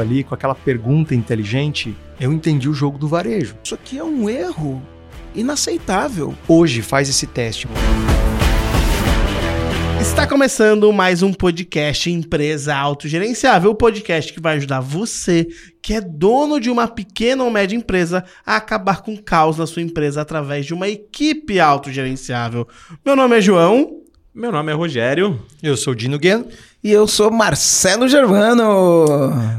ali, com aquela pergunta inteligente, eu entendi o jogo do varejo. Isso aqui é um erro inaceitável. Hoje faz esse teste. Está começando mais um podcast Empresa Autogerenciável, o podcast que vai ajudar você, que é dono de uma pequena ou média empresa, a acabar com o caos na sua empresa através de uma equipe autogerenciável. Meu nome é João. Meu nome é Rogério. Eu sou o Dino Gueno. E eu sou Marcelo Germano.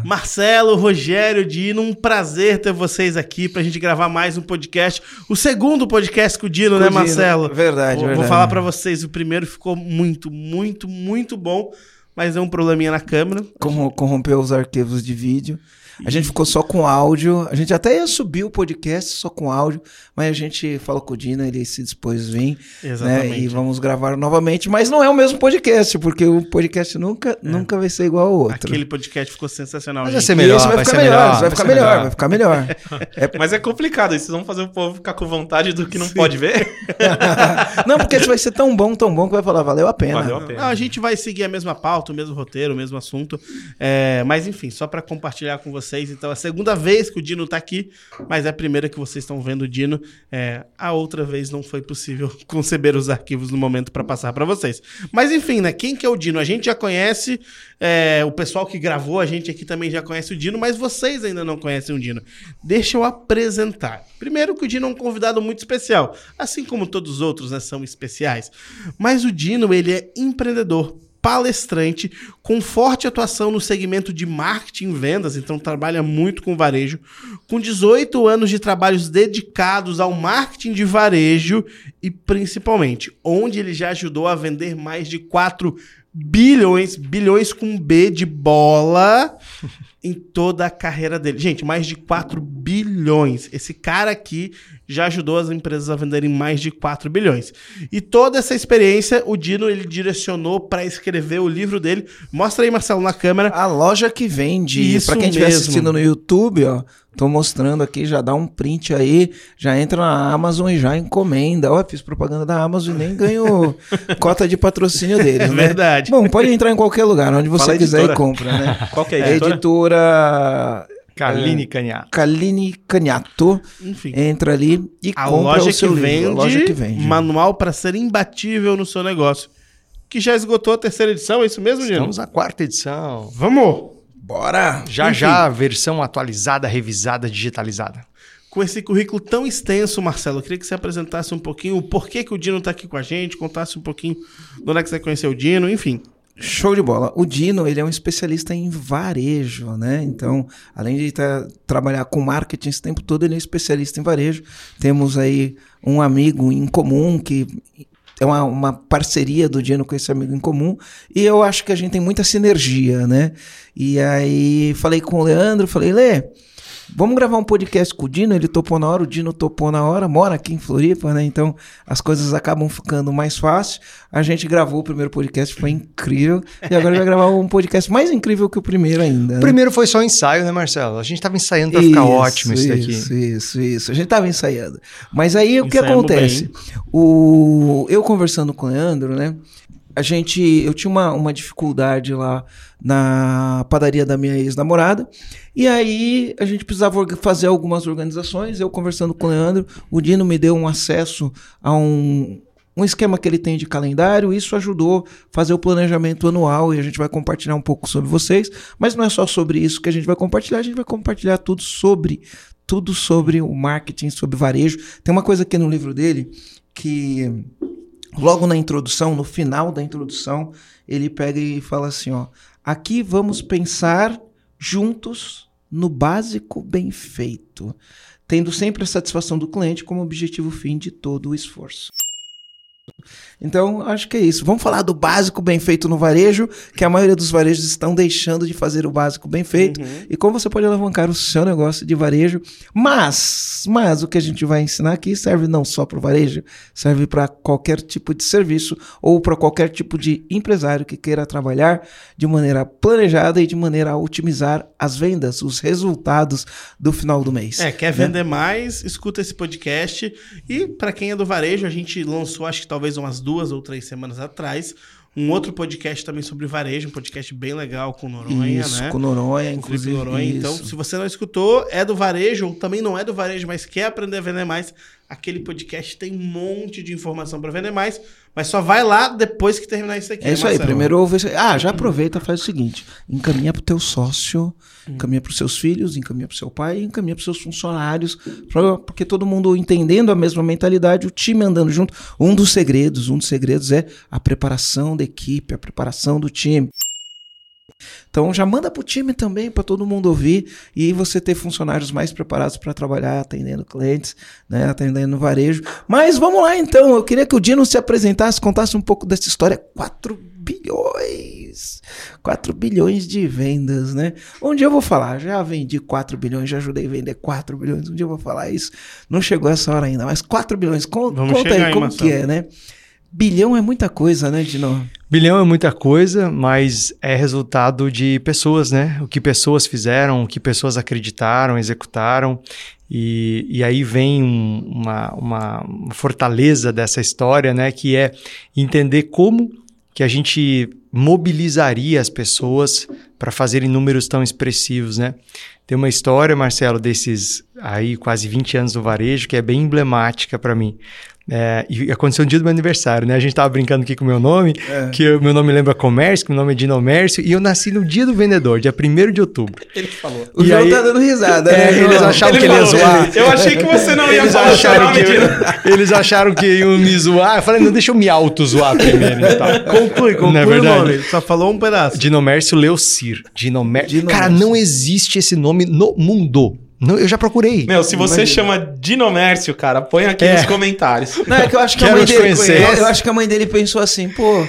Marcelo, Rogério, Dino, um prazer ter vocês aqui pra gente gravar mais um podcast. O segundo podcast com o Dino, Com né, Dino, Marcelo? verdade, vou, verdade. Vou falar pra vocês, o primeiro ficou muito, muito, muito bom, mas deu um probleminha na câmera. Como corrompeu os arquivos de vídeo. A gente ficou só com áudio. A gente até ia subir o podcast só com áudio, mas a gente falou com o Dino, ele se dispôs a vir. Exatamente. Né? E vamos gravar novamente, mas não é o mesmo podcast, porque o podcast nunca, nunca vai ser igual ao outro. Aquele podcast ficou sensacional, Mas vai ser melhor, Esse vai, vai ficar ser melhor, melhor, vai ficar melhor, melhor. vai ficar melhor. Mas é complicado, isso. vocês vão fazer o povo ficar com vontade do que não pode ver. não, porque esse vai ser tão bom, tão bom que vai falar, valeu a pena. Valeu a pena. Não, a gente vai seguir a mesma pauta, o mesmo roteiro, o mesmo assunto. É, mas enfim, só para compartilhar com vocês. Então, é a segunda vez que o Dino tá aqui, mas é a primeira que vocês estão vendo o Dino. É, a outra vez não foi possível conceber os arquivos no momento para passar para vocês. Mas enfim, né? Quem que é o Dino? A gente já conhece, é, o pessoal que gravou, a gente aqui também já conhece o Dino, mas vocês ainda não conhecem o Dino. Deixa eu apresentar. Primeiro que o Dino é um convidado muito especial, assim como todos os outros, né, são especiais. Mas o Dino, ele é empreendedor, palestrante, com forte atuação no segmento de marketing e vendas, então trabalha muito com varejo, com 18 anos de trabalhos dedicados ao marketing de varejo e principalmente onde ele já ajudou a vender mais de 4 bilhões, bilhões com B de bola em toda a carreira dele. Gente, mais de 4 bilhões. Esse cara aqui já ajudou as empresas a venderem mais de 4 bilhões. E toda essa experiência, o Dino ele direcionou para escrever o livro dele. Mostra aí, Marcelo, na câmera. A loja que vende. Isso Pra quem estiver assistindo no YouTube, ó, tô mostrando aqui, já dá um print aí, já entra na Amazon e já encomenda. Ó, fiz propaganda da Amazon e nem ganho cota de patrocínio deles, né? Verdade. Bom, pode entrar em qualquer lugar, onde você Fala quiser editora. e compra, né? Qual que é É a a editora? Editora Kaline Canhato. Kaline Caniato. Enfim. Entra ali e A compra loja, o seu que livro. vende, A loja que vende. manual para ser imbatível no seu negócio. Que já esgotou a terceira edição, é isso mesmo, Dino? Estamos na quarta edição. Vamos! Bora! Já Enfim. já, versão atualizada, revisada, digitalizada. Com esse currículo tão extenso, Marcelo, eu queria que você apresentasse um pouquinho o porquê que o Dino tá aqui com a gente, contasse um pouquinho de onde é que você conheceu o Dino, enfim. Show de bola. O Dino, ele é um especialista em varejo, né? Então, além de tá, trabalhar com marketing esse tempo todo, ele é especialista em varejo. Temos aí um amigo em comum que é uma, uma parceria do Dino com esse amigo em comum. E eu acho que a gente tem muita sinergia, né? E aí, falei com o Leandro, falei, Lê, Vamos gravar um podcast com o Dino, ele topou na hora, o Dino topou na hora, mora aqui em Floripa, né? Então as coisas acabam ficando mais fácil. A gente gravou o primeiro podcast, foi incrível. E agora vai gravar um podcast mais incrível que o primeiro ainda. O né? primeiro foi só ensaio, né, Marcelo? A gente tava ensaiando pra ficar ótimo isso daqui. Isso, isso, isso. A gente tava ensaiando. Mas aí o que Ensaiamos acontece? O, eu conversando com o Leandro, né? A gente. Eu tinha uma, uma dificuldade lá na padaria da minha ex-namorada. E aí a gente precisava fazer algumas organizações. Eu conversando com o Leandro, o Dino me deu um acesso a um. Um esquema que ele tem de calendário, isso ajudou a fazer o planejamento anual e a gente vai compartilhar um pouco sobre vocês, mas não é só sobre isso que a gente vai compartilhar, a gente vai compartilhar tudo sobre tudo sobre o marketing, sobre varejo. Tem uma coisa aqui no livro dele que logo na introdução, no final da introdução, ele pega e fala assim, ó: "Aqui vamos pensar juntos no básico bem feito, tendo sempre a satisfação do cliente como objetivo fim de todo o esforço." Então, acho que é isso. Vamos falar do básico bem feito no varejo, que a maioria dos varejos estão deixando de fazer o básico bem feito, e como você pode alavancar o seu negócio de varejo. Mas, mas o que a gente vai ensinar aqui serve não só para o varejo, serve para qualquer tipo de serviço ou para qualquer tipo de empresário que queira trabalhar de maneira planejada e de maneira a otimizar as vendas, os resultados do final do mês. É, quer vender mais, escuta esse podcast. E para quem é do varejo, a gente lançou, acho que talvez umas duas ou três semanas atrás, um outro podcast também sobre varejo, um podcast bem legal com Noronha, Isso, né? com Noronha, Com inclusive. Noronha. Então, isso. se você não escutou, é do varejo, ou também não é do varejo, mas quer aprender a vender mais, aquele podcast tem um monte de informação para vender mais, mas só vai lá depois que terminar isso aqui. É isso aí, primeiro ouve. esse- Ah, já aproveita, faz o seguinte: encaminha pro teu sócio, encaminha pros seus filhos, encaminha pro seu pai, encaminha pros seus funcionários, porque todo mundo entendendo a mesma mentalidade, o time andando junto. Um dos segredos, um dos segredos é a preparação da equipe, a preparação do time. Então já manda pro time também para todo mundo ouvir e você ter funcionários mais preparados para trabalhar atendendo clientes, né, atendendo no varejo. Mas vamos lá então, eu queria que o Dino se apresentasse, contasse um pouco dessa história, 4 bilhões. 4 bilhões de vendas, né? Um dia eu vou falar, já vendi 4 bilhões, já ajudei a vender 4 bilhões. Um dia eu vou falar isso. Não chegou essa hora ainda, mas 4 bilhões. Con- Vamos conta chegar aí aí, como Marcelo. que é, né? Bilhão é muita coisa, né, Dino? Bilhão é muita coisa, mas é resultado de pessoas, né? O que pessoas fizeram, o que pessoas acreditaram, executaram. E, e aí vem um- uma, uma- fortaleza dessa história, né? Que é entender como que a gente mobilizaria as pessoas para fazerem números tão expressivos, né? Tem uma história, Marcelo, desses aí quase 20 anos no varejo que é bem emblemática para mim. É, e aconteceu no dia do meu aniversário, né? A gente tava brincando aqui com o meu nome, que o meu nome lembra comércio, que o meu nome é Dinomércio, e eu nasci no dia do vendedor, dia 1 de outubro. Ele falou. O E João aí- tá dando risada, É, né? eles João? achavam que ele ia falou, zoar. Eu achei que você não ia Eles falar o acharam, nome que, eles acharam que iam me zoar. Eu falei, não, deixa eu me auto-zoar primeiro. Então. Conclui, conclui Não é o verdade? nome. Só falou um pedaço. Dinomércio Leucir. Dinomércio. Dinomércio. Cara, não existe esse nome no mundo. Não, eu já procurei. Meu, se você Imagina. chama Dinomércio, cara, põe aqui É. nos comentários. Não, é que eu acho que a Quero mãe te dele. conhecer. Eu acho que a mãe dele pensou assim, pô.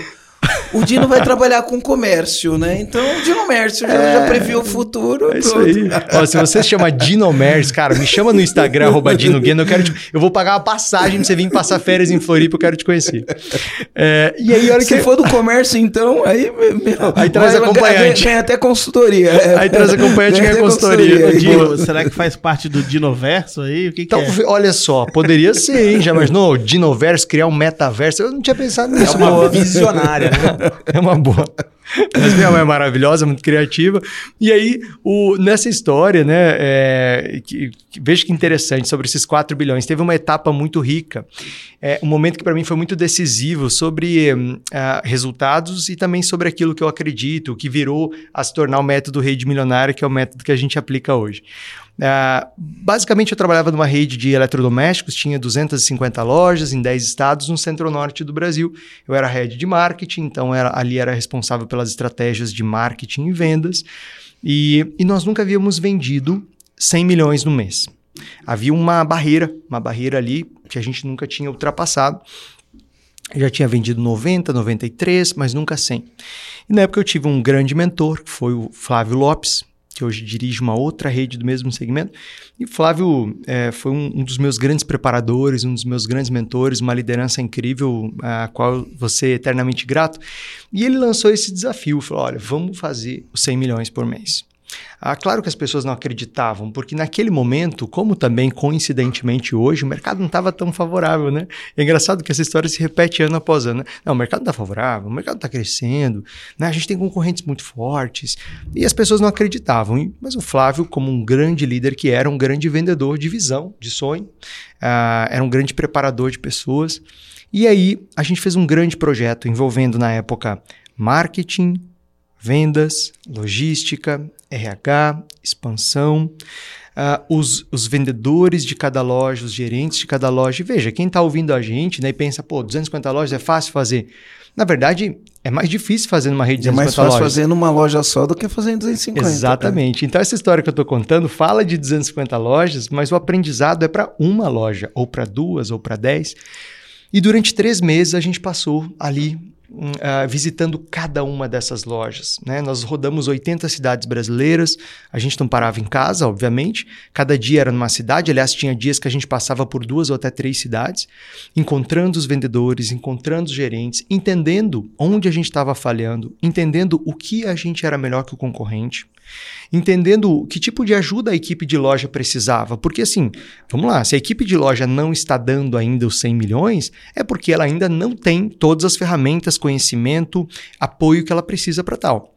O Dino vai trabalhar com comércio, né? Então, o Dino Mércio já, já previu o futuro. É isso aí. Ó, se você se chama Dinomers, cara, me chama no Instagram, arroba Dino Gueno, eu quero te- eu vou pagar uma passagem pra você vir passar férias em Floripa, eu quero te conhecer. É, e aí, olha que... Se for do comércio, então, aí, meu, Aí traz vai- acompanhante. Ganha, até consultoria. é. Aí traz acompanhante e ganha consultoria. Aí. Dino, será que faz parte do Dinoverso aí? O que, que Então, é? olha só, poderia ser, hein? Já imaginou? Dinoverso, criar um metaverso? Eu não tinha pensado É nisso. uma boa. visionária, né? É uma boa. Mas minha mãe é maravilhosa, muito criativa. E aí, o, nessa história, né, é, que, que- veja que interessante sobre esses 4 bilhões. Teve uma etapa muito rica, é, um momento que para mim foi muito decisivo sobre ah, resultados e também sobre aquilo que eu acredito, que virou a se tornar o método rede milionária, que é o método que a gente aplica hoje. Ah, basicamente, eu trabalhava numa rede de eletrodomésticos, tinha 250 lojas em 10 estados no centro-norte do Brasil. Eu era head de marketing, então era, ali era responsável pelas estratégias de marketing e vendas. E, e nós nunca havíamos vendido 100 milhões no mês. Havia uma barreira, uma barreira ali que a gente nunca tinha ultrapassado. Eu já tinha vendido 90, 93, mas nunca 100. E na época eu tive um grande mentor, que foi o Flávio Lopes, que hoje dirige uma outra rede do mesmo segmento. E o Flávio eh, foi um, um dos meus grandes preparadores, um dos meus grandes mentores, uma liderança incrível, a qual vou ser eternamente grato. E ele lançou esse desafio, falou, olha, vamos fazer os 100 milhões por mês. Ah, claro que as pessoas não acreditavam, porque naquele momento, como também coincidentemente hoje, o mercado não estava tão favorável, né? É engraçado que essa história se repete ano após ano. né? Não, o mercado não está favorável, o mercado está crescendo, né? a gente tem concorrentes muito fortes, e as pessoas não acreditavam. Mas o Flávio, como um grande líder que era, um grande vendedor de visão, de sonho, ah, era um grande preparador de pessoas. E aí a gente fez um grande projeto envolvendo, na época, marketing, vendas, logística, RH, expansão, ah, os, os vendedores de cada loja, os gerentes de cada loja. E veja, quem está ouvindo a gente né, e pensa, pô, 250 lojas é fácil fazer. Na verdade, é mais difícil fazer numa rede de É mais 250 fácil lojas. fazer numa loja só do que fazer em 250. Exatamente. Então, essa história que eu estou contando fala de 250 lojas, mas o aprendizado é para uma loja, ou para duas, ou para dez. E durante três meses a gente passou ali ah, visitando cada uma dessas lojas. Né? Nós rodamos 80 cidades brasileiras, a gente não parava em casa, obviamente. Cada dia era numa cidade, aliás, tinha dias que a gente passava por duas ou até três cidades, encontrando os vendedores, encontrando os gerentes, entendendo onde a gente estava falhando, entendendo o que a gente era melhor que o concorrente entendendo que tipo de ajuda a equipe de loja precisava. Porque assim, vamos lá, se a equipe de loja não está dando ainda os 100 milhões, é porque ela ainda não tem todas as ferramentas, conhecimento, apoio que ela precisa para tal.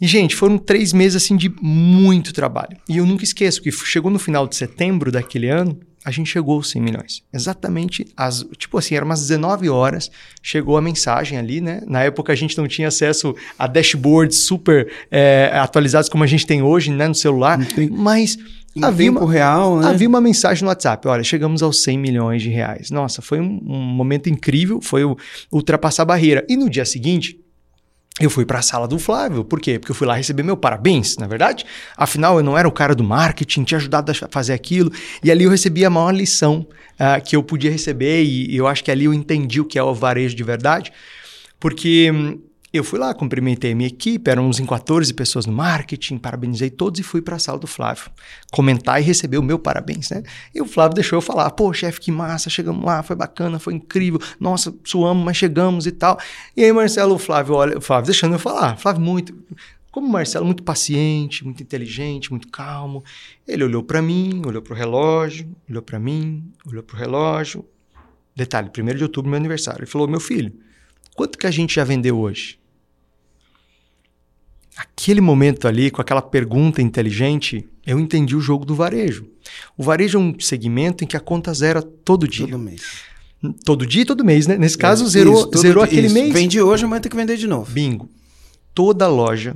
E, gente, foram três meses assim de muito trabalho. E eu nunca esqueço que chegou no final de setembro daquele ano, a gente chegou aos 100 milhões. Exatamente, as, tipo assim, eram umas 19 horas, chegou a mensagem ali, né? Na época a gente não tinha acesso a dashboards super é, atualizados como a gente tem hoje, né, no celular, mas Em havia tempo uma, real, né? havia uma mensagem no WhatsApp, olha, chegamos aos 100 milhões de reais. Nossa, foi um, um momento incrível, foi o, ultrapassar a barreira. E no dia seguinte, eu fui para a sala do Flávio. Por quê? Porque eu fui lá receber meu parabéns, na verdade. Afinal, eu não era o cara do marketing, tinha ajudado a fazer aquilo. E ali eu recebi a maior lição ah, que eu podia receber. E eu acho que ali eu entendi o que é o varejo de verdade. Porque hum, eu fui lá, cumprimentei minha equipe, éramos em 14 pessoas no marketing, parabenizei todos e fui para a sala do Flávio comentar e receber o meu parabéns, né? E o Flávio deixou eu falar: pô, chefe, que massa, chegamos lá, foi bacana, foi incrível, nossa, suamos, mas chegamos e tal. E aí, Marcelo, o Flávio, olha, o Flávio deixando eu falar, Flávio, muito. Como o Marcelo, muito paciente, muito inteligente, muito calmo. Ele olhou para mim, olhou para o relógio, olhou para mim, olhou para o relógio. Detalhe, 1 de outubro, meu aniversário. Ele falou: meu filho, quanto que a gente já vendeu hoje? Aquele momento ali, com aquela pergunta inteligente, eu entendi o jogo do varejo. O varejo é um segmento em que a conta zera todo dia. Todo mês. Todo dia e todo mês, né? Nesse caso, zerou, Isso, zerou dia- aquele isso. mês. Vende hoje, amanhã tem que vender de novo. Bingo. Toda loja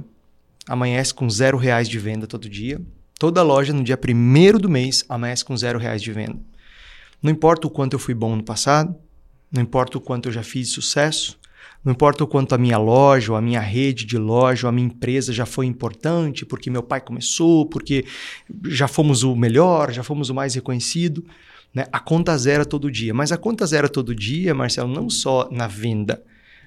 amanhece com zero reais de venda todo dia. Toda loja, no dia primeiro do mês, amanhece com zero reais de venda. Não importa o quanto eu fui bom no passado, não importa o quanto eu já fiz sucesso, não importa o quanto a minha loja, ou a minha rede de loja, ou a minha empresa já foi importante, porque meu pai começou, porque já fomos o melhor, já fomos o mais reconhecido. Né? A conta zera todo dia. Mas a conta zera todo dia, Marcelo, não só na venda.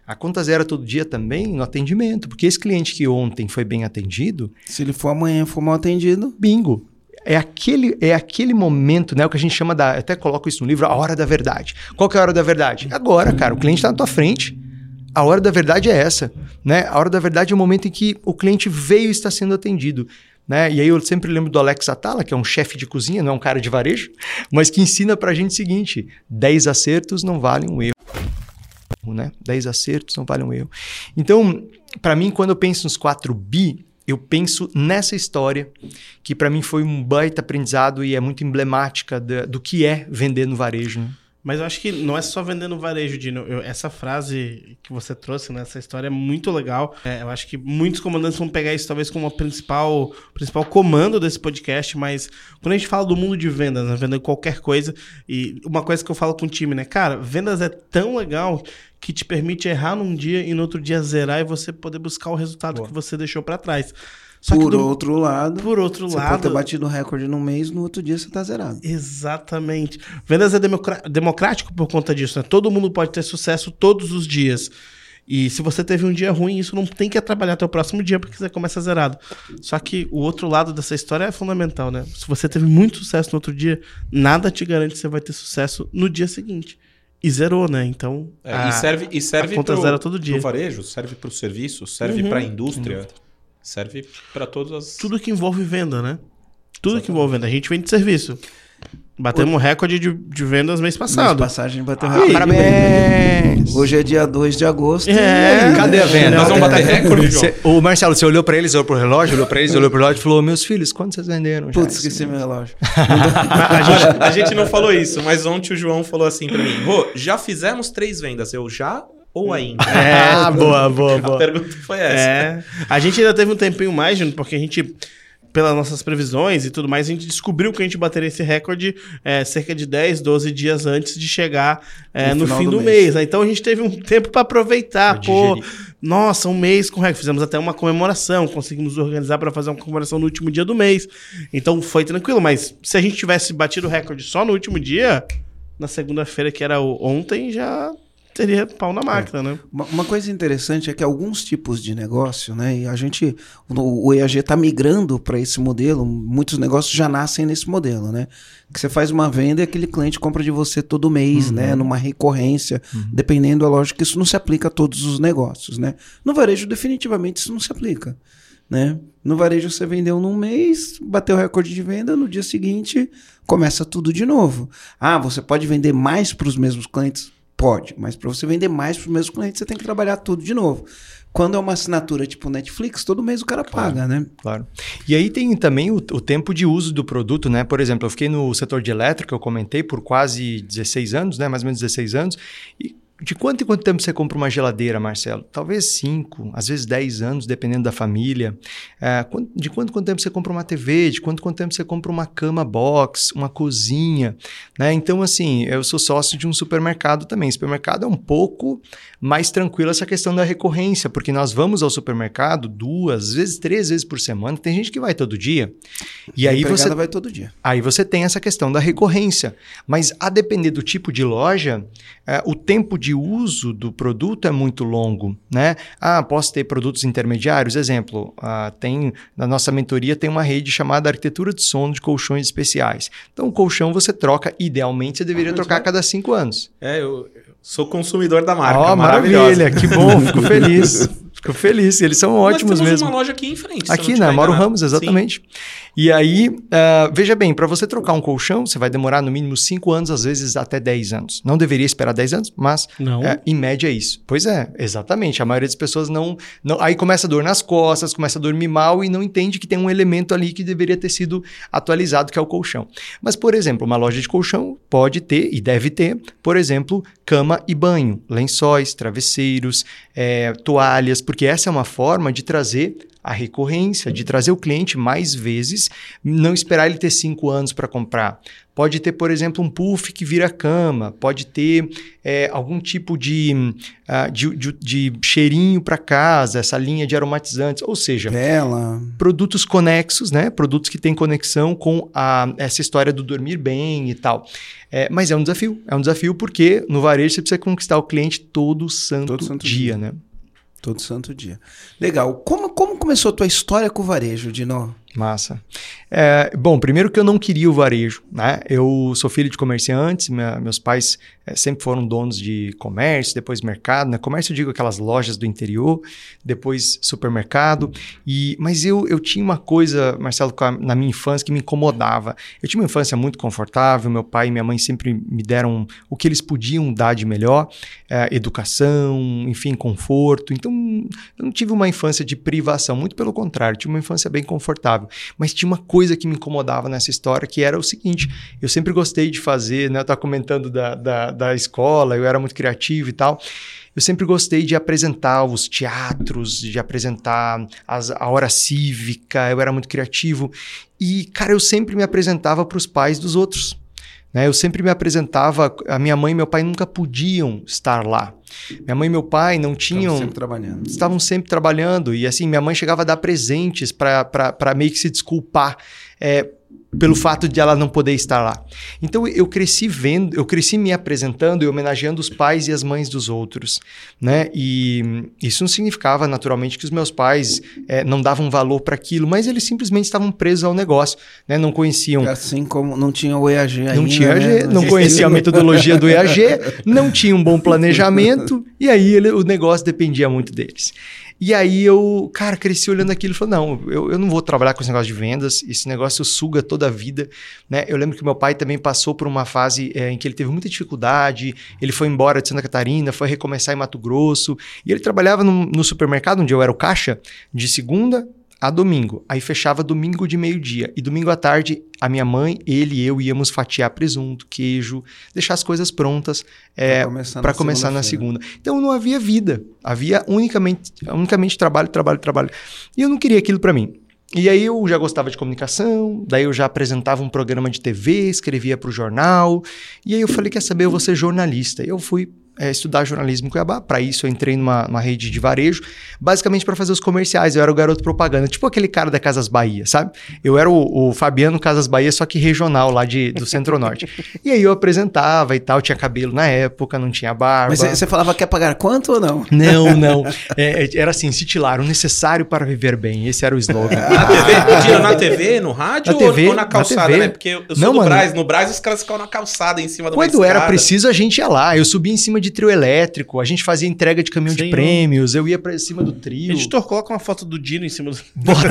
A conta zera todo dia também no atendimento, porque esse cliente que ontem foi bem atendido, Se ele for amanhã for mal atendido, bingo. É aquele, é aquele momento, né? O que a gente chama da. Eu até coloco isso no livro, a hora da verdade. Qual que é a hora da verdade? Agora, cara, o cliente está na tua frente. A hora da verdade é essa, né? A hora da verdade é o momento em que o cliente veio e está sendo atendido. Né? E aí eu sempre lembro do Alex Atala, que é um chefe de cozinha, não é um cara de varejo, mas que ensina pra gente o seguinte: 10 acertos não valem um erro. Né? 10 acertos não valem um erro. Então, para mim, quando eu penso nos 4 bi, eu penso nessa história, que para mim foi um baita aprendizado e é muito emblemática da- do que é vender no varejo. né? Mas eu acho que não é só vender no varejo, Dino. Eu- essa frase que você trouxe nessa história é muito legal. É, eu acho que muitos comandantes vão pegar isso talvez como o principal, principal comando desse podcast, mas quando a gente fala do mundo de vendas, né, vendendo qualquer coisa, e uma coisa que eu falo com o time, né? Cara, vendas é tão legal que te permite errar num dia e no outro dia zerar e você poder buscar o resultado Boa. que você deixou pra trás. Só por do- outro lado, por outro você pode lado, ter batido um recorde num mês, no outro dia você tá zerado. Exatamente. Vendas é democrático por conta disso, né? Todo mundo pode ter sucesso todos os dias. E se você teve um dia ruim, isso não tem que atrapalhar até o próximo dia, porque você começa zerado. Só que o outro lado dessa história é fundamental, né? Se você teve muito sucesso no outro dia, nada te garante que você vai ter sucesso no dia seguinte. E zerou, né? Então. É, a- e serve, e serve a conta pro, zero todo dia. pro varejo, serve para o serviço, serve Uhum. para a indústria, serve para todas as. tudo que envolve venda, né? Tudo que envolve venda. A gente vende serviço. Batemos um recorde de, de vendas mês passado. passagem bateu Ah, recorde. parabéns! Hoje é dia 2 de agosto. É. Cadê a venda? Nós vamos bater recorde, João. Cê- o Marcelo, você olhou pra eles, olhou pro relógio, olhou pra eles, olhou pro relógio e falou: Meus filhos, quanto vocês venderam? já?" Putz, esqueci meu relógio. a, gente, a gente não falou isso, mas ontem o João falou assim para mim: Rô, já fizemos três vendas. Eu já ou ainda? Ah, boa, boa, A boa. pergunta foi essa. É. A gente ainda teve um tempinho mais, porque a gente, pelas nossas previsões e tudo mais, a gente descobriu que a gente bateria esse recorde é, cerca de 10, 12 dias antes de chegar é, No no, final fim do do, mês. mês. né? Então a gente teve um tempo para aproveitar. Pô, nossa, um mês com recorde. Fizemos até uma comemoração, conseguimos organizar para fazer uma comemoração no último dia do mês. Então foi tranquilo, mas se a gente tivesse batido o recorde só no último dia, na segunda-feira, que era ontem, já teria pau na máquina, né? Uma, uma coisa interessante é que alguns tipos de negócio, né? E a gente, o, o EAG está migrando para esse modelo. Muitos negócios já nascem nesse modelo, né? Que você faz uma venda e aquele cliente compra de você todo mês, né? Numa recorrência, dependendo, é lógico que isso não se aplica a todos os negócios, né? No varejo, definitivamente, isso não se aplica. Né? No varejo você vendeu num mês, bateu o recorde de venda, no dia seguinte começa tudo de novo. Ah, você pode vender mais para os mesmos clientes? Pode, mas para você vender mais para os mesmos clientes, você tem que trabalhar tudo de novo. Quando é uma assinatura tipo Netflix, todo mês o cara Claro. paga, né? Claro. E aí tem também o, o tempo de uso do produto, né? Por exemplo, eu fiquei no setor de elétrica, eu comentei, por quase 16 anos, né? Mais ou menos 16 anos. E de quanto em quanto tempo você compra uma geladeira, Marcelo? Talvez 5, às vezes 10 anos, dependendo da família. É, de quanto em quanto tempo você compra uma TV? De quanto em quanto tempo você compra uma cama box, uma cozinha? Né? Então, assim, eu sou sócio de um supermercado também. Supermercado é um pouco mais tranquilo essa questão da recorrência, porque nós vamos ao supermercado duas, às vezes três vezes por semana. Tem gente que vai todo dia. E A aí você vai todo dia. Aí você tem essa questão da recorrência. Mas a depender do tipo de loja, eh, o tempo de uso do produto é muito longo, né? Ah, posso ter produtos intermediários? Exemplo, ah, tem na nossa mentoria tem uma rede chamada Arquitetura de Sono de Colchões Especiais. Então, o colchão você troca, idealmente você deveria trocar a cada cinco anos. É, eu, sou consumidor da marca. Ó, maravilhosa. maravilha, que bom, fico feliz. Fico feliz, eles são ótimos Nós temos mesmo. uma loja aqui em frente. Aqui, né? Mauro enganado. Ramos, exatamente. E aí, ah, veja bem, para você trocar um colchão, você vai demorar no mínimo 5 anos, às vezes até 10 anos. Não deveria esperar 10 anos, mas Não. é, em média é isso. Pois é, exatamente. A maioria das pessoas não, não. Aí começa a dor nas costas, começa a dormir mal e não entende que tem um elemento ali que deveria ter sido atualizado, que é o colchão. Mas, por exemplo, uma loja de colchão pode ter e deve ter, por exemplo, cama e banho, lençóis, travesseiros, eh, toalhas, porque essa é uma forma de trazer a recorrência, de trazer o cliente mais vezes, não esperar ele ter cinco anos para comprar. Pode ter, por exemplo, um puff que vira cama, pode ter eh, algum tipo de, ah, de, de- de cheirinho para casa, essa linha de aromatizantes, ou seja, Vela. produtos conexos, né? Produtos que têm conexão com a, essa história do dormir bem e tal. É, mas é um desafio. É um desafio porque no varejo você precisa conquistar o cliente todo santo, Todo santo dia, dia. né? Todo santo dia. Legal. Como, como começou a tua história com o varejo, Dino? Massa. É, bom, primeiro que eu não queria o varejo, né? Eu sou filho de comerciantes, minha- meus pais é, sempre foram donos de comércio, depois mercado, né? Comércio eu digo aquelas lojas do interior, depois supermercado. E, mas eu, eu tinha uma coisa, Marcelo, na minha infância que me incomodava. Eu tinha uma infância muito confortável, meu pai e minha mãe sempre me deram o que eles podiam dar de melhor, é, educação, enfim, conforto. Então, eu não tive uma infância de privação, muito pelo contrário, tive uma infância bem confortável. Mas tinha uma coisa que me incomodava nessa história, que era o seguinte: eu sempre gostei de fazer, né? Eu estava comentando da, da, da escola, eu era muito criativo e tal. Eu sempre gostei de apresentar os teatros, de apresentar as- a hora cívica, eu era muito criativo. E, cara, eu sempre me apresentava para os pais dos outros. Né? Eu sempre me apresentava, a minha mãe e meu pai nunca podiam estar lá. Minha mãe e meu pai não tinham sempre trabalhando. estavam sempre trabalhando. E assim, minha mãe chegava a dar presentes para meio que se desculpar é, pelo fato de ela não poder estar lá. Então eu cresci vendo, eu cresci me apresentando e homenageando os pais e as mães dos outros. Né? E isso não significava, naturalmente, que os meus pais é, não davam valor para aquilo, mas eles simplesmente estavam presos ao negócio. Né? Não conheciam Assim como não tinha o EAG ainda. não tinha né? Não conhecia a metodologia do EAG, não tinha um bom planejamento, e aí ele- o negócio dependia muito deles. E aí eu, cara, cresci olhando aquilo e falei, não, eu, eu não vou trabalhar com esse negócio de vendas, esse negócio suga toda a vida, né? Eu lembro que meu pai também passou por uma fase eh, em que ele teve muita dificuldade, ele foi embora de Santa Catarina, foi recomeçar em Mato Grosso, e ele trabalhava no, no supermercado, onde eu era o caixa, de segunda a domingo. Aí fechava domingo de meio-dia. E domingo à tarde, a minha mãe, ele e eu íamos fatiar presunto, queijo, deixar as coisas prontas começar para na começar na segunda-feira. segunda. Então não havia vida. Havia unicamente, unicamente trabalho, trabalho, trabalho. E eu não queria aquilo para mim. E aí eu já gostava de comunicação, daí eu já apresentava um programa de TV, escrevia para o jornal. E aí eu falei, quer saber, eu vou ser jornalista. Eu fui é, estudar jornalismo em Cuiabá. Para isso eu entrei numa, numa rede de varejo, basicamente para fazer os comerciais. Eu era o garoto propaganda, tipo aquele cara da Casas Bahia, sabe? Eu era o, o Fabiano Casas Bahia, só que regional lá de, do Centro-Norte. e aí eu apresentava e tal, tinha cabelo na época, não tinha barba. Mas você falava quer pagar quanto ou não? Não, não. É, é, era assim, Citilar, o necessário para viver bem. Esse era o slogan. Na TV, na TV, no rádio Na ou- TV, ou na na calçada, TV. né? Porque eu sou Não, do mano. Braz. No Braz os caras ficavam na calçada em cima uma Quando era preciso, a gente ia lá. Eu subia em cima de trio elétrico, a gente fazia entrega de caminhão de Senhor. prêmios, eu ia pra cima do trio. Editor, coloca uma foto do Dino em cima do. Bota...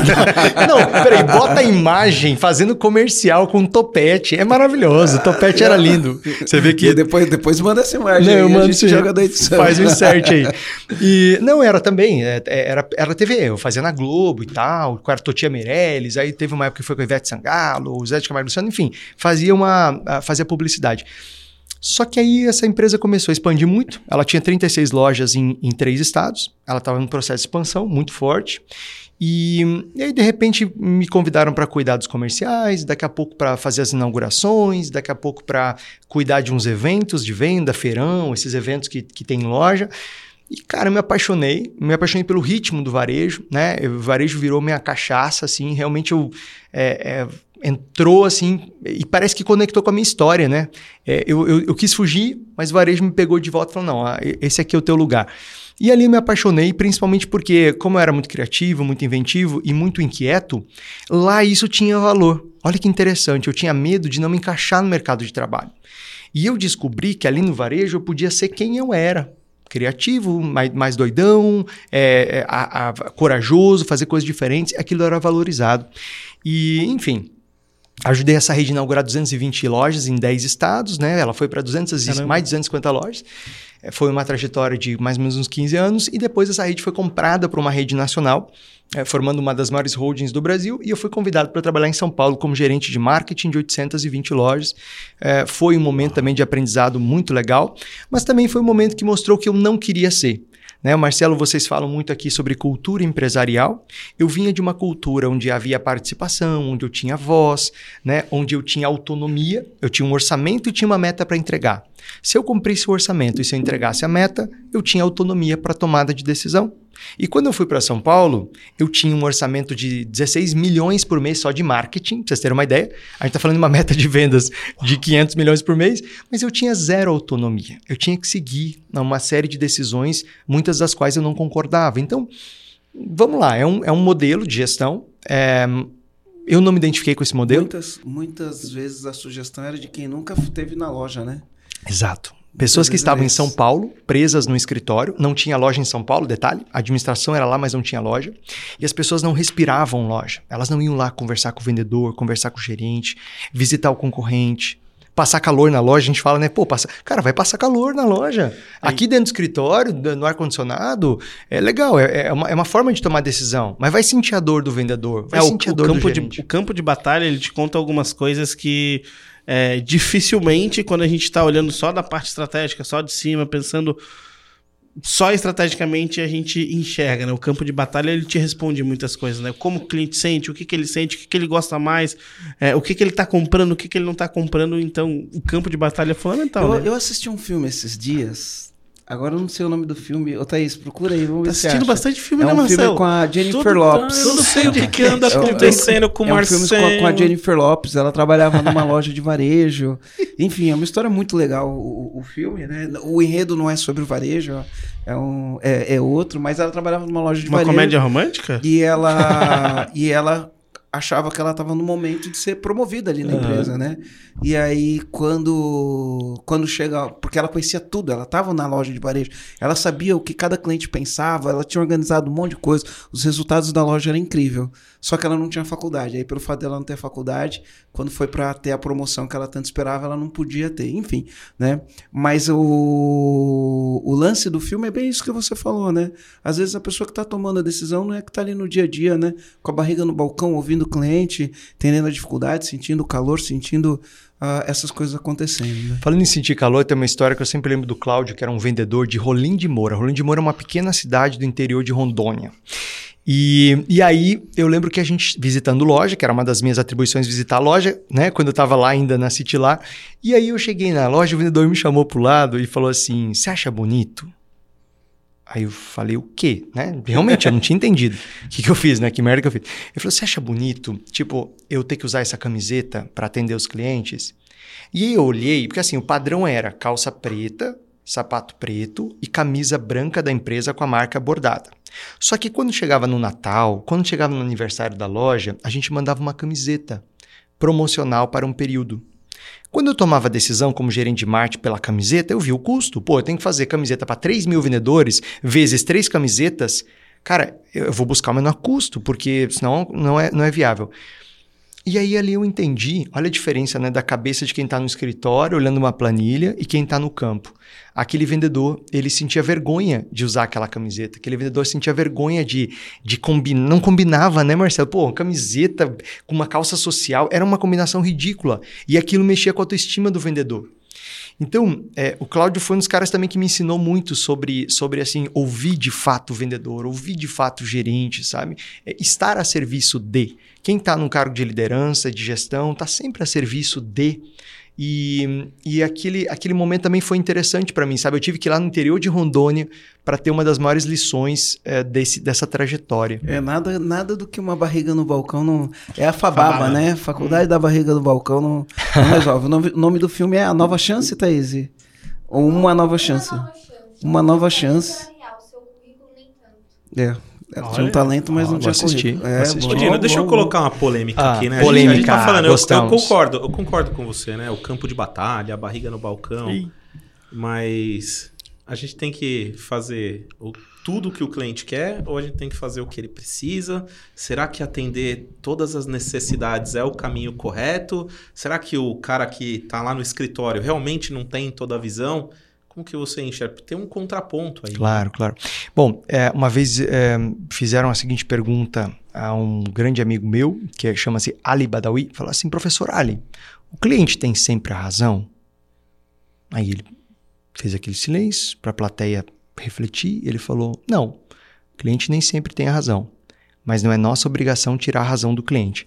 Não, peraí, bota a imagem fazendo comercial com topete. É maravilhoso, o topete era lindo. Você vê E que depois, depois manda essa imagem. Não, aí, eu a mando gente sim. joga da edição. Faz o insert aí. E não, era também, é, é, era, era TV, eu fazia na Globo e tal, com a Totia Meirelles, aí teve uma época que foi com a Ivete Sangalo, o Zé de Camargo Luciano, enfim, fazia uma, fazia publicidade. Só que aí essa empresa começou a expandir muito, ela tinha 36 lojas em, em três estados, ela estava num processo de expansão muito forte, e, e aí, de repente, me convidaram para cuidar dos comerciais, daqui a pouco para fazer as inaugurações, daqui a pouco para cuidar de uns eventos de venda, feirão, esses eventos que, que tem em loja. E, cara, eu me apaixonei, me apaixonei pelo ritmo do varejo, né? O varejo virou minha cachaça, assim, realmente eu. é, é, entrou assim, e parece que conectou com a minha história, né? É, eu, eu, eu quis fugir, mas o varejo me pegou de volta e falou: não, ah, esse aqui é o teu lugar. E ali eu me apaixonei, principalmente porque, como eu era muito criativo, muito inventivo e muito inquieto, lá isso tinha valor. Olha que interessante, eu tinha medo de não me encaixar no mercado de trabalho. E eu descobri que ali no varejo eu podia ser quem eu era. Criativo, mais, mais doidão, é, é, a- a- corajoso, fazer coisas diferentes, aquilo era valorizado. E, enfim, ajudei essa rede a inaugurar 220 lojas em 10 estados, né? Ela foi para 200 Caramba. mais de 250 lojas. É, Foi uma trajetória de mais ou menos uns 15 anos e depois essa rede foi comprada por uma rede nacional, é, formando uma das maiores holdings do Brasil e eu fui convidado para trabalhar em São Paulo como gerente de marketing de 820 lojas. É, foi um momento também de aprendizado muito legal, mas também foi um momento que mostrou que eu não queria ser. Né, Marcelo, vocês falam muito aqui sobre cultura empresarial. Eu vinha de uma cultura onde havia participação, onde eu tinha voz, né, onde eu tinha autonomia, eu tinha um orçamento e tinha uma meta para entregar. Se eu cumprisse o orçamento e se eu entregasse a meta, eu tinha autonomia para tomada de decisão. E quando eu fui para São Paulo, eu tinha um orçamento de 16 milhões por mês só de marketing, pra vocês terem uma ideia. A gente está falando de uma meta de vendas de 500 milhões por mês, mas eu tinha zero autonomia. Eu tinha que seguir uma série de decisões, muitas das quais eu não concordava. Então, vamos lá, é um, é um modelo de gestão. é, eu não me identifiquei com esse modelo. Muitas, muitas vezes a sugestão era de quem nunca teve na loja, né? Exato. Pessoas que estavam em São. Paulo, presas no escritório, não tinha loja em São Paulo, detalhe, a administração era lá, mas não tinha loja, e as pessoas não respiravam loja. Elas não iam lá conversar com o vendedor, conversar com o gerente, visitar o concorrente, passar calor na loja, a gente fala, né? Pô, passa... cara, vai passar calor na loja. Aqui dentro do escritório, do- no ar-condicionado, é legal, é, é uma, é uma forma de tomar decisão, mas vai sentir a dor do vendedor, vai É, o, sentir a o dor do campo de, gerente. o campo de batalha, ele te conta algumas coisas que é, dificilmente, quando a gente está olhando só da parte estratégica, só de cima, pensando só estrategicamente, a gente enxerga, né? O campo de batalha, ele te responde muitas coisas, né? Como o cliente sente, o que, que ele sente, o que, que ele gosta mais, é, o que, que ele está comprando, o que, que ele não está comprando. Então, o campo de batalha é fundamental, Eu, né? eu assisti um filme esses dias. Agora eu não sei o nome do filme. Ô, Thaís, procura aí, vamos Tá ver se assistindo acha. bastante filme, É né, um Marcelo? filme com a Jennifer Tudo- Lopes. Eu não sei o que, que anda É acontecendo com o É um filme Marcelo. com a, com a Jennifer Lopes. Ela trabalhava numa loja de varejo. Enfim, é uma história muito legal o, o- filme, né? O enredo não é sobre o varejo, é, um, é, é outro, mas ela trabalhava numa loja de Uma varejo. comédia romântica? E ela, e ela achava que ela estava no momento de ser promovida ali na Aham. empresa, né? E aí, quando, quando chega. Porque ela conhecia tudo, ela estava na loja de varejo, ela sabia o que cada cliente pensava, ela tinha organizado um monte de coisa, os resultados da loja eram incríveis. Só que ela não tinha faculdade. Aí, pelo fato dela não ter faculdade, quando foi para ter a promoção que ela tanto esperava, ela não podia ter. Enfim, né? Mas o, o lance do filme é bem isso que você falou, né? Às vezes a pessoa que está tomando a decisão não é que está ali no dia a dia, né? Com a barriga no balcão, ouvindo o cliente, entendendo a dificuldade, sentindo o calor, sentindo ah, essas coisas acontecendo, né? Falando em sentir calor, tem uma história que eu sempre lembro do Cláudio, que era um vendedor de Rolim de Moura. Rolim de Moura é uma pequena cidade do interior de Rondônia. E, e aí eu lembro que a gente visitando loja, que era uma das minhas atribuições visitar a loja, né? Quando eu tava lá ainda na City lá. E aí eu cheguei na loja, o vendedor me chamou pro lado e falou assim: Você acha bonito? Aí eu falei, o quê? Né? Realmente, eu não tinha entendido. O que, que eu fiz, né? Que merda que eu fiz? Ele falou, você acha bonito, tipo, eu ter que usar essa camiseta para atender os clientes? E aí eu olhei, porque assim, o padrão era calça preta, sapato preto e camisa branca da empresa com a marca bordada. Só que quando chegava no Natal, quando chegava no aniversário da loja, a gente mandava uma camiseta promocional para um período. Quando eu tomava decisão como gerente de marketing pela camiseta, eu vi o custo. Pô, eu tenho que fazer camiseta para 3 mil vendedores, vezes três camisetas. Cara, eu vou buscar o menor custo, porque senão não é, não é viável. E aí ali eu entendi, olha a diferença né, da cabeça de quem está no escritório olhando uma planilha e quem está no campo. Aquele vendedor, ele sentia vergonha de usar aquela camiseta. Aquele vendedor sentia vergonha de, de combinar. Não combinava, né, Marcelo? Pô, camiseta com uma calça social era uma combinação ridícula. E aquilo mexia com a autoestima do vendedor. Então, é, o Cláudio foi um dos caras também que me ensinou muito sobre, sobre assim, ouvir de fato o vendedor, ouvir de fato o gerente, sabe? É, estar a serviço de. Quem está num cargo de liderança, de gestão, está sempre a serviço de. E, e aquele, aquele momento também foi interessante para mim, sabe? Eu tive que ir lá no interior de Rondônia para ter uma das maiores lições é, desse, dessa trajetória. É nada, nada do que uma barriga no balcão não. É a Fababa, Fababa. né? Faculdade hum. da Barriga no Balcão não, não resolve. O nome, nome, do filme é A Nova Chance, Thaís? Ou Uma Nova Chance? Uma nova chance. Uma nova chance. É. Ela tinha um talento, mas não tinha assistir. É, Dino, deixa eu colocar uma polêmica ah, aqui, né? Polêmica, a gente, a gente tá falando, eu, eu, concordo, eu concordo com você, né? O campo de batalha, a barriga no balcão. Sim. Mas a gente tem que fazer o, tudo o que o cliente quer ou a gente tem que fazer o que ele precisa? Será que atender todas as necessidades é o caminho correto? Será que o cara que está lá no escritório realmente não tem toda a visão? Como que você enxerga? Tem um contraponto aí. Claro, claro. Bom, é, uma vez é, fizeram a seguinte pergunta a um grande amigo meu, que chama-se Ali Badawi, falou assim, professor Ali, o cliente tem sempre a razão? Aí ele fez aquele silêncio para a plateia refletir, ele falou, não, o cliente nem sempre tem a razão, mas não é nossa obrigação tirar a razão do cliente.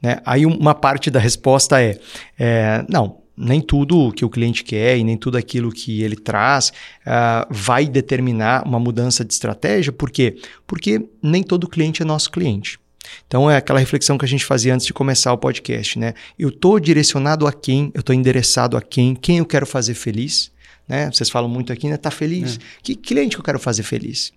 Né? Aí uma parte da resposta é, é não, nem tudo que o cliente quer e nem tudo aquilo que ele traz uh, vai determinar uma mudança de estratégia. Por quê? Porque nem todo cliente é nosso cliente. Então é aquela reflexão que a gente fazia antes de começar o podcast, né? Eu estou direcionado a quem? Eu estou endereçado a quem? Quem eu quero fazer feliz? Né? Vocês falam muito aqui, né? Tá feliz? É. Que cliente que eu quero fazer feliz?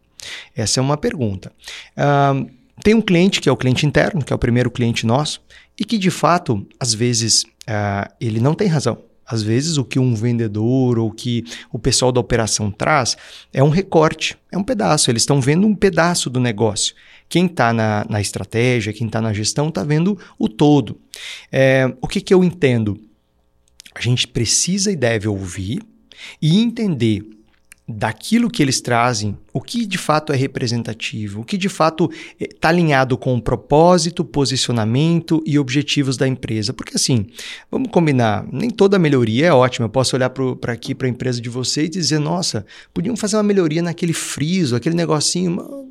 Essa é uma pergunta. Uh, tem um cliente que é o cliente interno, que é o primeiro cliente nosso, e que de fato, às vezes, uh, ele não tem razão. Às vezes, o que um vendedor ou que o pessoal da operação traz é um recorte, é um pedaço. Eles estão vendo um pedaço do negócio. Quem está na, na, estratégia, quem está na gestão, está vendo o todo. É, o que, que eu entendo? A gente precisa e deve ouvir e entender daquilo que eles trazem, o que de fato é representativo, o que de fato está eh, alinhado com o propósito, posicionamento e objetivos da empresa. Porque assim, vamos combinar, nem toda melhoria é ótima. Eu posso olhar para aqui, para a empresa de vocês e dizer, nossa, podiam fazer uma melhoria naquele friso, aquele negocinho.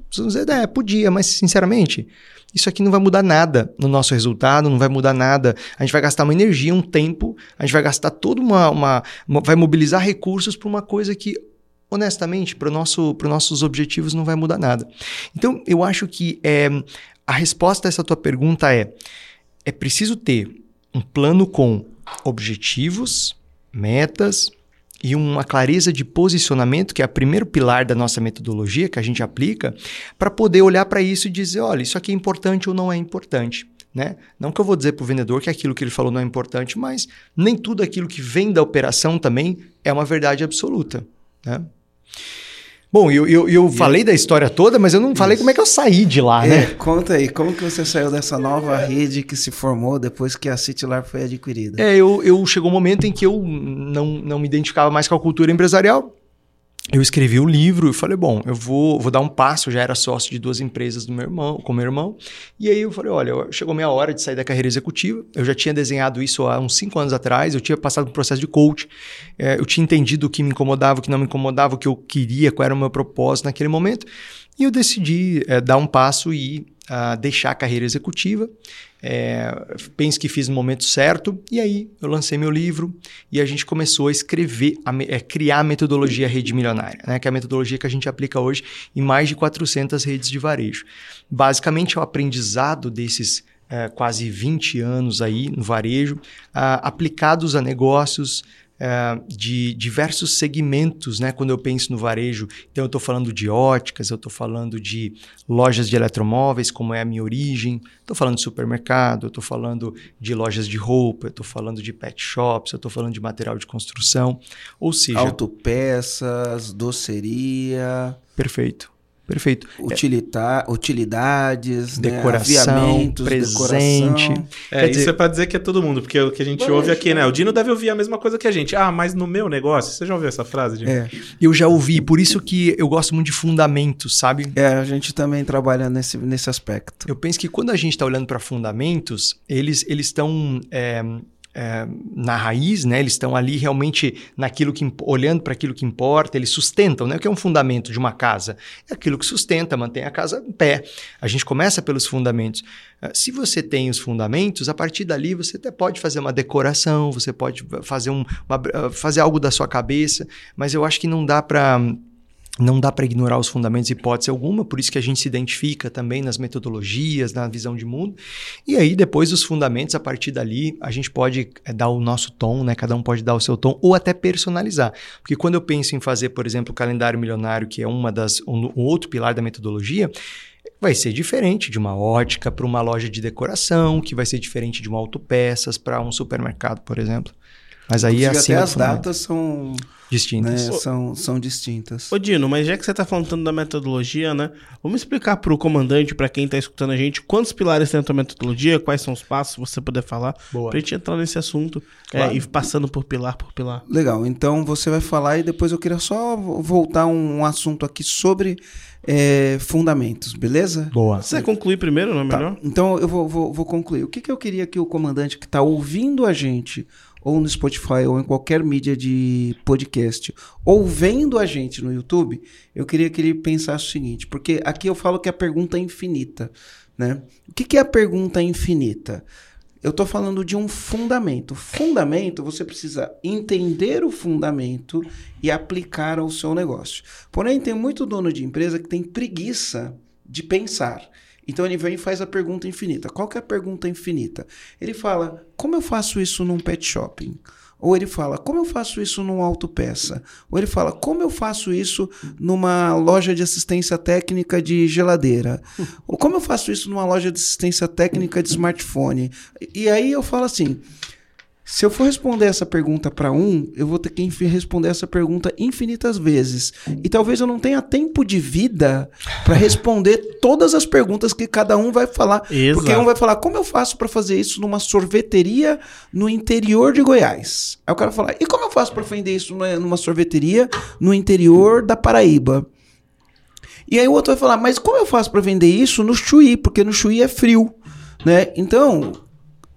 É, podia, mas sinceramente, isso aqui não vai mudar nada no nosso resultado, não vai mudar nada. A gente vai gastar uma energia, um tempo, a gente vai gastar toda uma, uma vai mobilizar recursos para uma coisa que honestamente, para nosso, os nossos objetivos não vai mudar nada. Então, eu acho que é, a resposta a essa tua pergunta é: é preciso ter um plano com objetivos, metas e uma clareza de posicionamento, que é o primeiro pilar da nossa metodologia que a gente aplica, para poder olhar para isso e dizer: olha, isso aqui é importante ou não é importante. Né? Não que eu vou dizer para o vendedor que aquilo que ele falou não é importante, mas nem tudo aquilo que vem da operação também é uma verdade absoluta. Né? Bom, eu, eu, eu falei da história toda, mas eu não falei como é que eu saí de lá, é, né? Conta aí, como que você saiu dessa nova rede que se formou depois que a CityLar foi adquirida? É, eu, eu chegou um momento em que eu não, não me identificava mais com a cultura empresarial eu escrevi o um livro e falei, bom, eu vou, vou dar um passo, eu já era sócio de duas empresas do meu irmão, com meu irmão, e aí eu falei, olha, chegou minha hora de sair da carreira executiva, eu já tinha desenhado isso há uns cinco anos atrás, eu tinha passado um processo de coach, é, eu tinha entendido o que me incomodava, o que não me incomodava, o que eu queria, qual era o meu propósito naquele momento, e eu decidi é, dar um passo e uh, deixar a carreira executiva. É, penso que fiz no momento certo, e aí eu lancei meu livro e a gente começou a escrever, a, é, criar a metodologia Rede Milionária, né, que é a metodologia que a gente aplica hoje em mais de 400 redes de varejo. Basicamente, é o aprendizado desses é, quase 20 anos aí no varejo, uh, aplicados a negócios é, de diversos segmentos, né? Quando eu penso no varejo, então eu estou falando de óticas, eu estou falando de lojas de eletromóveis, como é a minha origem, estou falando de supermercado, eu estou falando de lojas de roupa, eu estou falando de pet shops, eu estou falando de material de construção, ou seja... Autopeças, doceria... Perfeito. Perfeito. Utilita utilidades, né, decoração, né? presente. Decoração. É, isso é para dizer que é todo mundo, porque o que a gente ouve aqui, né? O Dino deve ouvir a mesma coisa que a gente. Ah, mas no meu negócio, você já ouviu essa frase, Dino? É. Eu já ouvi, por isso que eu gosto muito de fundamentos, sabe? É, a gente também trabalha nesse, nesse aspecto. Eu penso que quando a gente está olhando para fundamentos, eles estão é, é, na raiz, né? Eles estão ali realmente naquilo que olhando para aquilo que importa, eles sustentam, né? O que é um fundamento de uma casa? É aquilo que sustenta, mantém a casa em pé. A gente começa pelos fundamentos. É, se você tem os fundamentos, a partir dali você até pode fazer uma decoração, você pode fazer, um, uma, fazer algo da sua cabeça, mas eu acho que não dá para não dá para ignorar os fundamentos hipótese alguma, por isso que a gente se identifica também nas metodologias, na visão de mundo. E aí, depois dos fundamentos, a partir dali, a gente pode é, dar o nosso tom, né? Cada um pode dar o seu tom, ou até personalizar. Porque quando eu penso em fazer, por exemplo, o calendário milionário, que é uma das, um, um outro pilar da metodologia, vai ser diferente de uma ótica para uma loja de decoração, que vai ser diferente de uma autopeças para um supermercado, por exemplo. Mas aí Inclusive, é assim. Até as datas são distintas. Né, são, são distintas. Ô Dino, mas já que você está falando tanto da metodologia, né? Vamos explicar para o comandante, para quem está escutando a gente, quantos pilares tem a tua metodologia, quais são os passos, se você puder falar, para a gente entrar nesse assunto é, claro. é, e passando por pilar por pilar. Legal, então você vai falar e depois eu queria só voltar um assunto aqui sobre é, fundamentos, beleza? Boa. Você concluir primeiro, não é tá. melhor? Então eu vou, vou, vou concluir. O que, que eu queria que o comandante que está ouvindo a gente ou no Spotify, ou em qualquer mídia de podcast, ou vendo a gente no YouTube, eu queria que ele pensasse o seguinte, porque aqui eu falo que a pergunta é infinita. Né? O que, que é a pergunta infinita? Eu estou falando de um fundamento. Fundamento, você precisa entender o fundamento e aplicar ao seu negócio. Porém, tem muito dono de empresa que tem preguiça de pensar. Então ele vem e faz a pergunta infinita. Qual que é a pergunta infinita? Ele fala: como eu faço isso num pet shopping? Ou ele fala, como eu faço isso num autopeça? Ou ele fala, como eu faço isso numa loja de assistência técnica de geladeira? Ou como eu faço isso numa loja de assistência técnica de smartphone? E aí eu falo assim: se eu for responder essa pergunta para um, eu vou ter que responder essa pergunta infinitas vezes. E talvez eu não tenha tempo de vida para responder todas as perguntas que cada um vai falar. Exato. Porque um vai falar: como eu faço para fazer isso numa sorveteria no interior de Goiás? Aí o cara vai falar: e como eu faço para vender isso numa sorveteria no interior da Paraíba? E aí o outro vai falar: mas como eu faço para vender isso no Chuí? Porque no Chuí é frio. Né? Então,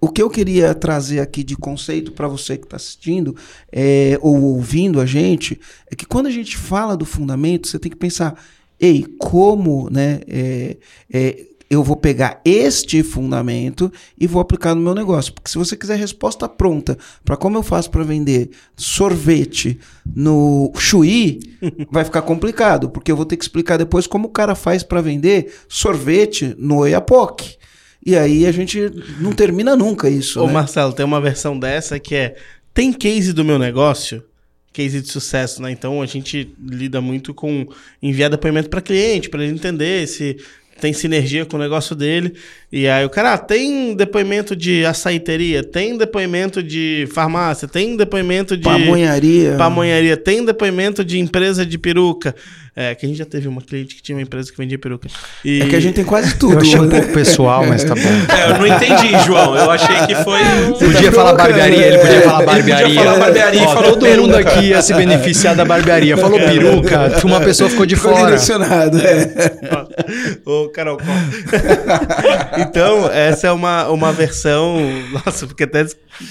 o que eu queria trazer aqui de conceito para você que está assistindo é, ou ouvindo a gente é que quando a gente fala do fundamento, você tem que pensar, ei, como né, é, é, eu vou pegar este fundamento e vou aplicar no meu negócio? Porque se você quiser resposta pronta para como eu faço para vender sorvete no Chuí, vai ficar complicado, porque eu vou ter que explicar depois como o cara faz para vender sorvete no Oiapoque. E aí a gente não termina nunca isso. Ô, né? Marcelo, tem uma versão dessa que é: tem case do meu negócio? Case de sucesso, né? Então a gente lida muito com enviar depoimento para cliente, para ele entender se tem sinergia com o negócio dele. E aí o cara, ah, tem depoimento de açaiteria, tem depoimento de farmácia, tem depoimento de... Pamonharia. Pamonharia, tem depoimento de empresa de peruca. É, que a gente já teve uma cliente que tinha uma empresa que vendia peruca. E... É que a gente tem quase tudo. Eu achei um pouco pessoal, mas tá bom. É, eu não entendi, João. Eu achei que foi. Um... Podia falar barbearia, ele podia falar barbearia. Ele podia falar barbearia Ó, todo peruca. mundo aqui ia se beneficiar da barbearia. Falou peruca, uma pessoa ficou de ficou fora. direcionado, é. Ô, Carol. então, essa é uma, uma versão. Nossa, porque até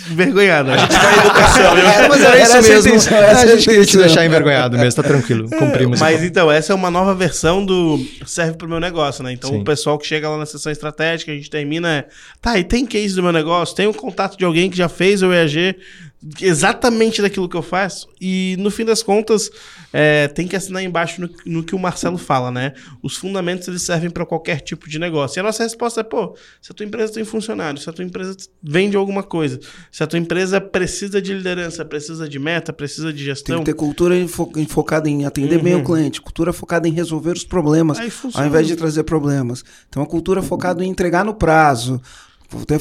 envergonhado. A gente vai educação. É, mas era, era isso mesmo. a gente queria te deixar envergonhado mesmo, tá tranquilo. Cumprimos. Mas então, então, essa é uma nova versão do serve pro meu negócio, né? Então, Sim. o pessoal que chega lá na sessão estratégica, a gente termina, tá, e tem case do meu negócio, tem um contato de alguém que já fez o EAG exatamente daquilo que eu faço. E no fim das contas, é, tem que assinar embaixo no, no, que o Marcelo fala, né? Os fundamentos eles servem para qualquer tipo de negócio. E a nossa resposta é: pô, se a tua empresa tem funcionário, se a tua empresa vende alguma coisa, se a tua empresa precisa de liderança, precisa de meta, precisa de gestão. Tem que ter cultura focada em atender uhum. bem o uhum. cliente, cultura focada em resolver os problemas, ao invés de trazer problemas. Então, a cultura focada em entregar no prazo, ter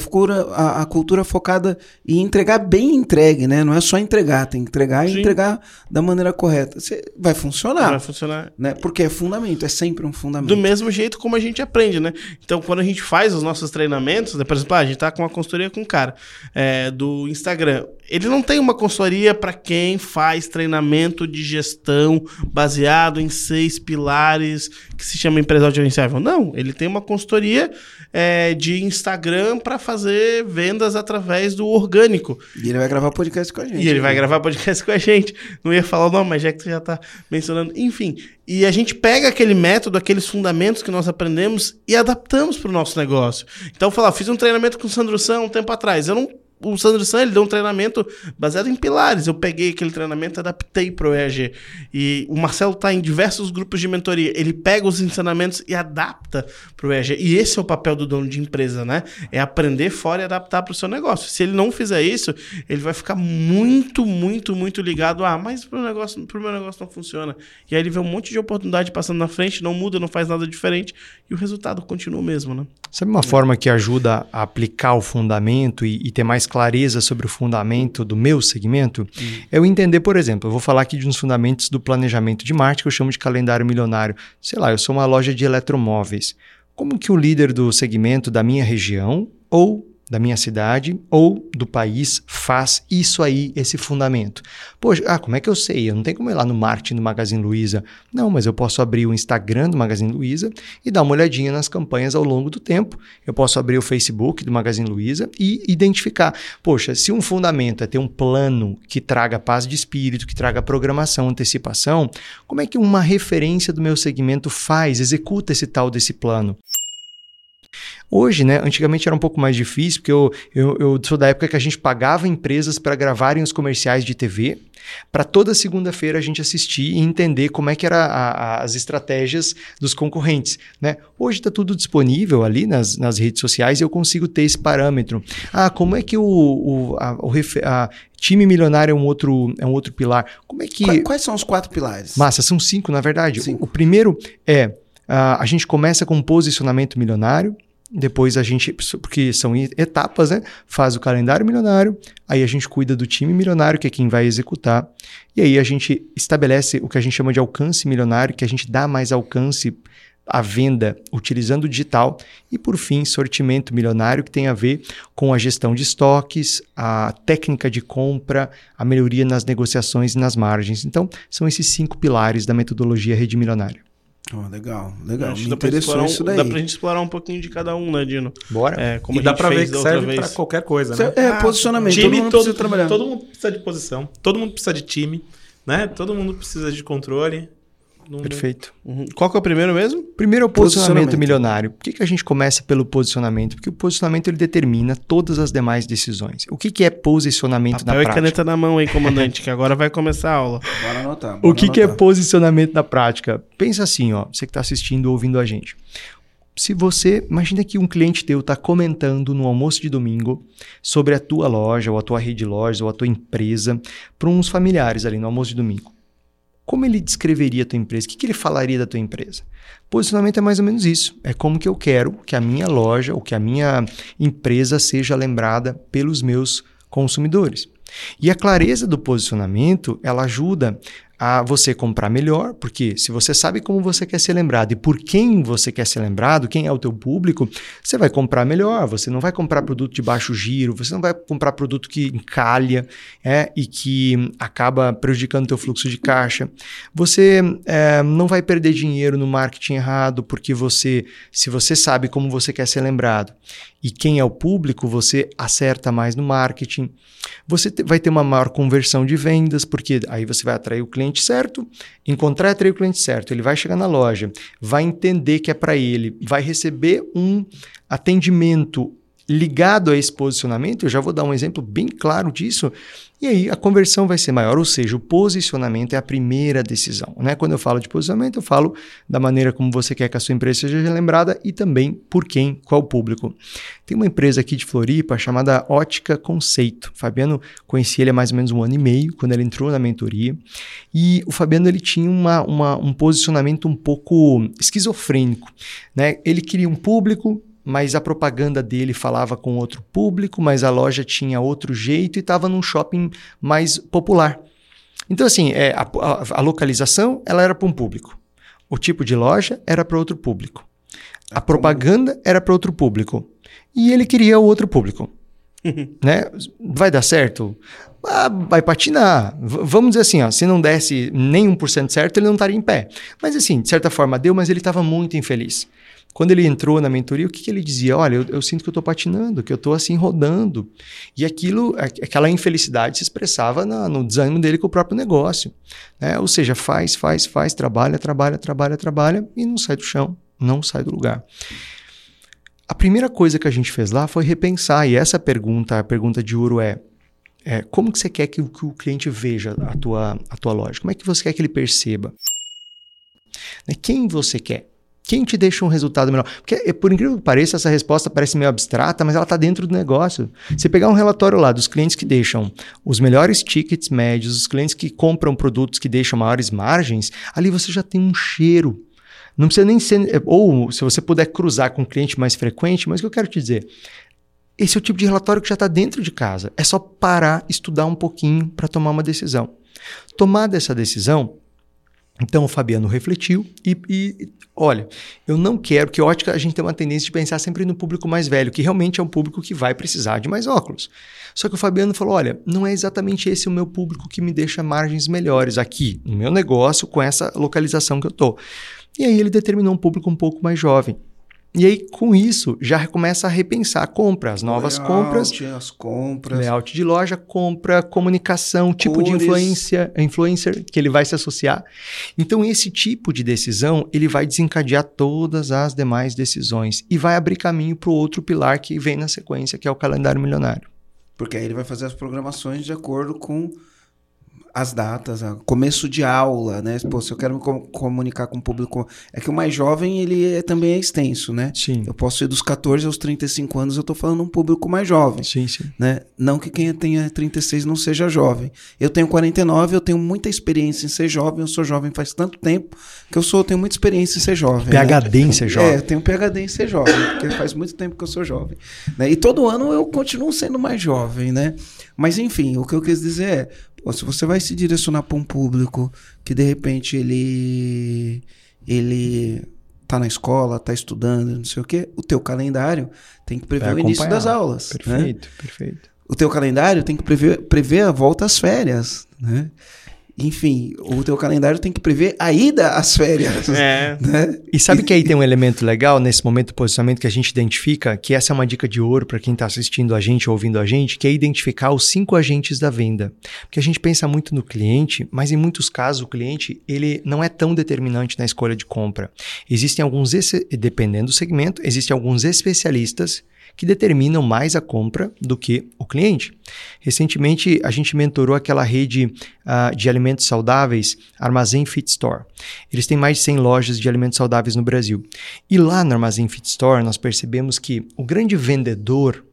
a, a, cultura focada em entregar bem entregue, né? Não é só entregar, tem que entregar Sim. e entregar da maneira correta. Você vai funcionar. Vai funcionar. Né? Porque é fundamento, é sempre um fundamento. Do mesmo jeito como a gente aprende, né? Então, quando a gente faz os nossos treinamentos, né? por exemplo, ah, a gente tá com uma consultoria com um cara é, do Instagram. Ele não tem uma consultoria para quem faz treinamento de gestão baseado em seis pilares que se chama empresa gerenciável. Não, ele tem uma consultoria é, de Instagram para fazer vendas através do orgânico. E ele vai gravar podcast com a gente. E ele vai gravar podcast com a gente. Não ia falar o nome, mas já que você já está mencionando. Enfim, e a gente pega aquele método, aqueles fundamentos que nós aprendemos e adaptamos para o nosso negócio. Então, falar, fiz um treinamento com o Sandro San um tempo atrás. Eu não o Sandro San ele deu um treinamento baseado em pilares. Eu peguei aquele treinamento adaptei para o EAG. E o Marcelo está em diversos grupos de mentoria. Ele pega os ensinamentos e adapta para o EAG. E esse é o papel do dono de empresa, né? É aprender fora e adaptar para o seu negócio. Se ele não fizer isso, ele vai ficar muito, muito, muito ligado. Ah, mas para o negócio, pro meu negócio não funciona. E aí ele vê um monte de oportunidade passando na frente, não muda, não faz nada diferente e o resultado continua o mesmo, né? Sabe uma é. forma que ajuda a aplicar o fundamento e, e ter mais clareza sobre o fundamento do meu segmento, hum. é eu entender, por exemplo, eu vou falar aqui de uns fundamentos do planejamento de marketing que eu chamo de calendário milionário. Sei lá, eu sou uma loja de eletromóveis. Como que o líder do segmento da minha região ou da minha cidade ou do país faz isso aí, esse fundamento. Poxa, ah, como é que eu sei? Eu não tenho como ir lá no marketing do Magazine Luiza. Não, mas eu posso abrir o Instagram do Magazine Luiza e dar uma olhadinha nas campanhas ao longo do tempo. Eu posso abrir o Facebook do Magazine Luiza e identificar. Poxa, se um fundamento é ter um plano que traga paz de espírito, que traga programação, antecipação, como é que uma referência do meu segmento faz, executa esse tal desse plano? Hoje, né? Antigamente era um pouco mais difícil, porque eu, eu, eu sou da época que a gente pagava empresas para gravarem os comerciais de TV, para toda segunda-feira a gente assistir e entender como é que eram as estratégias dos concorrentes, né? Hoje está tudo disponível ali nas, nas redes sociais e eu consigo ter esse parâmetro. Ah, como é que o, o, a, o a, time milionário é um outro, é um outro pilar? Como é que... Quais, quais são os quatro pilares? Massa, são cinco, na verdade. Cinco. O, o primeiro é... Uh, a gente começa com um posicionamento milionário, depois a gente, porque são etapas, né? Faz o calendário milionário, aí a gente cuida do time milionário, que é quem vai executar, e aí a gente estabelece o que a gente chama de alcance milionário, que a gente dá mais alcance à venda utilizando o digital, e por fim, sortimento milionário, que tem a ver com a gestão de estoques, a técnica de compra, a melhoria nas negociações e nas margens. Então, são esses cinco pilares da metodologia Rede Milionária. Oh, legal, legal. Me interessou isso daí. Dá pra gente explorar um pouquinho de cada um, né, Dino? Bora. É, como e dá pra ver que serve pra qualquer coisa, né? É, ah, posicionamento. Time, todo mundo todo, precisa trabalhar. Todo mundo precisa de posição, todo mundo precisa de time, né? Todo mundo precisa de controle. Perfeito. Uhum. Qual que é o primeiro mesmo? Primeiro é o posicionamento, posicionamento. milionário. Por que, que a gente começa pelo posicionamento? Porque o posicionamento ele determina todas as demais decisões. O que, que é posicionamento Papel na prática? caneta na mão aí, comandante, que agora vai começar a aula. Bora anotar. Bora o que, que é posicionamento na prática? Pensa assim, ó, você que está assistindo ou ouvindo a gente. Se você, imagina que um cliente teu está comentando no almoço de domingo sobre a tua loja, ou a tua rede de lojas, ou a tua empresa, para uns familiares ali no almoço de domingo. Como ele descreveria a tua empresa? O que, que ele falaria da tua empresa? Posicionamento é mais ou menos isso. É como que eu quero que a minha loja ou que a minha empresa seja lembrada pelos meus consumidores. E a clareza do posicionamento, ela ajuda a você comprar melhor, porque se você sabe como você quer ser lembrado e por quem você quer ser lembrado, quem é o teu público, você vai comprar melhor. Você não vai comprar produto de baixo giro, você não vai comprar produto que encalha é, e que acaba prejudicando o teu fluxo de caixa. Você é, não vai perder dinheiro no marketing errado, porque você, se você sabe como você quer ser lembrado e quem é o público, você acerta mais no marketing. Você vai ter uma maior conversão de vendas, porque aí você vai atrair o cliente certo, encontrar e atrair o cliente certo. Ele vai chegar na loja, vai entender que é para ele, vai receber um atendimento ligado a esse posicionamento, eu já vou dar um exemplo bem claro disso, e aí a conversão vai ser maior, ou seja, o posicionamento é a primeira decisão. Né? Quando eu falo de posicionamento, eu falo da maneira como você quer que a sua empresa seja lembrada e também por quem, qual público. Tem uma empresa aqui de Floripa chamada Ótica Conceito. O Fabiano conheci ele há mais ou menos um ano e meio, quando ele entrou na mentoria. E o Fabiano ele tinha uma, uma, um posicionamento um pouco esquizofrênico. Né? Ele queria um público, mas a propaganda dele falava com outro público, mas a loja tinha outro jeito e estava num shopping mais popular. Então, assim, é, a, a, localização ela era para um público. O tipo de loja era para outro público. A propaganda era para outro público. E ele queria o outro público. né? Vai dar certo? Ah, vai patinar. V vamos dizer assim, ó, se não desse nem 1% certo, ele não estaria em pé. Mas assim, de certa forma deu, mas ele estava muito infeliz. Quando ele entrou na mentoria, o que, que ele dizia? Olha, eu, eu sinto que eu estou patinando, que eu estou assim rodando. E aquilo, aquela infelicidade se expressava no desânimo dele com o próprio negócio. Né? Ou seja, faz, faz, faz, trabalha, trabalha, trabalha, trabalha e não sai do chão, não sai do lugar. A primeira coisa que a gente fez lá foi repensar, e essa pergunta, a pergunta de ouro é, é como que você quer que, que o cliente veja a tua, a tua loja? Como é que você quer que ele perceba? Né? Quem você quer? Quem te deixa um resultado melhor? Porque, eh, por incrível que pareça, essa resposta parece meio abstrata, mas ela está dentro do negócio. Você pegar um relatório lá dos clientes que deixam os melhores tickets médios, os clientes que compram produtos que deixam maiores margens, ali você já tem um cheiro. Não precisa nem ser. Eh, ou se você puder cruzar com um cliente mais frequente, mas o que eu quero te dizer? Esse é o tipo de relatório que já está dentro de casa. É só parar, estudar um pouquinho para tomar uma decisão. Tomada essa decisão, então o Fabiano refletiu e, e, olha, eu não quero que ótica a gente tem uma tendência de pensar sempre no público mais velho, que realmente é um público que vai precisar de mais óculos. Só que o Fabiano falou: olha, não é exatamente esse o meu público que me deixa margens melhores aqui no meu negócio com essa localização que eu tô. E aí ele determinou um público um pouco mais jovem. E aí, com isso, já começa a repensar a compra, as novas layout, compras. As compras. Layout de loja, compra, comunicação, Cores. tipo de influência, influencer que ele vai se associar. Então, esse tipo de decisão, ele vai desencadear todas as demais decisões e vai abrir caminho para o outro pilar que vem na sequência, que é o calendário milionário. Porque aí ele vai fazer as programações de acordo com as datas, começo de aula, né? Pô, se eu quero me comunicar com o público. É que o mais jovem, ele é, também é extenso, né? Sim. Eu posso ir dos 14 aos 35 anos, eu tô falando um público mais jovem. Sim, sim. Né? Não que quem tenha 36 não seja jovem. Eu tenho 49, eu tenho muita experiência em ser jovem, eu sou jovem faz tanto tempo que eu sou, tenho muita experiência em ser jovem. PHD né? em ser jovem. É, eu tenho PHD em ser jovem, porque faz muito tempo que eu sou jovem. Né? E todo ano eu continuo sendo mais jovem, né? Mas enfim, o que eu quis dizer é, ou se você vai se direcionar para um público que de repente ele ele tá na escola, tá estudando, não sei o quê, o teu calendário tem que prever o início das aulas. Perfeito, né? perfeito. O teu calendário tem que prever, prever a volta às férias, né? Enfim, o teu calendário tem que prever a ida às férias. É. Né? E sabe que aí tem um elemento legal nesse momento do posicionamento que a gente identifica, que essa é uma dica de ouro para quem está assistindo a gente ou ouvindo a gente, que é identificar os cinco agentes da venda. Porque a gente pensa muito no cliente, mas em muitos casos o cliente ele não é tão determinante na escolha de compra. Existem alguns, dependendo do segmento, existem alguns especialistas que determinam mais a compra do que o cliente. Recentemente, a gente mentorou aquela rede uh, de alimentos saudáveis, Armazém Fit Store. Eles têm mais de 100 lojas de alimentos saudáveis no Brasil. E lá no Armazém Fit Store, nós percebemos que o grande vendedor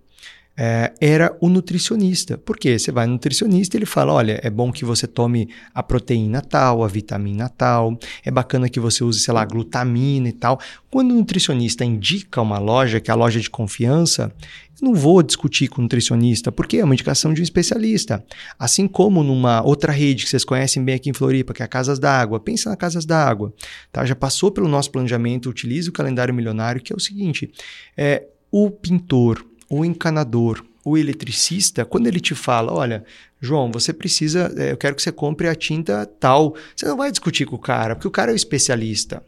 é, era o nutricionista. Porque você vai no nutricionista ele fala: olha, é bom que você tome a proteína tal, a vitamina tal, é bacana que você use, sei lá, glutamina e tal. Quando o nutricionista indica uma loja, que é a loja de confiança, eu não vou discutir com o nutricionista, porque é uma indicação de um especialista. Assim como numa outra rede que vocês conhecem bem aqui em Floripa, que é a Casas d'Água. Pensa na Casas d'Água. Tá? Já passou pelo nosso planejamento, utiliza o calendário milionário, que é o seguinte: é, o pintor, o encanador, o eletricista, quando ele te fala, olha, João, você precisa, é, eu quero que você compre a tinta tal. Você não vai discutir com o cara, porque o cara é o especialista.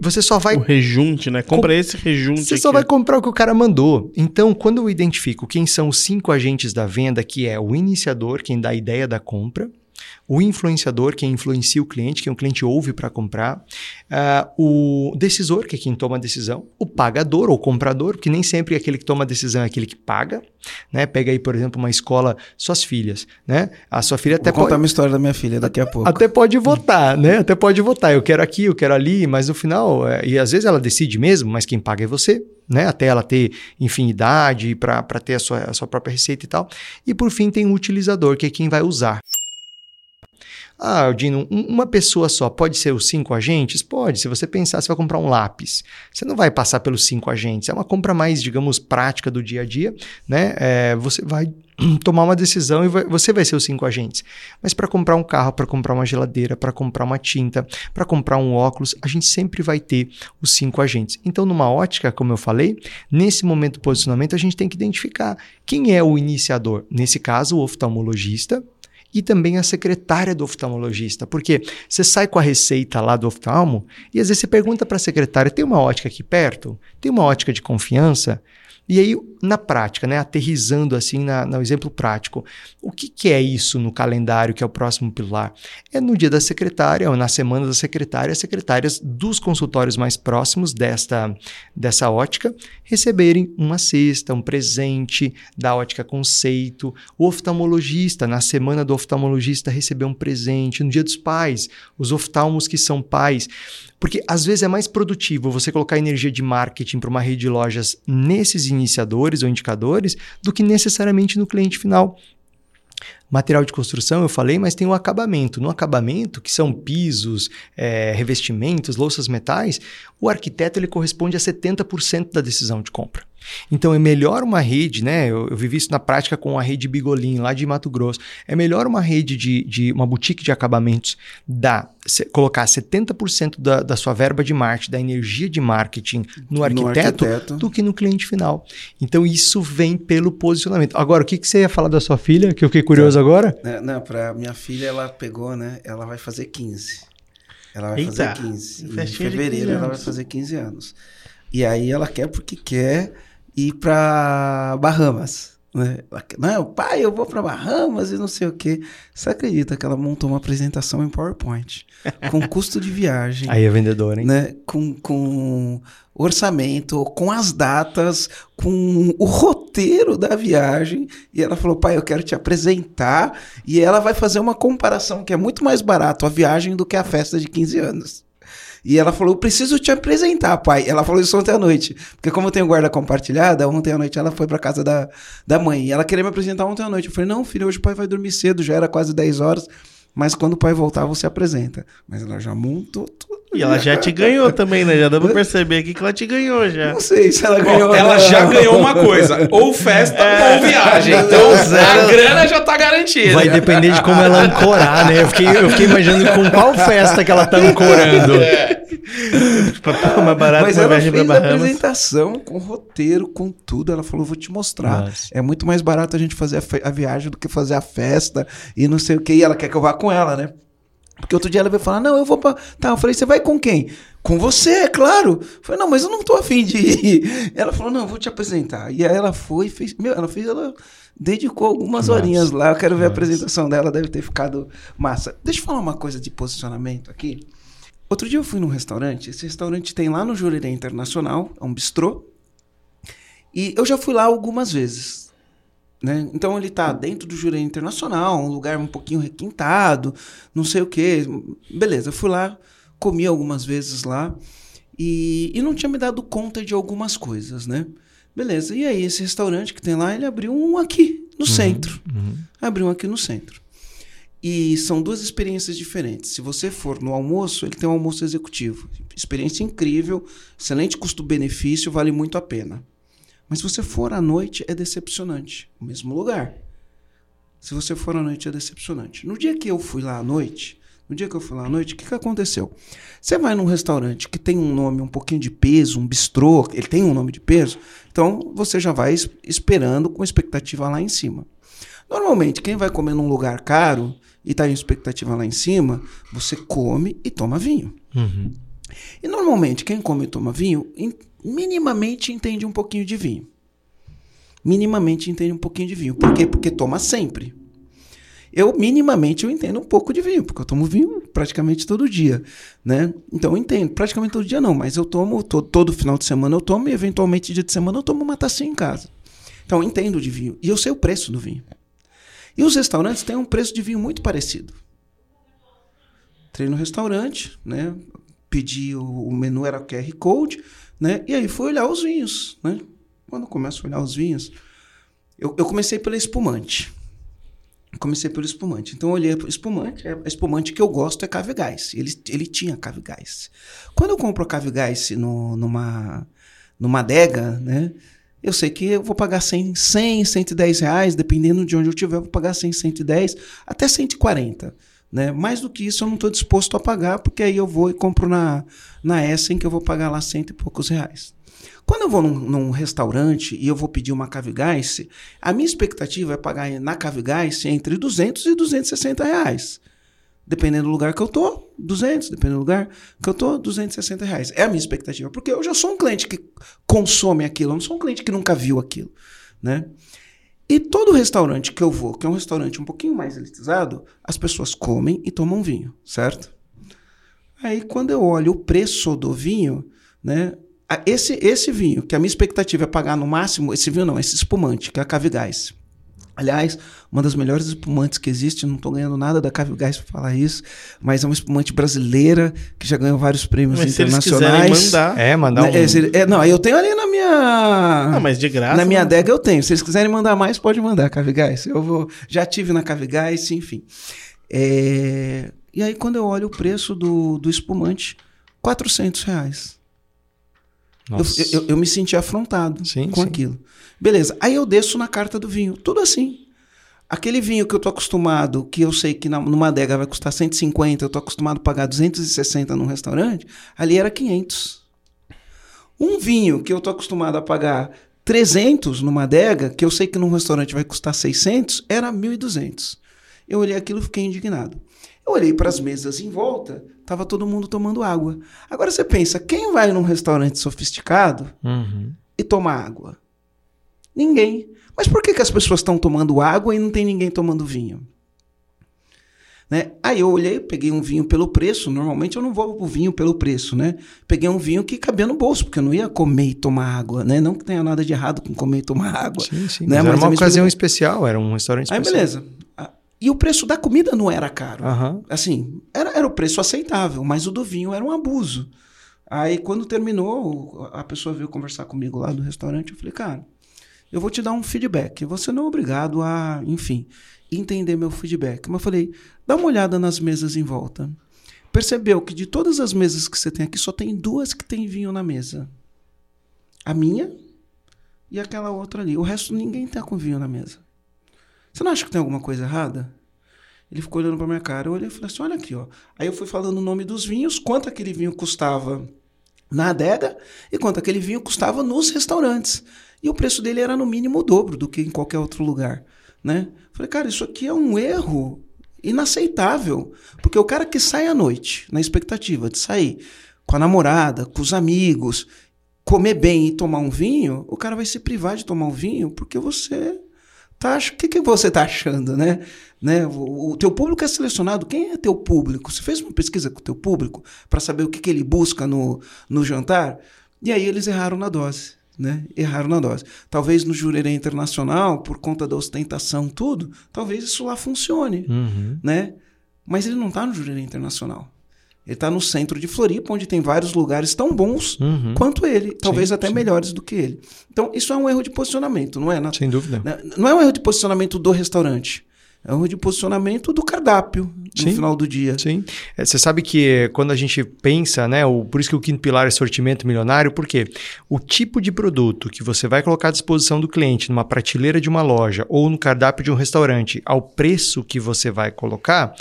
Você só vai. O rejunte, né? Compra com... esse rejunte. Você aqui. só vai comprar o que o cara mandou. Então, quando eu identifico quem são os cinco agentes da venda, que é o iniciador, quem dá a ideia da compra, o influenciador, quem influencia o cliente, quem o cliente ouve para comprar, uh, o decisor, que é quem toma a decisão, o pagador ou comprador, porque nem sempre aquele que toma a decisão é aquele que paga. Né? Pega aí, por exemplo, uma escola, suas filhas. Né? A sua filha até Vou pode... contar uma história da minha filha daqui a pouco. Até pode votar, né? Até pode votar. Eu quero aqui, eu quero ali, mas no final, é... e às vezes ela decide mesmo, mas quem paga é você. Né, até ela ter infinidade para ter a sua, a sua própria receita e tal. E por fim tem o utilizador, que é quem vai usar. Ah, Dino, uma pessoa só pode ser os cinco agentes? Pode. Se você pensar, você vai comprar um lápis. Você não vai passar pelos cinco agentes. É uma compra mais, digamos, prática do dia a dia, né? É, você vai tomar uma decisão e vai, você vai ser os cinco agentes. Mas para comprar um carro, para comprar uma geladeira, para comprar uma tinta, para comprar um óculos, a gente sempre vai ter os cinco agentes. Então, numa ótica, como eu falei, nesse momento do posicionamento, a gente tem que identificar quem é o iniciador. Nesse caso, o oftalmologista, e também a secretária do oftalmologista, porque você sai com a receita lá do oftalmo e às vezes você pergunta para a secretária: tem uma ótica aqui perto? Tem uma ótica de confiança? E aí, na prática, né, aterrizando assim na, no exemplo prático, o que, que, é isso no calendário, que é o próximo pilar? É no dia da secretária, ou na semana da secretária, as secretárias dos consultórios mais próximos desta, dessa ótica receberem uma cesta, um presente da ótica conceito. O oftalmologista, na semana do oftalmologista, receber um presente. No dia dos pais, os oftalmos que são pais porque às vezes é mais produtivo você colocar energia de marketing para uma rede de lojas nesses iniciadores ou indicadores do que necessariamente no cliente final. Material de construção, eu falei, mas tem o acabamento. No acabamento, que são pisos, é, revestimentos, louças metais, o arquiteto ele corresponde a 70% da decisão de compra. Então é melhor uma rede, né? Eu, eu, vivi isso na prática com a rede Bigolim, lá de Mato Grosso. É melhor uma rede de, de uma boutique de acabamentos se, colocar 70% da, da sua verba de marketing, da energia de marketing no arquiteto, no arquiteto, do que no cliente final. Então isso vem pelo posicionamento. Agora, o que, que você ia falar da sua filha, que eu fiquei curioso então, agora? Não, não para minha filha, ela pegou, né? Ela vai fazer 15. Ela vai Eita, fazer 15. Em fevereiro ela vai fazer 15 anos. E aí ela quer porque quer ir para Bahamas. Né? Não, pai, eu vou para Bahamas e não sei o quê. Você acredita que ela montou uma apresentação em PowerPoint com custo de viagem? Aí é vendedor, hein? Né? Com, com orçamento, com as datas, com o roteiro da viagem. E ela falou: pai, eu quero te apresentar. E ela vai fazer uma comparação que é muito mais barato a viagem do que a festa de 15 anos. E ela falou: Eu preciso te apresentar, pai. Ela falou isso ontem à noite. Porque, como eu tenho guarda compartilhada, ontem à noite ela foi pra casa da, da mãe. E ela queria me apresentar ontem à noite. Eu falei: Não, filho, hoje o pai vai dormir cedo, já era quase 10 horas. Mas quando o pai voltar, você apresenta. Mas ela já montou. E ela já te ganhou também, né? Já dá pra perceber aqui que ela te ganhou já. Não sei se ela ganhou. Bom, ela já ganhou uma coisa: ou festa é. ou viagem. Então a grana já tá garantida. Vai depender de como ela ancorar, né? Eu fiquei, eu fiquei imaginando com qual festa que ela tá ancorando. É. mais barato Mas ela fez a apresentação com roteiro, com tudo. Ela falou: vou te mostrar. Nossa. É muito mais barato a gente fazer a, a viagem do que fazer a festa e não sei o que. E ela quer que eu vá com ela, né? Porque outro dia ela veio falar, não, eu vou pra... Tá, eu falei, você vai com quem? Com você, é claro. Eu falei, não, mas eu não tô afim de ir. Ela falou, não, eu vou te apresentar. E aí ela foi, fez... Meu, ela fez, ela dedicou algumas Nossa. horinhas lá. Eu quero ver Nossa. a apresentação dela, deve ter ficado massa. Deixa eu falar uma coisa de posicionamento aqui. Outro dia eu fui num restaurante. Esse restaurante tem lá no Jurerê Internacional, é um bistrô. E eu já fui lá algumas vezes. Né? Então ele está dentro do júri internacional, um lugar um pouquinho requintado, não sei o que. Beleza, fui lá, comi algumas vezes lá e, e não tinha me dado conta de algumas coisas, né? Beleza, e aí esse restaurante que tem lá, ele abriu um aqui no uhum, centro. Uhum. Abriu um aqui no centro. E são duas experiências diferentes. Se você for no almoço, ele tem um almoço executivo. Experiência incrível, excelente custo-benefício, vale muito a pena. Mas se você for à noite, é decepcionante. O mesmo lugar. Se você for à noite, é decepcionante. No dia que eu fui lá à noite, no dia que eu fui lá à noite, o que, que aconteceu? Você vai num restaurante que tem um nome um pouquinho de peso, um bistrô, ele tem um nome de peso, então você já vai esperando com expectativa lá em cima. Normalmente, quem vai comer num lugar caro e está em expectativa lá em cima, você come e toma vinho. Uhum. E normalmente, quem come e toma vinho, minimamente entende um pouquinho de vinho. Minimamente entende um pouquinho de vinho. Por quê? Porque toma sempre. Eu, minimamente, eu entendo um pouco de vinho, porque eu tomo vinho praticamente todo dia, né? Então, eu entendo. Praticamente todo dia não, mas eu tomo, todo, todo final de semana eu tomo e, eventualmente, dia de semana eu tomo uma tacinha em casa. Então, eu entendo de vinho. E eu sei o preço do vinho. E os restaurantes têm um preço de vinho muito parecido. Entrei no restaurante, né? Pedi o, o menu era QR Code, né? E aí fui olhar os vinhos, né? Quando eu começo a olhar os vinhos, eu, eu comecei pelo espumante. Comecei pelo espumante. Então eu olhei para espumante. É, a espumante que eu gosto é Cave Gás. Ele, ele tinha Cave Gás. Quando eu compro Cave Gás no, numa, numa adega, né? Eu sei que eu vou pagar 100, 100, 110 reais, dependendo de onde eu estiver, eu vou pagar 100, 110, até 140. Né? Mais do que isso eu não estou disposto a pagar, porque aí eu vou e compro na, na Essen, que eu vou pagar lá cento e poucos reais. Quando eu vou num, num, restaurante e eu vou pedir uma Cavigás, a minha expectativa é pagar na Cavigás entre 200 e 260 reais. Dependendo do lugar que eu tô, 200. Dependendo do lugar que eu tô, 260 reais. É a minha expectativa. Porque eu já sou um cliente que consome aquilo. Eu não sou um cliente que nunca viu aquilo, né? E todo restaurante que eu vou, que é um restaurante um pouquinho mais elitizado, as pessoas comem e tomam vinho, certo? Aí quando eu olho o preço do vinho, né? Esse, esse vinho, que a minha expectativa é pagar no máximo, esse vinho não, esse espumante, que é a Cavigás. Aliás, uma das melhores espumantes que existe, não estou ganhando nada da Cavigás para falar isso, mas é uma espumante brasileira que já ganhou vários prêmios mas internacionais. Se mandar. É, mandar né, um... É, não, eu tenho ali na minha. Não, mas de graça. Na minha não. adega eu tenho. Se eles quiserem mandar mais, pode mandar, Cavigás. Eu vou. Já tive na Cavigás, enfim. É... E aí, quando eu olho o preço do, do espumante, 400 reais. Eu, eu, eu, me senti afrontado sim, com sim. aquilo. Beleza. Aí eu desço na carta do vinho. Tudo assim. Aquele vinho que eu tô acostumado, que eu sei que na, numa adega vai custar 150, eu tô acostumado a pagar 260 num restaurante, ali era 500. Um vinho que eu tô acostumado a pagar 300 numa adega, que eu sei que num restaurante vai custar 600, era 1.200. Eu olhei aquilo e fiquei indignado. Eu olhei para as mesas em volta, tava todo mundo tomando água. Agora você pensa, quem vai num restaurante sofisticado uhum. e toma água? Ninguém. Mas por que, que as pessoas estão tomando água e não tem ninguém tomando vinho? Né? Aí eu olhei, peguei um vinho pelo preço. Normalmente eu não vou pro vinho pelo preço, né? Peguei um vinho que cabia no bolso, porque eu não ia comer e tomar água, né? Não que tenha nada de errado com comer e tomar água. Sim, sim. Né? Mas, mas era uma ocasião especial, era um restaurante especial. Aí beleza. E o preço da comida não era caro. Uhum. Assim, era, era o preço aceitável, mas o do vinho era um abuso. Aí, quando terminou, a pessoa veio conversar comigo lá do restaurante. Eu falei, cara, eu vou te dar um feedback. Você não é obrigado a, enfim, entender meu feedback. Mas eu falei, dá uma olhada nas mesas em volta. Percebeu que de todas as mesas que você tem aqui, só tem duas que tem vinho na mesa. A minha e aquela outra ali. O resto, ninguém tá com vinho na mesa. Você não acha que tem alguma coisa errada? Ele ficou olhando para minha cara. Eu olhei e falei assim: olha aqui, ó. Aí eu fui falando o nome dos vinhos, quanto aquele vinho custava na adega e quanto aquele vinho custava nos restaurantes. E o preço dele era no mínimo o dobro do que em qualquer outro lugar. Né? Falei, cara, isso aqui é um erro inaceitável. Porque o cara que sai à noite, na expectativa de sair com a namorada, com os amigos, comer bem e tomar um vinho, o cara vai se privar de tomar um vinho porque você Tá, o que, que você está achando, né? né? O, o, teu público é selecionado. Quem é teu público? Você fez uma pesquisa com o teu público para saber o que, que ele busca no, no jantar? E aí eles erraram na dose, né? Erraram na dose. Talvez no jurerê internacional, por conta da ostentação, tudo, talvez isso lá funcione, uhum. né? Mas ele não está no jurerê internacional. Ele está no centro de Floripa, onde tem vários lugares tão bons uhum. quanto ele, talvez sim, até sim. melhores do que ele. Então, isso é um erro de posicionamento, não é? Na, Sem dúvida. Né? Não é um erro de posicionamento do restaurante. É um erro de posicionamento do cardápio no sim, final do dia. Sim. É, você sabe que quando a gente pensa, né? O, por isso que o quinto pilar é sortimento milionário, porque o tipo de produto que você vai colocar à disposição do cliente numa prateleira de uma loja ou no cardápio de um restaurante, ao preço que você vai colocar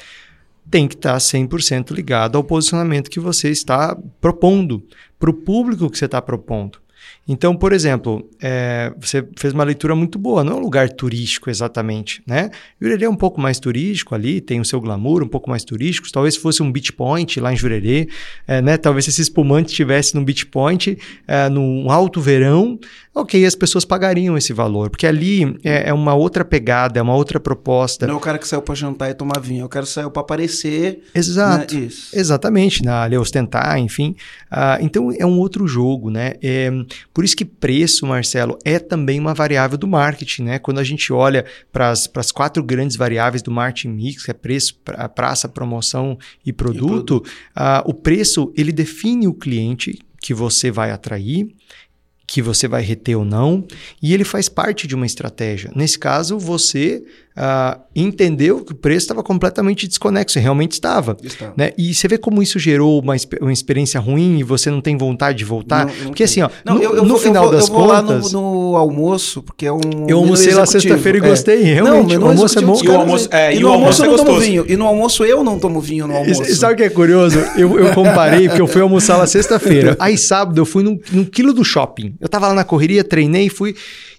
tem que estar 100% ligado ao posicionamento que você está propondo, para o público que você está propondo. Então, por exemplo, é, você fez uma leitura muito boa, não é um lugar turístico exatamente, né? Jurerê é um pouco mais turístico ali, tem o seu glamour, um pouco mais turístico. Talvez fosse um beach point lá em Jurerê, é, né? Talvez esse espumante estivesse num beach point, é, num alto verão, ok, as pessoas pagariam esse valor, porque ali é, é, uma outra pegada, é uma outra proposta. Não é o cara que saiu para jantar e tomar vinho, é o cara que saiu para aparecer. Exato. Né? Exatamente, na, ali ostentar, enfim. Uh, então é um outro jogo, né? É, por isso que preço, Marcelo, é também uma variável do marketing, né? Quando a gente olha para as quatro grandes variáveis do marketing mix, que é preço, pra, praça, promoção e produto, e produto. Uh, o preço ele define o cliente que você vai atrair que você vai reter ou não, e ele faz parte de uma estratégia. Nesse caso, você uh, entendeu que o preço estava completamente desconexo, realmente estava. Né? E você vê como isso gerou uma, uma experiência ruim e você não tem vontade de voltar? Não, não porque tem. assim, ó, não, no, eu, eu no final eu vou, das eu vou contas... Lá no, no, almoço, porque é um Eu almocei lá sexta-feira e gostei, é. realmente. Não, o almoço é bom. E, o almoço, é, e, no almoço, almoço eu não tomo vinho. E no almoço eu não tomo vinho no almoço. E, sabe o que é curioso? Eu, eu comparei, porque eu fui almoçar lá sexta-feira. Aí sábado eu fui num, num quilo do shopping. Eu tava lá na correria, treinei, fui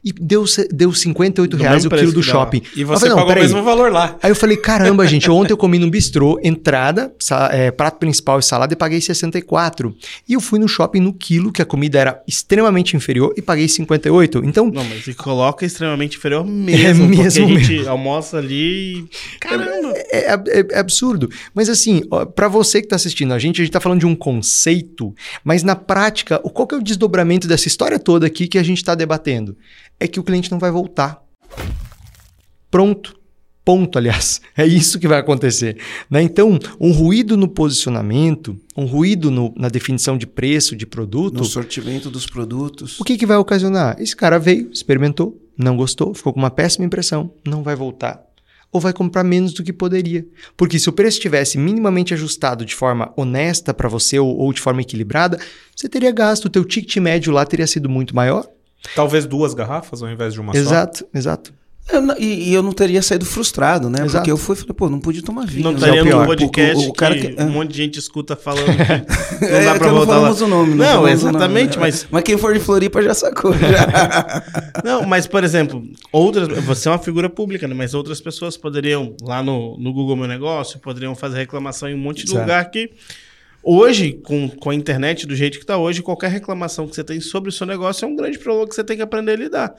e deu, deu 58 reais o quilo do shopping. E você falei, pagou o mesmo valor lá. Aí eu falei, caramba, gente, ontem eu comi num bistrô, entrada, é, prato principal e salada e paguei 64. E eu fui no shopping no quilo, que a comida era extremamente inferior, e paguei 58. Então... Não, mas você coloca extremamente inferior mesmo, é mesmo porque a gente mesmo. almoça ali e... Caramba! É, é, é, é absurdo. Mas assim, para você que tá assistindo a gente, a gente tá falando de um conceito, mas na prática, qual que é o desdobramento dessa história toda aqui que a gente está debatendo? É que o cliente não vai voltar. Pronto. Ponto, aliás. É isso que vai acontecer. Né? Então, um ruído no posicionamento, um ruído no, na definição de preço de produto. No sortimento dos produtos. O que, que vai ocasionar? Esse cara veio, experimentou, não gostou, ficou com uma péssima impressão, não vai voltar. Ou vai comprar menos do que poderia. Porque se o preço estivesse minimamente ajustado de forma honesta para você ou, ou de forma equilibrada, você teria gasto, o teu ticket médio lá teria sido muito maior Talvez duas garrafas ao invés de uma exato, só. Exato, exato. E, e, eu não teria saído frustrado, né? Exato. Porque eu fui e falei, pô, não podia tomar vinho. Não né? estaria no podcast o, o, cara que, que, um monte de gente escuta falando que não dá é, pra voltar lá. o nome. Não, não exatamente, nome, mas... Mas quem for de Floripa já sacou, já. não, mas, por exemplo, outras... Você é uma figura pública, né? Mas outras pessoas poderiam, lá no, no Google Meu Negócio, poderiam fazer reclamação em um monte de Exato. lugar que Hoje, com, com a internet do jeito que está hoje, qualquer reclamação que você tem sobre o seu negócio é um grande problema que você tem que aprender a lidar.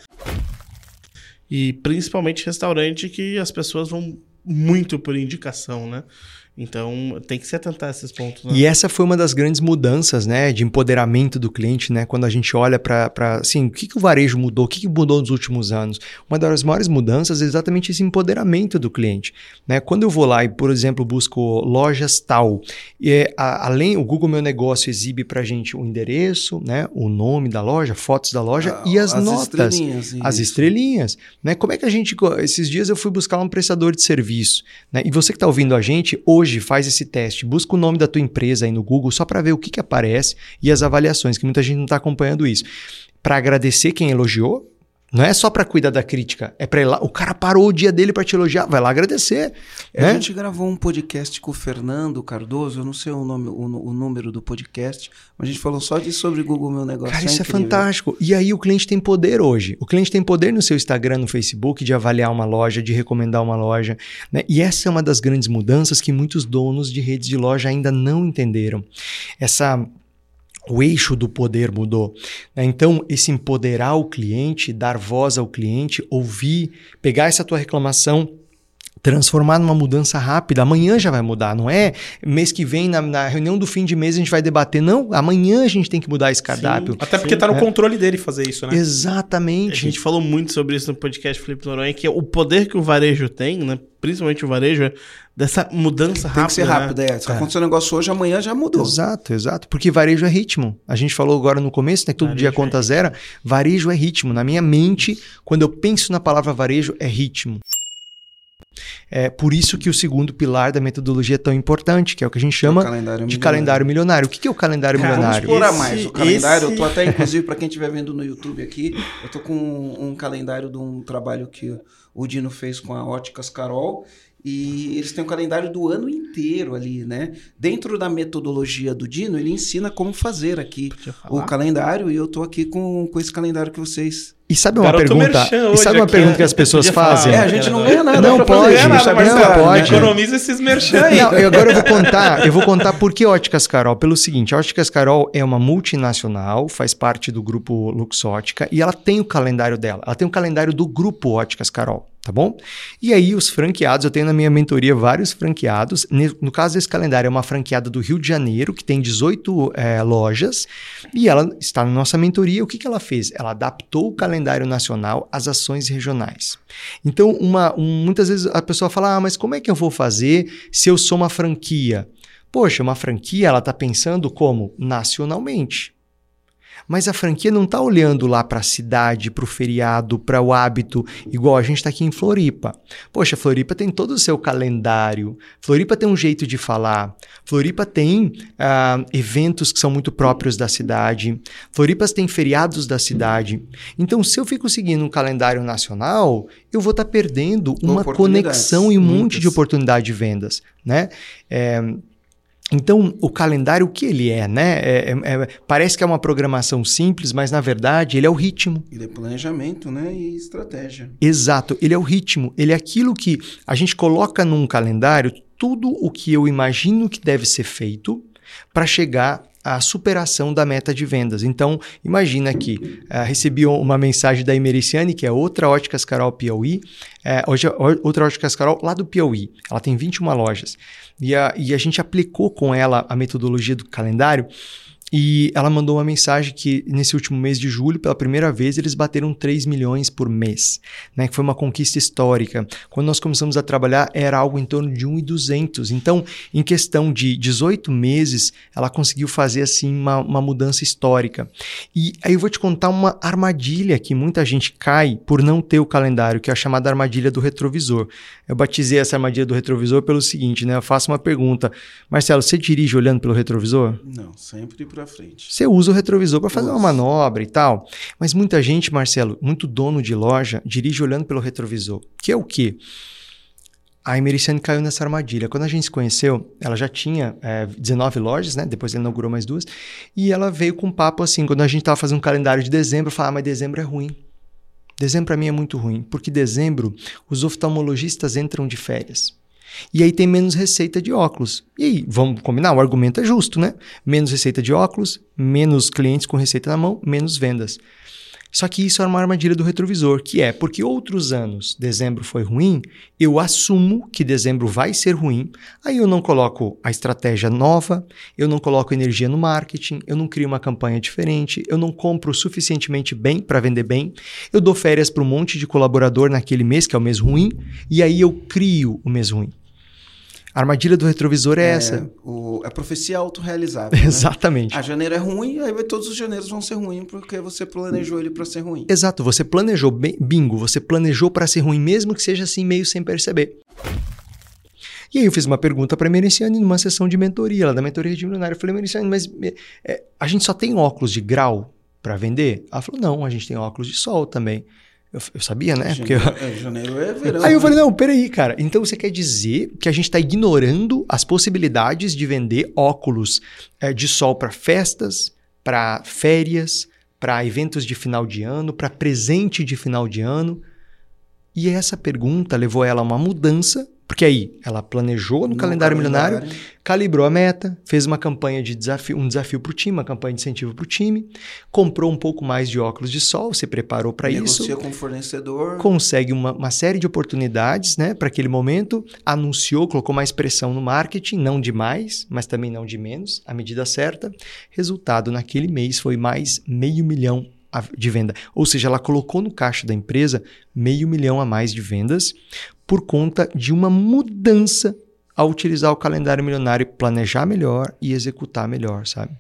E principalmente restaurante que as pessoas vão muito por indicação, né? Então, tem que se atentar a esses pontos. Né? E essa foi uma das grandes mudanças, né, de empoderamento do cliente, né, quando a gente olha para, assim, o que, que o varejo mudou, o que, que mudou nos últimos anos. Uma das maiores mudanças é exatamente esse empoderamento do cliente, né. Quando eu vou lá e, por exemplo, busco lojas tal, e é, a, além, o Google Meu Negócio exibe para a gente o endereço, né, o nome da loja, fotos da loja ah, e as, as notas, estrelinhas, as estrelinhas, né. Como é que a gente, esses dias eu fui buscar um prestador de serviço, né, e você que está ouvindo a gente, hoje hoje faz esse teste, busca o nome da tua empresa aí no Google só para ver o que, que aparece e as avaliações, que muita gente não está acompanhando isso. Para agradecer quem elogiou, não é só para cuidar da crítica, é para ir lá. O cara parou o dia dele para te elogiar, vai lá agradecer. A né? gente gravou um podcast com o Fernando Cardoso, eu não sei o nome, o, o, número do podcast, mas a gente falou só de sobre Google Meu Negócio. Cara, é isso é fantástico. E aí o cliente tem poder hoje. O cliente tem poder no seu Instagram, no Facebook, de avaliar uma loja, de recomendar uma loja. Né? E essa é uma das grandes mudanças que muitos donos de redes de loja ainda não entenderam. Essa o eixo do poder mudou. Né? Então, esse empoderar o cliente, dar voz ao cliente, ouvir, pegar essa tua reclamação, transformar numa mudança rápida. Amanhã já vai mudar, não é mês que vem, na, na, reunião do fim de mês, a gente vai debater. Não, amanhã a gente tem que mudar esse cardápio. Sim, Até porque está no é. controle dele fazer isso, né? Exatamente. A gente falou muito sobre isso no podcast Felipe Noronha, que é o poder que o varejo tem, né? principalmente o varejo, é dessa mudança rápida. Tem que ser rápido, né? é. Se é. acontecer um negócio hoje, amanhã já mudou. Exato, exato. Porque varejo é ritmo. A gente falou agora no começo, né? Todo varejo dia conta é zero. Varejo é ritmo. Na minha mente, quando eu penso na palavra varejo, é ritmo. É por isso que o segundo pilar da metodologia é tão importante, que é o que a gente chama calendário de calendário milionário. O que é o calendário Cara, milionário? Vamos explorar mais o calendário. Esse... Eu tô até, inclusive, para quem estiver vendo no YouTube aqui, eu tô com um, um calendário de um trabalho que o Dino fez com a Óticas Carol. E eles têm o calendário do ano inteiro ali, né? Dentro da metodologia do Dino, ele ensina como fazer aqui o calendário e eu tô aqui com, com esse calendário que vocês e sabe uma Garoto pergunta? E sabe uma aqui, pergunta que as pessoas fazem? É, a gente não ganha nada. Não pode, não, nada, não pode. Economiza esses merchan aí. Não, eu agora eu vou contar, eu vou contar por que Óticas Carol. Pelo seguinte, a Óticas Carol é uma multinacional, faz parte do grupo Luxótica e ela tem o calendário dela. Ela tem o calendário do grupo Óticas Carol tá bom? E aí os franqueados, eu tenho na minha mentoria vários franqueados. No caso desse calendário é uma franqueada do Rio de Janeiro, que tem 18 é, lojas, e ela está na nossa mentoria. O que, que ela fez? Ela adaptou o calendário nacional às ações regionais. Então, uma, um, muitas vezes a pessoa fala, ah, mas como é que eu vou fazer se eu sou uma franquia? Poxa, uma franquia, ela está pensando como? Nacionalmente. Mas a franquia não está olhando lá para a cidade, para o feriado, para o hábito, igual a gente está aqui em Floripa. Poxa, Floripa tem todo o seu calendário, Floripa tem um jeito de falar, Floripa tem uh, eventos que são muito próprios da cidade, Floripa tem feriados da cidade. Então, se eu fico seguindo um calendário nacional, eu vou estar tá perdendo uma conexão e um monte de oportunidade de vendas, né? É, então, o calendário, o que ele é, né? É, é, é, parece que é uma programação simples, mas na verdade ele é o ritmo. Ele é planejamento, né? E estratégia. Exato, ele é o ritmo. Ele é aquilo que a gente coloca num calendário tudo o que eu imagino que deve ser feito para chegar à superação da meta de vendas. Então, imagina que uh, recebi uma mensagem da Emericiane, que é outra Óticas Carol Piauí, uh, hoje, outra Óticas Carol lá do Piauí. Ela tem 21 lojas. E a, e a gente aplicou com ela a metodologia do calendário. E ela mandou uma mensagem que nesse último mês de julho, pela primeira vez, eles bateram 3 milhões por mês, né? Que foi uma conquista histórica. Quando nós começamos a trabalhar, era algo em torno de 1,200. Então, em questão de 18 meses, ela conseguiu fazer assim uma, uma mudança histórica. E aí eu vou te contar uma armadilha que muita gente cai por não ter o calendário, que é a chamada armadilha do retrovisor. Eu batizei essa armadilha do retrovisor pelo seguinte, né? Eu faço uma pergunta. Marcelo, você dirige olhando pelo retrovisor? Não, sempre para frente. Você usa o retrovisor para fazer uma manobra e tal. Mas muita gente, Marcelo, muito dono de loja, dirige olhando pelo retrovisor. Que é o quê? A Emericiane caiu nessa armadilha. Quando a gente se conheceu, ela já tinha é, 19 lojas, né? Depois ela inaugurou mais duas. E ela veio com um papo assim, quando a gente estava fazendo um calendário de dezembro, eu falava, ah, mas dezembro é ruim. Dezembro para mim é muito ruim, porque dezembro os oftalmologistas entram de férias. E aí tem menos receita de óculos. E aí, vamos combinar, o argumento é justo, né? Menos receita de óculos, menos clientes com receita na mão, menos vendas. Só que isso é uma armadilha do retrovisor, que é porque outros anos dezembro foi ruim, eu assumo que dezembro vai ser ruim, aí eu não coloco a estratégia nova, eu não coloco energia no marketing, eu não crio uma campanha diferente, eu não compro suficientemente bem para vender bem, eu dou férias para um monte de colaborador naquele mês, que é o mês ruim, e aí eu crio o mês ruim. A armadilha do retrovisor é, é essa. O, a profecia autorrealizável. Né? Exatamente. A janeiro é ruim, aí todos os janeiros vão ser ruins porque você planejou ele para ser ruim. Exato, você planejou, bingo, você planejou para ser ruim, mesmo que seja assim meio sem perceber. E aí eu fiz uma pergunta para a Mericiane numa sessão de mentoria, lá da mentoria de milionário. Eu falei, Mericiane, mas é, a gente só tem óculos de grau para vender? Ela falou, não, a gente tem óculos de sol também. Eu, eu sabia, né? Janeiro, Porque eu... é, janeiro é verão. Aí eu falei, né? não, peraí, cara. Então você quer dizer que a gente está ignorando as possibilidades de vender óculos é, de sol para festas, para férias, para eventos de final de ano, para presente de final de ano? E essa pergunta levou ela a uma mudança porque aí ela planejou no, no calendário, calendário milionário, calibrou a meta, fez uma campanha de desafio, um desafio para o time, uma campanha de incentivo para o time, comprou um pouco mais de óculos de sol, se preparou para isso. Negocia com o fornecedor. Consegue uma, uma série de oportunidades né, para aquele momento, anunciou, colocou mais pressão no marketing, não de mais, mas também não de menos, a medida certa. Resultado naquele mês foi mais meio milhão de venda. Ou seja, ela colocou no caixa da empresa meio milhão a mais de vendas por conta de uma mudança ao utilizar o calendário milionário, planejar melhor e executar melhor, sabe?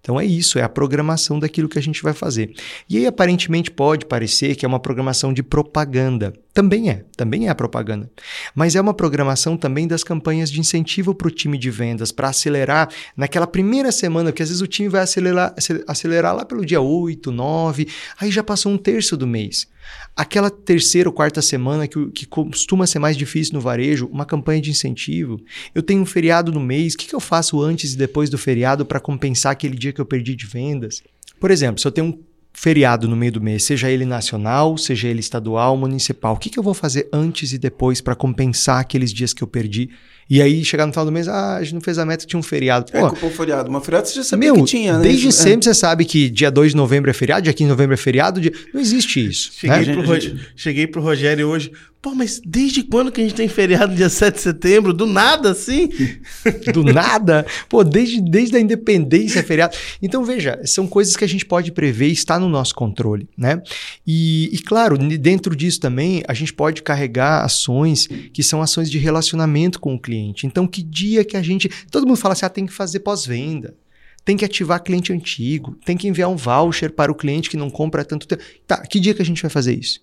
Então é isso, é a programação daquilo que a gente vai fazer. E aí aparentemente pode parecer que é uma programação de propaganda. Também é, também é a propaganda. Mas é uma programação também das campanhas de incentivo para o time de vendas, para acelerar naquela primeira semana, porque às vezes o time vai acelerar, acelerar lá pelo dia 8, 9, aí já passou um terço do mês. Aquela terceira ou quarta semana que, que costuma ser mais difícil no varejo, uma campanha de incentivo. Eu tenho um feriado no mês, o que, que eu faço antes e depois do feriado para compensar aquele dia que eu perdi de vendas? Por exemplo, se eu tenho um feriado no meio do mês, seja ele nacional, seja ele estadual, municipal, o que, que eu vou fazer antes e depois para compensar aqueles dias que eu perdi? E aí, chegar no final do mês, ah, a gente não fez a meta, tinha um feriado. É, Pô, é, culpou o feriado. Uma feriado você já sabia meu, que tinha, né? Desde é. sempre você sabe que dia 2 de novembro é feriado, dia 15 de novembro é feriado. Dia... Não existe isso. Cheguei, né? pro, gente... Cheguei pro Rogério hoje, Pô, mas desde quando que a gente tem feriado dia 7 de setembro? Do nada, assim? Do nada? Pô, desde, desde a independência é feriado. Então, veja, são coisas que a gente pode prever e está no nosso controle, né? E, e, claro, dentro disso também, a gente pode carregar ações que são ações de relacionamento com o cliente. Então, que dia que a gente... Todo mundo fala assim, ah, tem que fazer pós-venda tem que ativar cliente antigo, tem que enviar um voucher para o cliente que não compra há tanto tempo. Tá, que dia que a gente vai fazer isso?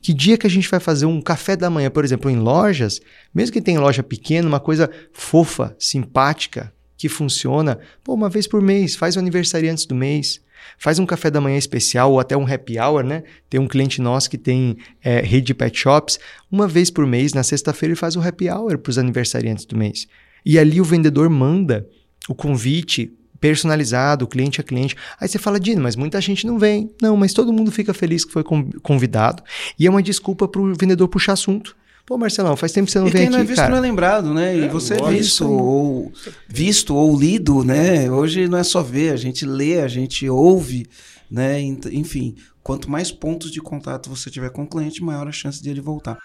Que dia que a gente vai fazer um café da manhã, por exemplo, em lojas, mesmo que tenha loja pequena, uma coisa fofa, simpática, que funciona, pô, uma vez por mês, faz o aniversário antes do mês, faz um café da manhã especial ou até um happy hour, né? Tem um cliente nosso que tem é, rede de pet shops, uma vez por mês, na sexta-feira, ele faz o happy hour para os aniversariantes do mês. E ali o vendedor manda o convite personalizado, cliente a cliente. Aí você fala, Dino, mas muita gente não vem. Não, mas todo mundo fica feliz que foi convidado. E é uma desculpa para o vendedor puxar assunto. Pô, Marcelão, faz tempo que você não e vem aqui, quem não é visto cara. não é lembrado, né? E é, você é visto ou visto ou lido, né? Hoje não é só ver, a gente lê, a gente ouve, né? Enfim, quanto mais pontos de contato você tiver com o cliente, maior a chance de ele voltar.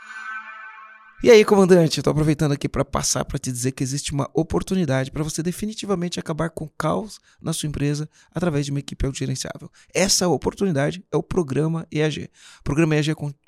E aí, comandante, eu tô aproveitando aqui para passar para te dizer que existe uma oportunidade para você definitivamente acabar com o caos na sua empresa através de uma equipe autogerenciável. Essa oportunidade é o programa EAG. O programa EAG é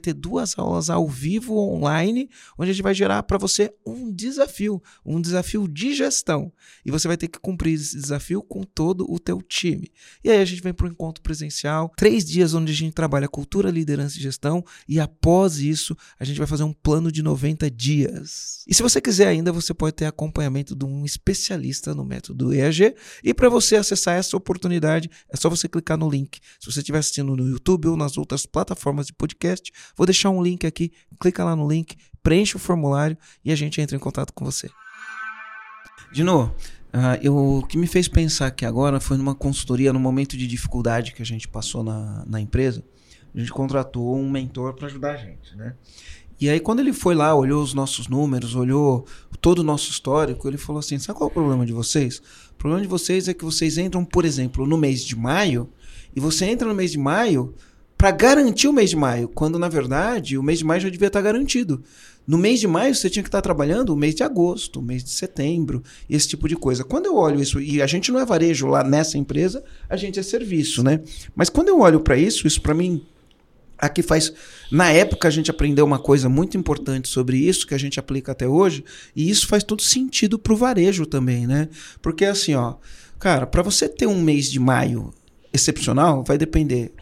ter duas aulas ao vivo online, onde a gente vai gerar para você um desafio, um desafio de gestão. E você vai ter que cumprir esse desafio com todo o teu time. E aí a gente vem para o encontro presencial, três dias onde a gente trabalha cultura, liderança e gestão, e após isso, a gente vai fazer um plano de 90 dias. E se você quiser ainda, você pode ter acompanhamento de um especialista no método EAG. E para você acessar essa oportunidade, é só você clicar no link. Se você estiver assistindo no YouTube ou nas outras plataformas de podcast, Vou deixar um link aqui, clica lá no link, preenche o formulário e a gente entra em contato com você. De novo, uh, eu, o que me fez pensar aqui agora foi numa consultoria, no momento de dificuldade que a gente passou na, na empresa, a gente contratou um mentor para ajudar a gente, né? E aí quando ele foi lá, olhou os nossos números, olhou todo o nosso histórico, ele falou assim: sabe qual é o problema de vocês? O problema de vocês é que vocês entram, por exemplo, no mês de maio, e você entra no mês de maio para garantir o mês de maio, quando na verdade o mês de maio já devia estar garantido. No mês de maio você tinha que estar trabalhando o mês de agosto, o mês de setembro, esse tipo de coisa. Quando eu olho isso, e a gente não é varejo lá nessa empresa, a gente é serviço, né? Mas quando eu olho para isso, isso para mim aqui faz. Na época a gente aprendeu uma coisa muito importante sobre isso que a gente aplica até hoje, e isso faz todo sentido para o varejo também, né? Porque assim, ó, cara, para você ter um mês de maio excepcional, vai depender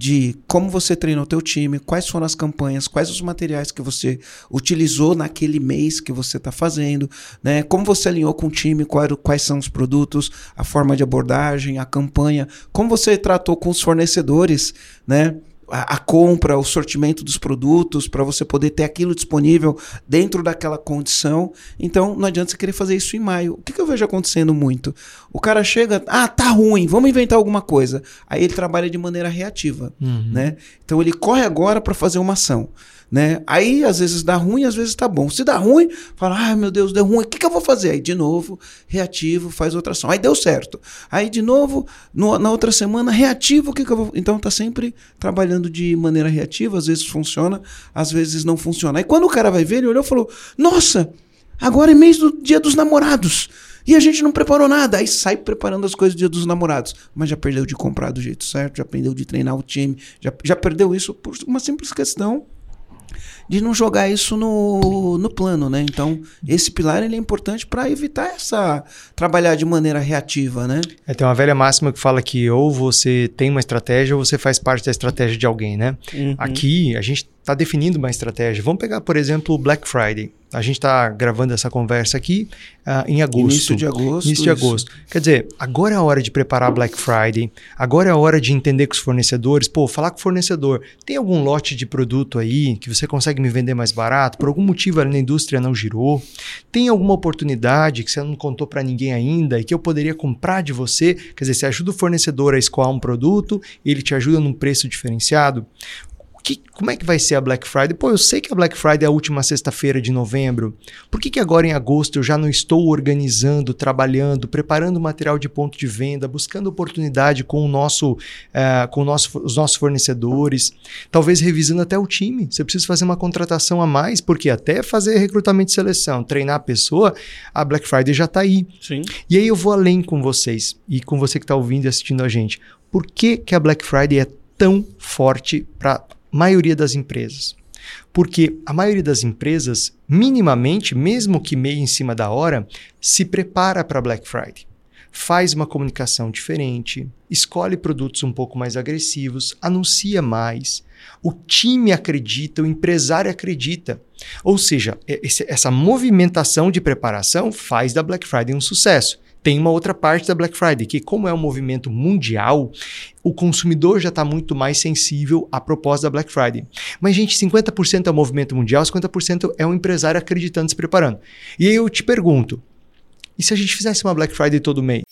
de como você treinou teu time, quais foram as campanhas, quais os materiais que você utilizou naquele mês que você está fazendo, né? Como você alinhou com o time, quais, quais são os produtos, a forma de abordagem, a campanha, como você tratou com os fornecedores, né? A, a, compra, o sortimento dos produtos, para você poder ter aquilo disponível dentro daquela condição. Então, não adianta você querer fazer isso em maio. O que, que eu vejo acontecendo muito? O cara chega, ah, tá ruim, vamos inventar alguma coisa. Aí ele trabalha de maneira reativa, uhum. né? Então ele corre agora para fazer uma ação. Né? Aí às vezes dá ruim, às vezes tá bom. Se dá ruim, fala, ai meu Deus, deu ruim, o que, que eu vou fazer? Aí de novo, reativo, faz outra ação. Aí deu certo. Aí de novo, no, na outra semana, reativo, o que, que eu vou. Então tá sempre trabalhando de maneira reativa, às vezes funciona, às vezes não funciona. Aí quando o cara vai ver, ele olhou e falou: Nossa, agora é mês do dia dos namorados. E a gente não preparou nada. Aí sai preparando as coisas do dia dos namorados. Mas já perdeu de comprar do jeito certo, já perdeu de treinar o time, já, já perdeu isso por uma simples questão de não jogar isso no, no plano, né? Então, esse pilar ele é importante para evitar essa trabalhar de maneira reativa, né? É, tem uma velha máxima que fala que ou você tem uma estratégia ou você faz parte da estratégia de alguém, né? Uhum. Aqui a gente está definindo uma estratégia. Vamos pegar, por exemplo, o Black Friday. A gente está gravando essa conversa aqui uh, em agosto. Início de agosto. Início de agosto. Quer dizer, agora é a hora de preparar Black Friday. Agora é a hora de entender com os fornecedores. Pô, falar com o fornecedor. Tem algum lote de produto aí que você consegue me vender mais barato? Por algum motivo ali na indústria não girou? Tem alguma oportunidade que você não contou para ninguém ainda e que eu poderia comprar de você? Quer dizer, você ajuda o fornecedor a escoar um produto, ele te ajuda num preço diferenciado que, como é que vai ser a Black Friday? Pô, eu sei que a Black Friday é a última sexta-feira de novembro. Por que, que agora em agosto eu já não estou organizando, trabalhando, preparando material de ponto de venda, buscando oportunidade com, o nosso, uh, com o nosso, os nossos fornecedores, talvez revisando até o time. Você precisa fazer uma contratação a mais, porque até fazer recrutamento de seleção, treinar a pessoa, a Black Friday já está aí. Sim. E aí eu vou além com vocês e com você que está ouvindo e assistindo a gente. Por que, que a Black Friday é tão forte para maioria das empresas. Porque a maioria das empresas, minimamente, mesmo que meio em cima da hora, se prepara para Black Friday. Faz uma comunicação diferente, escolhe produtos um pouco mais agressivos, anuncia mais. O time acredita, o empresário acredita. Ou seja, esse, essa movimentação de preparação faz da Black Friday um sucesso. Tem uma outra parte da Black Friday, que como é um movimento mundial, o consumidor já está muito mais sensível à proposta da Black Friday. Mas, gente, 50% é o movimento mundial, 50% é o empresário acreditando, se preparando. E aí eu te pergunto, e se a gente fizesse uma Black Friday todo mês?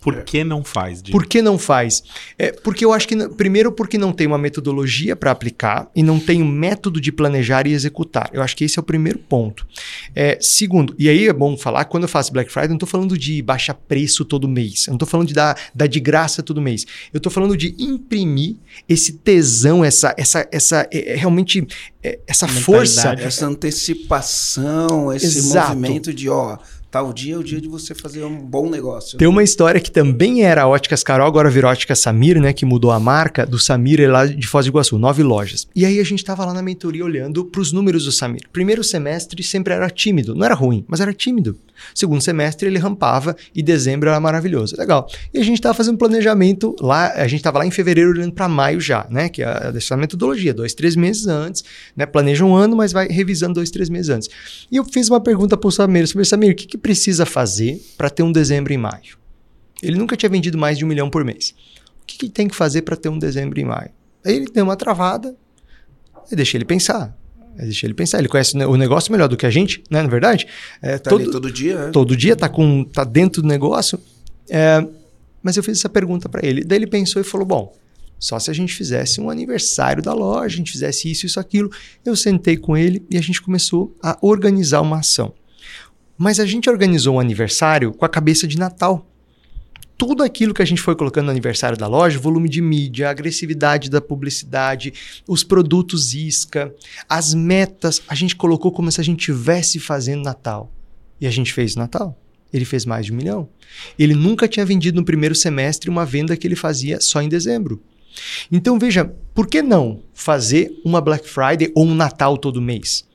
Por que não faz? Por que não faz? É, porque eu acho que, primeiro, porque não tem uma metodologia para aplicar e não tem um método de planejar e executar. Eu acho que esse é o primeiro ponto. É, segundo, e aí é bom falar, quando eu faço Black Friday, eu não estou falando de baixar preço todo mês. Eu não estou falando de dar, dar de graça todo mês. Eu estou falando de imprimir esse tesão, essa, essa, essa é, é realmente é, essa força. Essa antecipação, esse Exato. movimento de, ó Tal dia é o dia de você fazer um bom negócio. Tem uma história que também era Óticas Carol, agora virou Óticas Samir, né? Que mudou a marca do Samir lá de Foz do Iguaçu, nove lojas. E aí a gente estava lá na mentoria olhando para os números do Samir. Primeiro semestre sempre era tímido, não era ruim, mas era tímido. Segundo semestre ele rampava e dezembro era maravilhoso. Legal. E a gente estava fazendo planejamento lá, a gente estava lá em fevereiro olhando para maio já, né? Que é a, metodologia, dois, três meses antes, né? Planeja um ano, mas vai revisando dois, três meses antes. E eu fiz uma pergunta para o Samir, sobre Samir, o que, que precisa fazer para ter um dezembro em maio? Ele nunca tinha vendido mais de um milhão por mês. O que, que tem que fazer para ter um dezembro em maio? Aí ele deu uma travada e deixei ele pensar. Deixa ele pensar, ele conhece o negócio melhor do que a gente, né? Na verdade. É, tá todo, todo dia. Né? Todo dia tá, com, tá dentro do negócio. É, mas eu fiz essa pergunta para ele. Daí ele pensou e falou: bom, só se a gente fizesse um aniversário da loja, a gente fizesse isso, isso, aquilo. Eu sentei com ele e a gente começou a organizar uma ação. Mas a gente organizou um aniversário com a cabeça de Natal tudo aquilo que a gente foi colocando no aniversário da loja, volume de mídia, agressividade da publicidade, os produtos isca, as metas, a gente colocou como se a gente estivesse fazendo Natal. E a gente fez Natal. Ele fez mais de um milhão. Ele nunca tinha vendido no primeiro semestre uma venda que ele fazia só em dezembro. Então veja, por que não fazer uma Black Friday ou um Natal todo mês?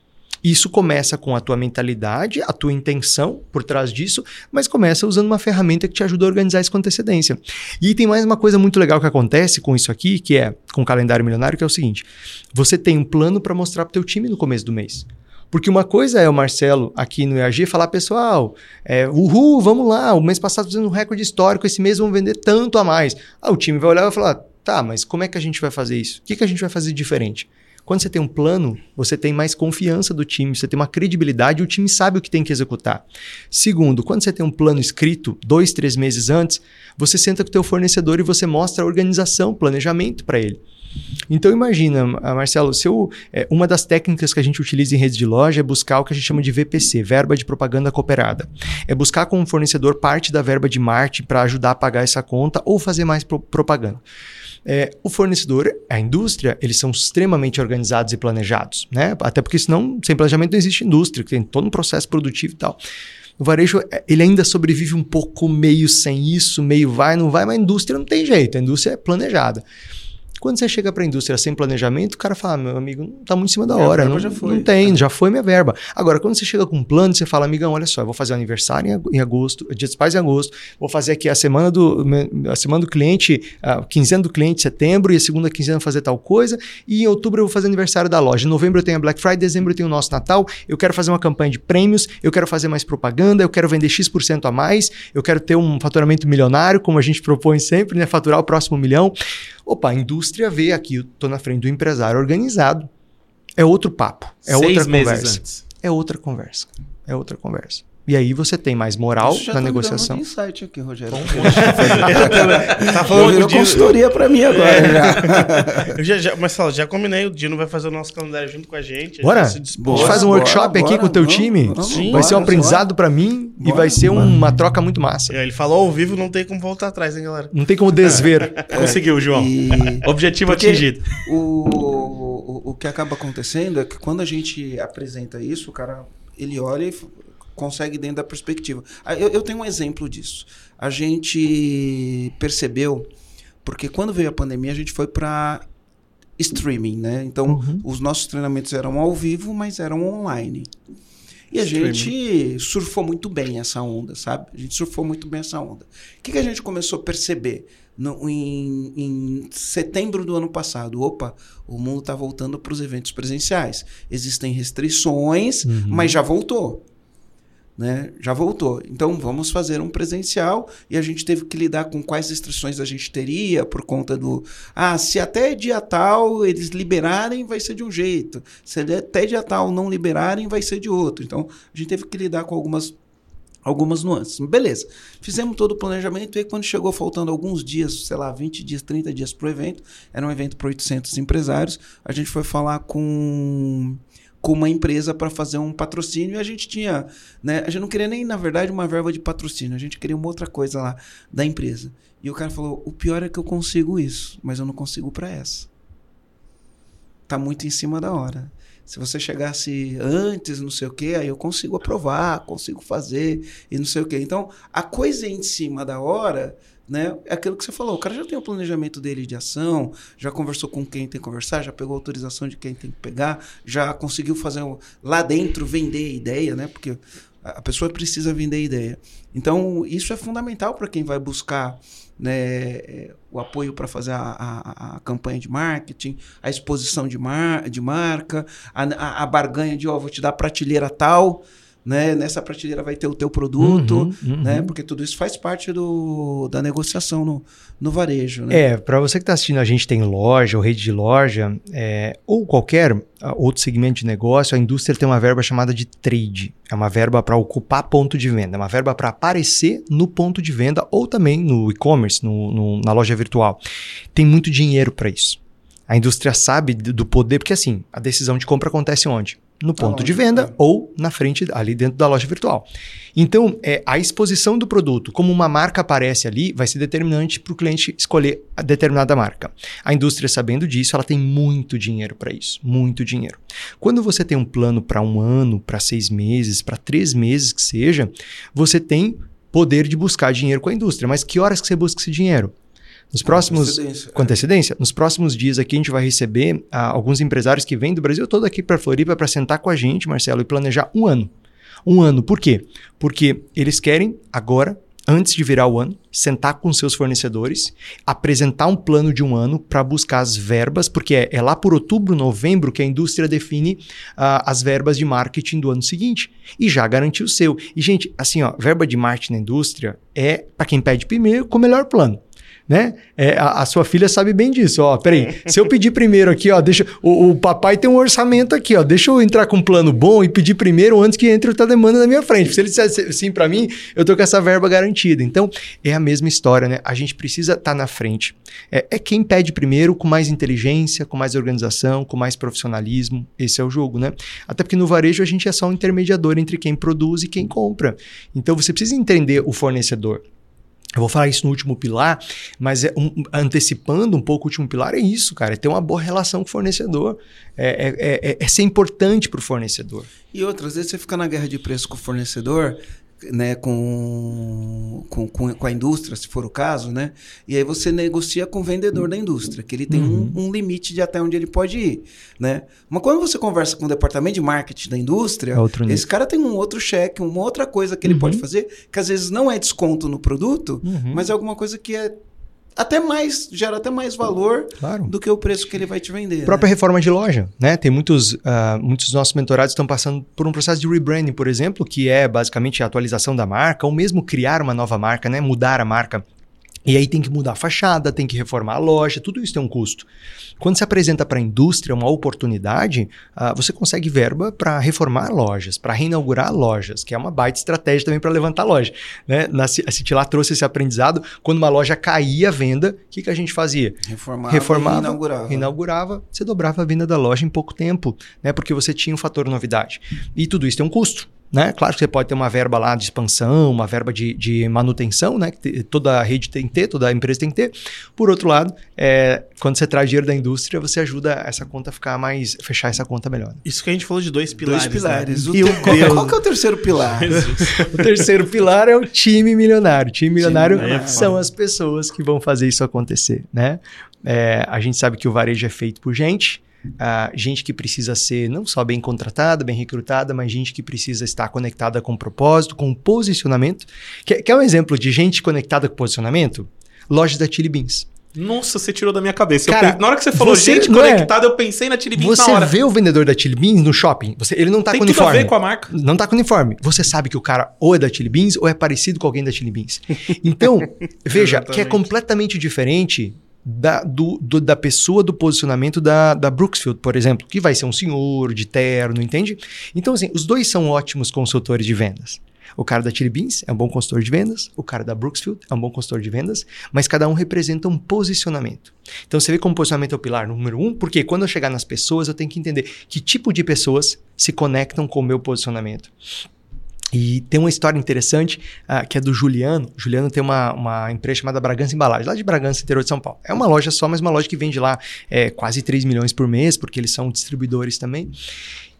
Isso começa com a tua mentalidade, a tua intenção por trás disso, mas começa usando uma ferramenta que te ajuda a organizar isso com antecedência. E tem mais uma coisa muito legal que acontece com isso aqui, que é com o calendário milionário, que é o seguinte: você tem um plano para mostrar para o teu time no começo do mês. Porque uma coisa é o Marcelo aqui no EAG falar, pessoal, é, uhul, vamos lá, o mês passado fazendo um recorde histórico, esse mês vamos vender tanto a mais. Ah, o time vai olhar e vai falar, tá, mas como é que a gente vai fazer isso? O que, que a gente vai fazer diferente? Quando você tem um plano, você tem mais confiança do time, você tem uma credibilidade e o time sabe o que tem que executar. Segundo, quando você tem um plano escrito dois, três meses antes, você senta com o teu fornecedor e você mostra a organização, planejamento para ele. Então imagina, Marcelo, seu, é, uma das técnicas que a gente utiliza em rede de loja é buscar o que a gente chama de VPC, verba de propaganda cooperada. É buscar com o fornecedor parte da verba de marketing para ajudar a pagar essa conta ou fazer mais pro propaganda. É, o fornecedor, a indústria, eles são extremamente organizados e planejados, né? Até porque senão, sem planejamento não existe indústria, tem todo um processo produtivo e tal. O varejo, é, ele ainda sobrevive um pouco meio sem isso, meio vai, não vai, mas a indústria não tem jeito, a indústria é planejada. Quando você chega para a indústria sem planejamento, o cara fala: meu amigo, está muito em cima da minha hora. Não, já foi, não tem, tá. já foi minha verba. Agora, quando você chega com um plano, você fala: amigão, olha só, eu vou fazer aniversário em agosto, dia dos pais em agosto, vou fazer aqui a semana do, a semana do cliente, a quinzena do cliente em setembro, e a segunda quinzena fazer tal coisa, e em outubro eu vou fazer aniversário da loja. Em novembro eu tenho a Black Friday, dezembro eu tenho o nosso Natal, eu quero fazer uma campanha de prêmios, eu quero fazer mais propaganda, eu quero vender X% a mais, eu quero ter um faturamento milionário, como a gente propõe sempre, né? Faturar o próximo milhão. Opa, a indústria vê aqui, estou na frente do empresário organizado. É outro papo, é Seis outra conversa. Antes. É outra conversa. É outra conversa. E aí você tem mais moral na tá negociação. Me dando um insight aqui, Rogério. tá falando de consultoria para mim agora. É. Já. eu já, já, mas fala, já combinei, o Dino vai fazer o nosso calendário junto com a gente. Bora? A gente, a gente faz um workshop bora, aqui bora, com o teu vamos, time. Vamos, Sim. Vai ser um aprendizado para mim e vai ser uma troca muito massa. Ele falou ao vivo, não tem como voltar atrás, hein, galera? Não tem como desver. É. Conseguiu, João. E... Objetivo Porque atingido. O, o, o que acaba acontecendo é que quando a gente apresenta isso, o cara ele olha e consegue dentro da perspectiva. Ah, eu, eu tenho um exemplo disso. A gente percebeu, porque quando veio a pandemia, a gente foi para streaming, né? Então, uhum. os nossos treinamentos eram ao vivo, mas eram online. E a streaming. gente surfou muito bem essa onda, sabe? A gente surfou muito bem essa onda. O que, que a gente começou a perceber? No, em, em, setembro do ano passado, opa, o mundo está voltando para os eventos presenciais. Existem restrições, uhum. mas já voltou né, já voltou. Então vamos fazer um presencial e a gente teve que lidar com quais restrições a gente teria por conta do ah, se até dia tal eles liberarem vai ser de um jeito, se até dia tal não liberarem vai ser de outro. Então a gente teve que lidar com algumas algumas nuances. Beleza. Fizemos todo o planejamento e quando chegou faltando alguns dias, sei lá, 20 dias, 30 dias para o evento, era um evento para 800 empresários, a gente foi falar com com uma empresa para fazer um patrocínio e a gente tinha, né, a gente não queria nem na verdade uma verba de patrocínio, a gente queria uma outra coisa lá da empresa. E o cara falou: "O pior é que eu consigo isso, mas eu não consigo para essa". Tá muito em cima da hora. Se você chegasse antes, não sei o quê, aí eu consigo aprovar, consigo fazer e não sei o quê. Então, a coisa em cima da hora né? É aquilo que você falou, o cara já tem o planejamento dele de ação, já conversou com quem tem que conversar, já pegou a autorização de quem tem que pegar, já conseguiu fazer lá dentro vender ideia, né? Porque a pessoa precisa vender ideia. Então, isso é fundamental para quem vai buscar né, o apoio para fazer a, a, a, campanha de marketing, a exposição de, mar, de marca, a, a, a barganha de, ó, vou te dar prateleira tal, né? Nessa prateleira vai ter o teu produto, uhum, uhum. né? Porque tudo isso faz parte do, da negociação no, no varejo, né? É, para você que está assistindo, a gente tem loja ou rede de loja, é, ou qualquer ah, outro segmento de negócio, a indústria tem uma verba chamada de trade. É uma verba para ocupar ponto de venda, é uma verba para aparecer no ponto de venda ou também no e-commerce, na loja virtual. Tem muito dinheiro para isso. A indústria sabe do poder, porque assim, a decisão de compra acontece onde? No ponto de venda é. ou na frente, ali dentro da loja virtual. Então, é, a exposição do produto, como uma marca aparece ali, vai ser determinante para o cliente escolher a determinada marca. A indústria, sabendo disso, ela tem muito dinheiro para isso, muito dinheiro. Quando você tem um plano para um ano, para seis meses, para três meses que seja, você tem poder de buscar dinheiro com a indústria. Mas que horas que você busca esse dinheiro? Nos próximos. Antecedência. Com antecedência? Nos próximos dias aqui a gente vai receber ah, alguns empresários que vêm do Brasil todo aqui para Floripa para sentar com a gente, Marcelo, e planejar um ano. Um ano. Por quê? Porque eles querem agora, antes de virar o ano, sentar com seus fornecedores, apresentar um plano de um ano para buscar as verbas, porque é, é, lá por outubro, novembro que a indústria define uh, as verbas de marketing do ano seguinte e já garantir o seu. E gente, assim, ó, verba de marketing na indústria é para quem pede primeiro com o melhor plano. Né? É, a, a, sua filha sabe bem disso, ó. Peraí, se eu pedir primeiro aqui, ó, deixa. O, o, papai tem um orçamento aqui, ó. Deixa eu entrar com um plano bom e pedir primeiro antes que entre outra demanda na minha frente. Se ele disser sim para mim, eu tô com essa verba garantida. Então, é a mesma história, né? A gente precisa estar tá na frente. É, é quem pede primeiro com mais inteligência, com mais organização, com mais profissionalismo. Esse é o jogo, né? Até porque no varejo a gente é só um intermediador entre quem produz e quem compra. Então, você precisa entender o fornecedor. Eu vou falar isso no último pilar, mas é um, antecipando um pouco o último pilar, é isso, cara. É ter uma boa relação com o fornecedor. É, é, é, é ser importante para o fornecedor. E outras vezes você fica na guerra de preço com o fornecedor, né, com, com, com, a indústria, se for o caso, né? E aí você negocia com o vendedor da indústria, que ele tem uhum. um, um, limite de até onde ele pode ir, né? Mas quando você conversa com o departamento de marketing da indústria, é esse cara tem um outro cheque, uma outra coisa que ele uhum. pode fazer, que às vezes não é desconto no produto, uhum. mas é alguma coisa que é até mais, gera até mais valor claro. do que o preço que ele vai te vender. A própria né? reforma de loja, né? Tem muitos, uh, muitos nossos mentorados estão passando por um processo de rebranding, por exemplo, que é basicamente a atualização da marca, ou mesmo criar uma nova marca, né? Mudar a marca. E aí tem que mudar a fachada, tem que reformar a loja, tudo isso tem um custo. Quando se apresenta para a indústria uma oportunidade, uh, você consegue verba para reformar lojas, para reinaugurar lojas, que é uma baita estratégia também para levantar loja. Né? Na, a Citilá trouxe esse aprendizado. Quando uma loja caía a venda, o que, que a gente fazia? Reformava, Reformava reinaugurava. Reinaugurava, você dobrava a venda da loja em pouco tempo, né? porque você tinha um fator novidade. E tudo isso tem um custo. Né? Claro que você pode ter uma verba lá de expansão, uma verba de, de manutenção, né? que toda a rede tem que ter, toda a empresa tem que ter. Por outro lado, é, quando você traz dinheiro da indústria, você ajuda essa conta a ficar mais. fechar essa conta melhor. Isso que a gente falou de dois pilares. Dois pilares. Né? O qual, qual, que é o terceiro pilar? o terceiro pilar é o time milionário. O time milionário time são as pessoas que vão fazer isso acontecer. Né? É, a gente sabe que o varejo é feito por gente uh, gente que precisa ser não só bem contratada, bem recrutada, mas gente que precisa estar conectada com propósito, com posicionamento. Quer, quer um exemplo de gente conectada com posicionamento? Lojas da Chili Beans. Nossa, você tirou da minha cabeça. Cara, na hora que você falou você, gente é? conectada, é, eu pensei na Chili Beans Você vê o vendedor da Chili Beans no shopping, você, ele não tá Tem com uniforme. Tem tudo a ver com a marca. Não tá com uniforme. Você sabe que o cara ou é da Chili Beans ou é parecido com alguém da Chili Beans. Então, veja, que é completamente diferente da, do, do, da pessoa do posicionamento da, da Brooksfield, por exemplo, que vai ser um senhor de terno, entende? Então, assim, os dois são ótimos consultores de vendas. O cara da Chili Beans é um bom consultor de vendas, o cara da Brooksfield é um bom consultor de vendas, mas cada um representa um posicionamento. Então você vê como posicionamento é o pilar número um, porque quando eu chegar nas pessoas, eu tenho que entender que tipo de pessoas se conectam com o meu posicionamento. E tem uma história interessante uh, que é do Juliano. O Juliano tem uma, uma empresa chamada Bragança Embalagem, lá de Bragança, interior de São Paulo. É uma loja só, mas uma loja que vende lá é, quase 3 milhões por mês, porque eles são distribuidores também.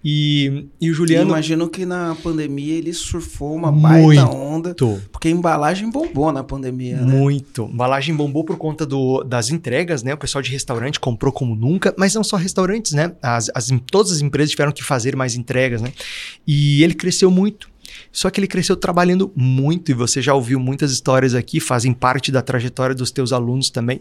E, e o Juliano. Eu imagino que na pandemia ele surfou uma muito, baita onda. Porque a embalagem bombou na pandemia, né? Muito. Embalagem bombou por conta do, das entregas, né? O pessoal de restaurante comprou como nunca, mas não só restaurantes, né? As, as, todas as empresas tiveram que fazer mais entregas, né? E ele cresceu muito. Só que ele cresceu trabalhando muito e você já ouviu muitas histórias aqui, fazem parte da trajetória dos teus alunos também.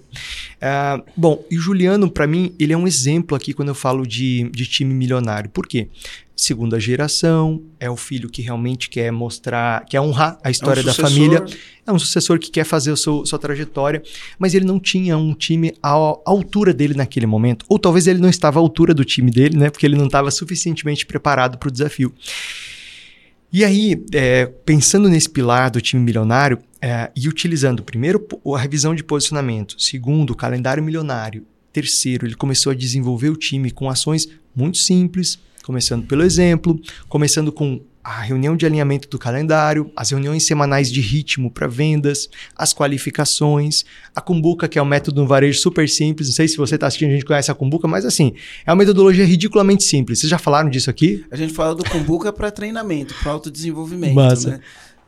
Uh, bom, e o Juliano, para mim, ele é um exemplo aqui quando eu falo de, de time milionário. Por quê? Segunda geração, é o filho que realmente quer mostrar, quer honrar a história é um da família. É um sucessor que quer fazer a sua, sua trajetória, mas ele não tinha um time à, à altura dele naquele momento. Ou talvez ele não estava à altura do time dele, né? Porque ele não estava suficientemente preparado para o desafio. E aí, é, pensando nesse pilar do time milionário é, e utilizando primeiro a revisão de posicionamento, segundo o calendário milionário, terceiro, ele começou a desenvolver o time com ações muito simples, começando pelo exemplo, começando com a reunião de alinhamento do calendário, as reuniões semanais de ritmo para vendas, as qualificações, a Kumbuka, que é um método no varejo super simples. Não sei se você está assistindo, a gente conhece a Kumbuka, mas assim, é uma metodologia ridiculamente simples. Vocês já falaram disso aqui? A gente fala do Kumbuka para treinamento, para autodesenvolvimento. Massa. Né?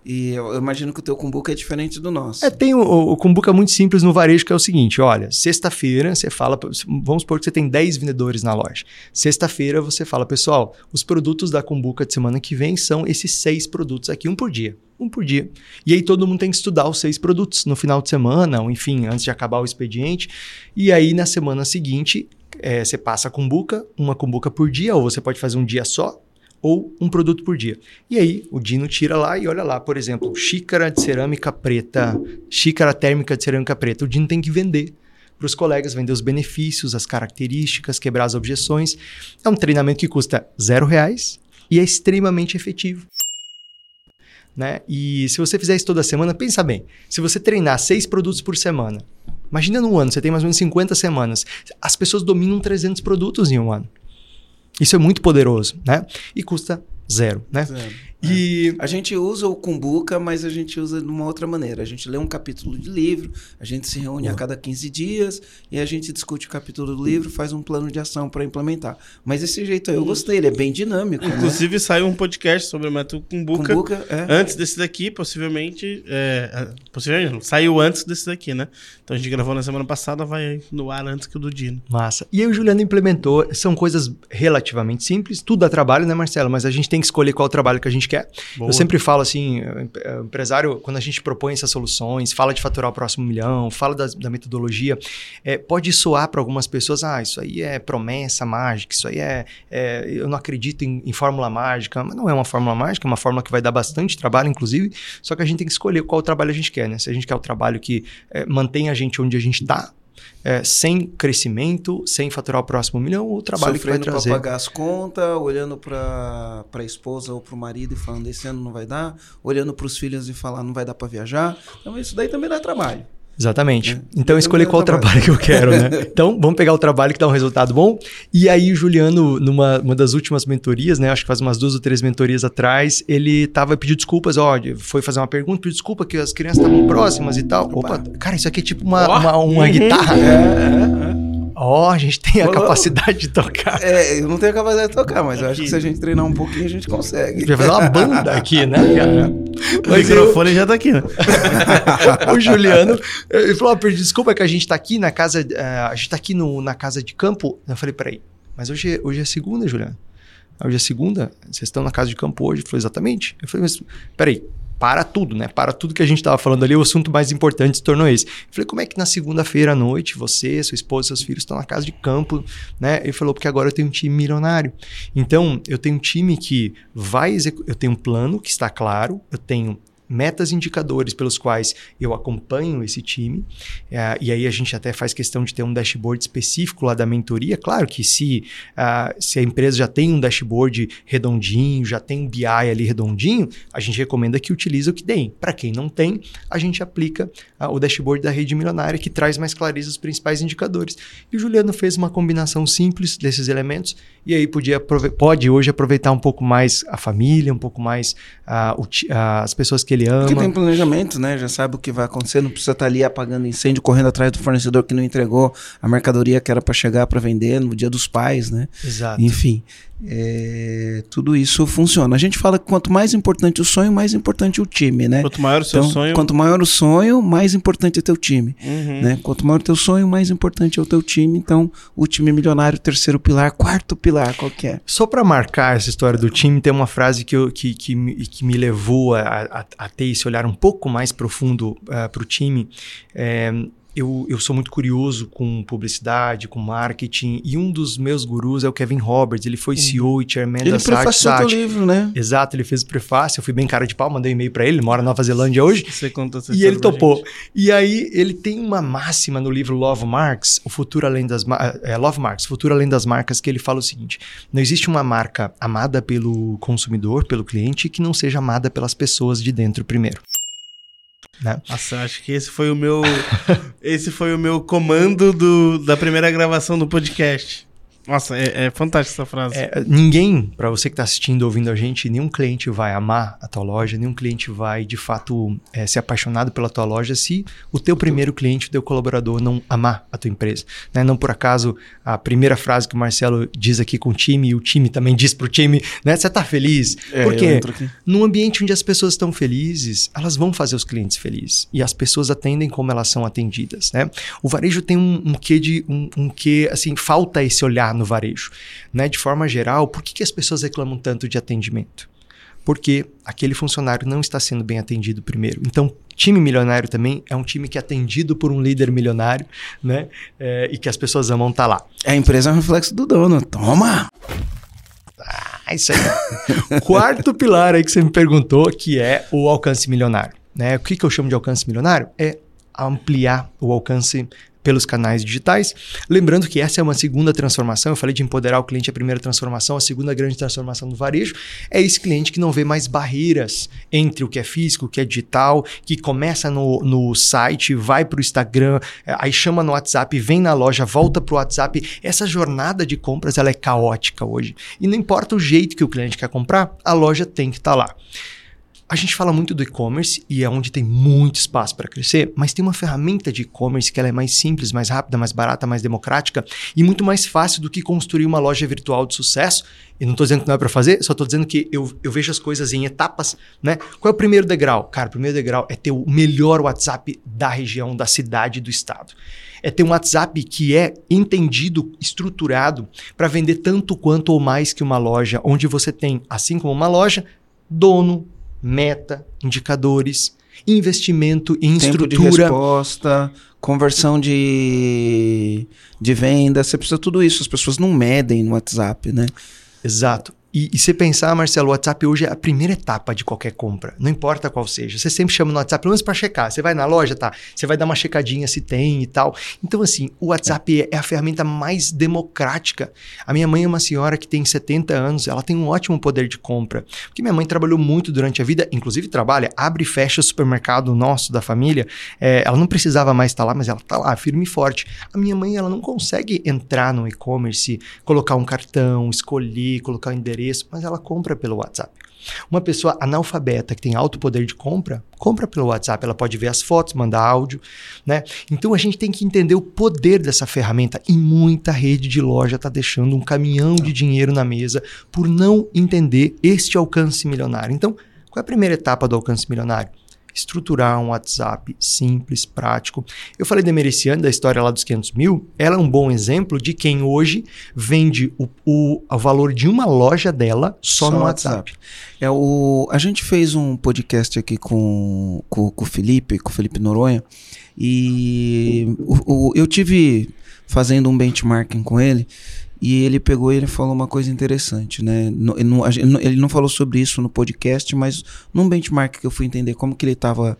E eu, imagino que o teu Kumbuka é diferente do nosso. É, tem o, o Kumbuka muito simples no varejo, que é o seguinte: olha, sexta-feira você fala, vamos supor que você tem 10 vendedores na loja. Sexta-feira você fala, pessoal, os produtos da Kumbuka de semana que vem são esses seis produtos aqui, um por dia. Um por dia. E aí todo mundo tem que estudar os seis produtos no final de semana, ou enfim, antes de acabar o expediente. E aí na semana seguinte, é, você passa a Kumbuka, uma Kumbuka por dia, ou você pode fazer um dia só, ou um produto por dia. E aí o Dino tira lá e olha lá, por exemplo, xícara de cerâmica preta, xícara térmica de cerâmica preta. O Dino tem que vender para os colegas, vender os benefícios, as características, quebrar as objeções. É um treinamento que custa zero reais e é extremamente efetivo. Né? E se você fizer isso toda semana, pensa bem. Se você treinar seis produtos por semana, imagina num ano, você tem mais ou menos 50 semanas. As pessoas dominam 300 produtos em um ano. Isso é muito poderoso, né? E custa zero, né? Zero. E é. a gente usa o Kumbuka, mas a gente usa de uma outra maneira. A gente lê um capítulo de livro, a gente se reúne a cada 15 dias e a gente discute o capítulo do livro, faz um plano de ação para implementar. Mas esse jeito aí eu gostei, ele é bem dinâmico. Né? Inclusive né? saiu um podcast sobre o método Kumbuka, Kumbuka é. antes desse daqui, possivelmente, é, possivelmente não, saiu antes desse daqui, né? Então a gente gravou na semana passada, vai no ar antes que o do Dino. Massa. E aí o Juliano implementou, são coisas relativamente simples, tudo dá trabalho, né, Marcelo? Mas a gente tem que escolher qual trabalho que a gente quer. Boa. Eu sempre falo assim, é, empresário, quando a gente propõe essas soluções, fala de faturar o próximo milhão, fala da, da metodologia, é, pode soar para algumas pessoas, ah, isso aí é promessa mágica, isso aí é, é eu não acredito em, em, fórmula mágica, mas não é uma fórmula mágica, é uma fórmula que vai dar bastante trabalho, inclusive, só que a gente tem que escolher qual trabalho a gente quer, né? Se a gente quer o trabalho que é, mantém a gente onde a gente está, é, sem crescimento, sem faturar o próximo milhão, o trabalho Sofrendo que vai trazer. para pagar as contas, olhando para a esposa ou para o marido e falando esse ano não vai dar, olhando para os filhos e falar não vai dar para viajar. Então isso daí também dá trabalho. Exatamente. É. Então escolher qual trabalho. trabalho que eu quero, né? então vamos pegar o trabalho que dá um resultado bom. E aí o Juliano, numa uma das últimas mentorias, né? Acho que faz umas duas ou três mentorias atrás, ele tava pedindo desculpas, ó, foi fazer uma pergunta, pediu desculpa que as crianças estavam próximas e tal. Opa, cara, isso aqui é tipo uma, oh. uma, uma, guitarra. É, é, é. Ó, oh, a gente tem a capacidade de tocar. É, eu não tenho a capacidade de tocar, mas eu acho que se a gente treinar um pouquinho, a gente consegue. Vai fazer uma banda aqui, né, cara? O microfone eu... já tá aqui, né? o Juliano, ele falou, oh, desculpa que a gente tá aqui na casa, uh, a gente tá aqui no, na casa de campo. Eu falei, peraí, mas hoje, hoje é segunda, Juliano. Hoje é segunda, vocês estão na casa de campo hoje? Ele falou, exatamente. Eu falei, mas peraí, para tudo, né? Para tudo que a gente estava falando ali, o assunto mais importante se tornou esse. Eu falei, como é que na segunda-feira à noite você, sua esposa, seus filhos estão na casa de campo, né? Ele falou, porque agora eu tenho um time milionário. Então, eu tenho um time que vai eu tenho um plano que está claro, eu tenho metas indicadores pelos quais eu acompanho esse time. Uh, e aí a gente até faz questão de ter um dashboard específico lá da mentoria. Claro que se, uh, se a empresa já tem um dashboard redondinho, já tem um BI ali redondinho, a gente recomenda que utilize o que tem. Para quem não tem, a gente aplica uh, o dashboard da rede milionária, que traz mais clareza os principais indicadores. E o Juliano fez uma combinação simples desses elementos e aí podia pode hoje aproveitar um pouco mais a família, um pouco mais o, as pessoas que ele ama. Porque tem planejamento, né? Já sabe o que vai acontecer, não precisa estar ali apagando incêndio, correndo atrás do fornecedor que não entregou a mercadoria que era para chegar para vender no dia dos pais, né? Exato. Enfim, é, tudo isso funciona. A gente fala que quanto mais importante o sonho, mais importante o time, né? Quanto maior o seu então, sonho. Quanto maior o sonho, mais importante é teu time. Uhum. Né? Quanto maior o teu sonho, mais importante é o teu time. Então, o time milionário, terceiro pilar, quarto pilar, qual que é? Só para marcar essa história do time, tem uma frase que, eu, que, que, me, que me levou a, a, a, ter esse olhar um pouco mais profundo uh, eh, para o time. É, eu, eu sou muito curioso com publicidade, com marketing, e um dos meus gurus é o Kevin Roberts. Ele foi CEO e chairman ele da. Ele prefaciou o livro, né? Exato, ele fez o prefácio. Eu fui bem cara de pau, mandei um e-mail para ele. Ele mora na Nova Zelândia hoje. Você conta essa E ele topou. E aí, ele tem uma máxima no livro Love Marks, o futuro além das é, Love Marks, futuro além das marcas, que ele fala o seguinte: não existe uma marca amada pelo consumidor, pelo cliente, que não seja amada pelas pessoas de dentro primeiro. Né? Nossa, acho que esse foi o meu esse foi o meu comando do, da primeira gravação do podcast. Nossa, é, é fantástica essa frase. É, ninguém, para você que está assistindo, ouvindo a gente, nenhum cliente vai amar a tua loja, nenhum cliente vai, de fato, é, ser apaixonado pela tua loja se o teu primeiro cliente, o teu colaborador não amar a tua empresa. Né? Não por acaso, a primeira frase que o Marcelo diz aqui com o time, e o time também diz para o time, né? Você está feliz? É, Porque num ambiente onde as pessoas estão felizes, elas vão fazer os clientes felizes. E as pessoas atendem como elas são atendidas, né? O varejo tem um, um quê de... Um, um quê, assim, falta esse olhar no varejo. Né? De forma geral, por que, que as pessoas reclamam tanto de atendimento? Porque aquele funcionário não está sendo bem atendido primeiro. Então, time milionário também é um time que é atendido por um líder milionário, né? É, e que as pessoas amam estar tá lá. A empresa é um reflexo do dono. Toma! Ah. É isso aí. Quarto pilar aí que você me perguntou, que é o alcance milionário. Né? O que, que eu chamo de alcance milionário? É ampliar o alcance pelos canais digitais. Lembrando que essa é uma segunda transformação. Eu falei de empoderar o cliente, a primeira transformação, a segunda grande transformação do varejo é esse cliente que não vê mais barreiras entre o que é físico, o que é digital, que começa no, no site, vai para o Instagram, é, aí chama no WhatsApp, vem na loja, volta para o WhatsApp. Essa jornada de compras ela é caótica hoje. E não importa o jeito que o cliente quer comprar, a loja tem que estar tá lá. A gente fala muito do e-commerce e é onde tem muito espaço para crescer, mas tem uma ferramenta de e-commerce que ela é mais simples, mais rápida, mais barata, mais democrática e muito mais fácil do que construir uma loja virtual de sucesso. E não estou dizendo que não é para fazer, só estou dizendo que eu, eu vejo as coisas em etapas, né? Qual é o primeiro degrau? Cara, o primeiro degrau é ter o melhor WhatsApp da região, da cidade, do estado é ter um WhatsApp que é entendido, estruturado para vender tanto quanto ou mais que uma loja, onde você tem, assim como uma loja, dono, meta, indicadores, investimento em Tempo estrutura. de resposta, conversão de, de venda, você precisa tudo isso. As pessoas não medem no WhatsApp, né? Exato. E, e você pensar, Marcelo, o WhatsApp hoje é a primeira etapa de qualquer compra, não importa qual seja. Você sempre chama no WhatsApp, pelo menos para checar. Você vai na loja, tá? Você vai dar uma checadinha se tem e tal. Então, assim, o WhatsApp é, é a ferramenta mais democrática. A minha mãe é uma senhora que tem 70 anos, ela tem um ótimo poder de compra. Porque minha mãe trabalhou muito durante a vida, inclusive trabalha, abre e fecha o supermercado nosso da família. É, ela não precisava mais estar lá, mas ela está lá, firme e forte. A minha mãe, ela não consegue entrar no e-commerce, colocar um cartão, escolher, colocar o um endereço endereço, mas ela compra pelo WhatsApp. Uma pessoa analfabeta que tem alto poder de compra, compra pelo WhatsApp, ela pode ver as fotos, mandar áudio, né? Então a gente tem que entender o poder dessa ferramenta e muita rede de loja está deixando um caminhão de dinheiro na mesa por não entender este alcance milionário. Então, qual é a primeira etapa do alcance milionário? Estruturar um WhatsApp simples, prático. Eu falei da Mereciane, da história lá dos 500 mil. Ela é um bom exemplo de quem hoje vende o, o, o valor de uma loja dela só, só no WhatsApp. WhatsApp. É o, a gente fez um podcast aqui com, com, com o Felipe, com o Felipe Noronha, e o, o, eu tive fazendo um benchmarking com ele e ele pegou e ele falou uma coisa interessante, né? Ele não, falou sobre isso no podcast, mas num benchmark que eu fui entender como que ele estava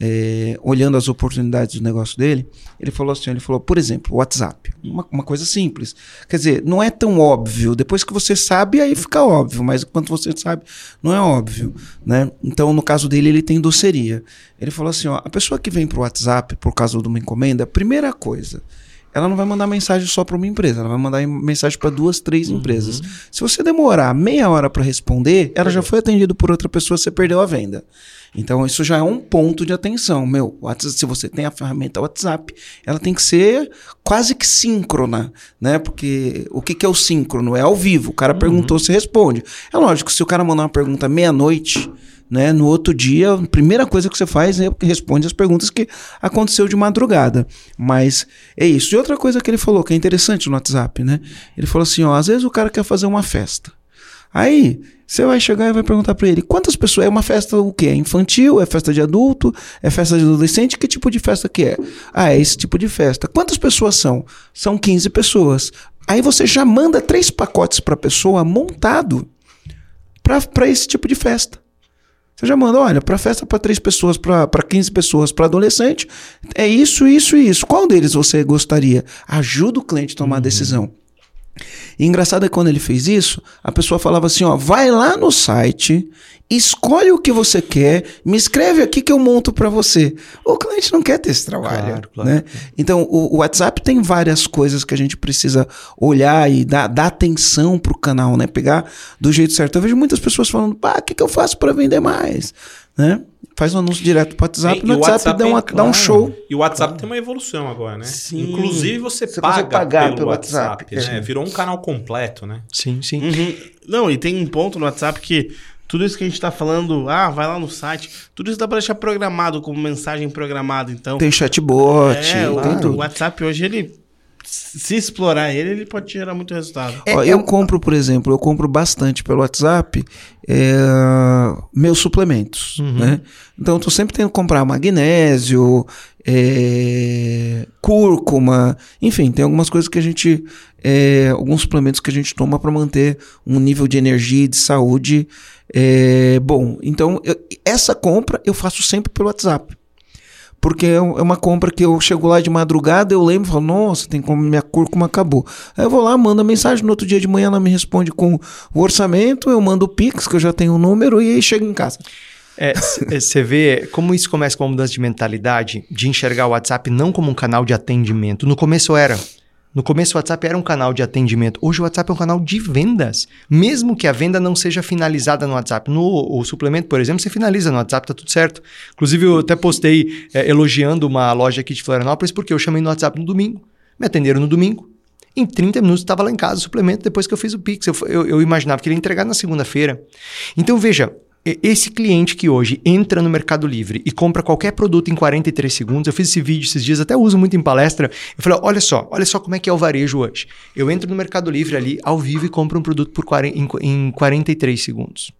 é, olhando as oportunidades do negócio dele, ele falou assim, ele falou, por exemplo, WhatsApp, uma, uma, coisa simples. Quer dizer, não é tão óbvio. Depois que você sabe, aí fica óbvio, mas quando você sabe, não é óbvio, né? Então, no caso dele, ele tem doceria. Ele falou assim, ó, a pessoa que vem para o WhatsApp por causa de uma encomenda, primeira coisa ela não vai mandar mensagem só para uma empresa, ela vai mandar mensagem para duas, três uhum. empresas. Se você demorar meia hora para responder, ela já foi atendida por outra pessoa, você perdeu a venda. Então, isso já é um ponto de atenção. Meu, se você tem a ferramenta WhatsApp, ela tem que ser quase que síncrona, né? Porque o que, que é o síncrono? É ao vivo. O cara uhum. perguntou, você responde. É lógico, se o cara mandar uma pergunta meia-noite, né? No outro dia, a primeira coisa que você faz é responde as perguntas que aconteceu de madrugada. Mas é isso. E outra coisa que ele falou, que é interessante no WhatsApp, né? Ele falou assim: ó, às vezes o cara quer fazer uma festa. Aí, você vai chegar e vai perguntar para ele: quantas pessoas? É uma festa o quê? É infantil? É festa de adulto? É festa de adolescente? Que tipo de festa que é? Ah, é esse tipo de festa. Quantas pessoas são? São 15 pessoas. Aí você já manda três pacotes para a pessoa montado para esse tipo de festa. Você já manda, olha, para festa para três pessoas, para 15 pessoas, para adolescente, é isso, isso e isso. Qual deles você gostaria? Ajuda o cliente a tomar uhum. a decisão. E engraçado é que quando ele fez isso, a pessoa falava assim: ó, vai lá no site, escolhe o que você quer, me escreve aqui que eu monto para você. O cliente não quer ter esse trabalho, claro, claro. né? Então, o, o, WhatsApp tem várias coisas que a gente precisa olhar e dar, dar atenção pro canal, né? Pegar do jeito certo. Eu vejo muitas pessoas falando: pá, o que, que eu faço para vender mais? Né? Faz um anúncio direto pro WhatsApp, e, no WhatsApp, WhatsApp dá, uma, claro. dá, um show. E o WhatsApp claro. tem uma evolução agora, né? Sim. Inclusive você, você paga pagar pelo, pelo WhatsApp, WhatsApp né? Virou um canal completo, né? Sim, sim. Uhum. Não, e tem um ponto no WhatsApp que tudo isso que a gente está falando, ah, vai lá no site, tudo isso dá para deixar programado como mensagem programada, então. Tem chatbot, é, tem o, tudo. O WhatsApp hoje ele se explorar ele, ele pode gerar muito resultado. É, eu é... compro, por exemplo, eu compro bastante pelo WhatsApp é, meus suplementos, uhum. né? Então, eu tô sempre tendo que comprar magnésio, é, cúrcuma, enfim, tem algumas coisas que a gente, é, alguns suplementos que a gente toma para manter um nível de energia e de saúde é, bom. Então, eu, essa compra eu faço sempre pelo WhatsApp porque é, é uma compra que eu chego lá de madrugada, eu lembro e falo, nossa, tem como minha cúrcuma acabou. Aí eu vou lá, mando a mensagem, no outro dia de manhã ela me responde com o orçamento, eu mando o Pix, que eu já tenho o número, e aí chego em casa. Você é, vê como isso começa com uma mudança de mentalidade, de enxergar o WhatsApp não como um canal de atendimento. No começo era. No começo o WhatsApp era um canal de atendimento. Hoje o WhatsApp é um canal de vendas. Mesmo que a venda não seja finalizada no WhatsApp. No o suplemento, por exemplo, você finaliza no WhatsApp, tá tudo certo. Inclusive, eu até postei é, elogiando uma loja aqui de Florianópolis, porque eu chamei no WhatsApp no domingo. Me atenderam no domingo. Em 30 minutos estava lá em casa o suplemento depois que eu fiz o Pix. Eu, eu, eu imaginava que ele ia entregar na segunda-feira. Então, veja, esse cliente que hoje entra no Mercado Livre e compra qualquer produto em 43 segundos, eu fiz esse vídeo esses dias, até uso muito em palestra. Eu falei: olha só, olha só como é que é o varejo hoje. Eu entro no Mercado Livre ali, ao vivo, e compro um produto por 40, em, em 43 segundos.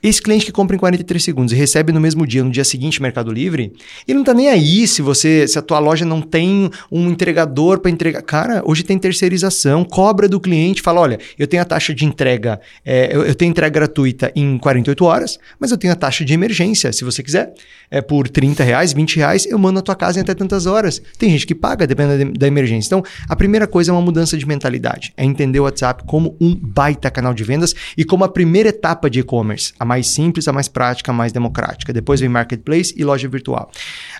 Esse cliente que compra em 43 segundos e recebe no mesmo dia, no dia seguinte, Mercado Livre, ele não tá nem aí se você, se a tua loja não tem um entregador para entregar. Cara, hoje tem terceirização, cobra do cliente, fala: olha, eu tenho a taxa de entrega, é, eu, eu, tenho entrega gratuita em 48 horas, mas eu tenho a taxa de emergência. Se você quiser, é por 30 reais, 20 reais, eu mando na tua casa em até tantas horas. Tem gente que paga, dependendo da, emergência. Então, a primeira coisa é uma mudança de mentalidade, é entender o WhatsApp como um baita canal de vendas e como a primeira etapa de e-commerce. A mais simples, a mais prática, a mais democrática. Depois vem marketplace e loja virtual.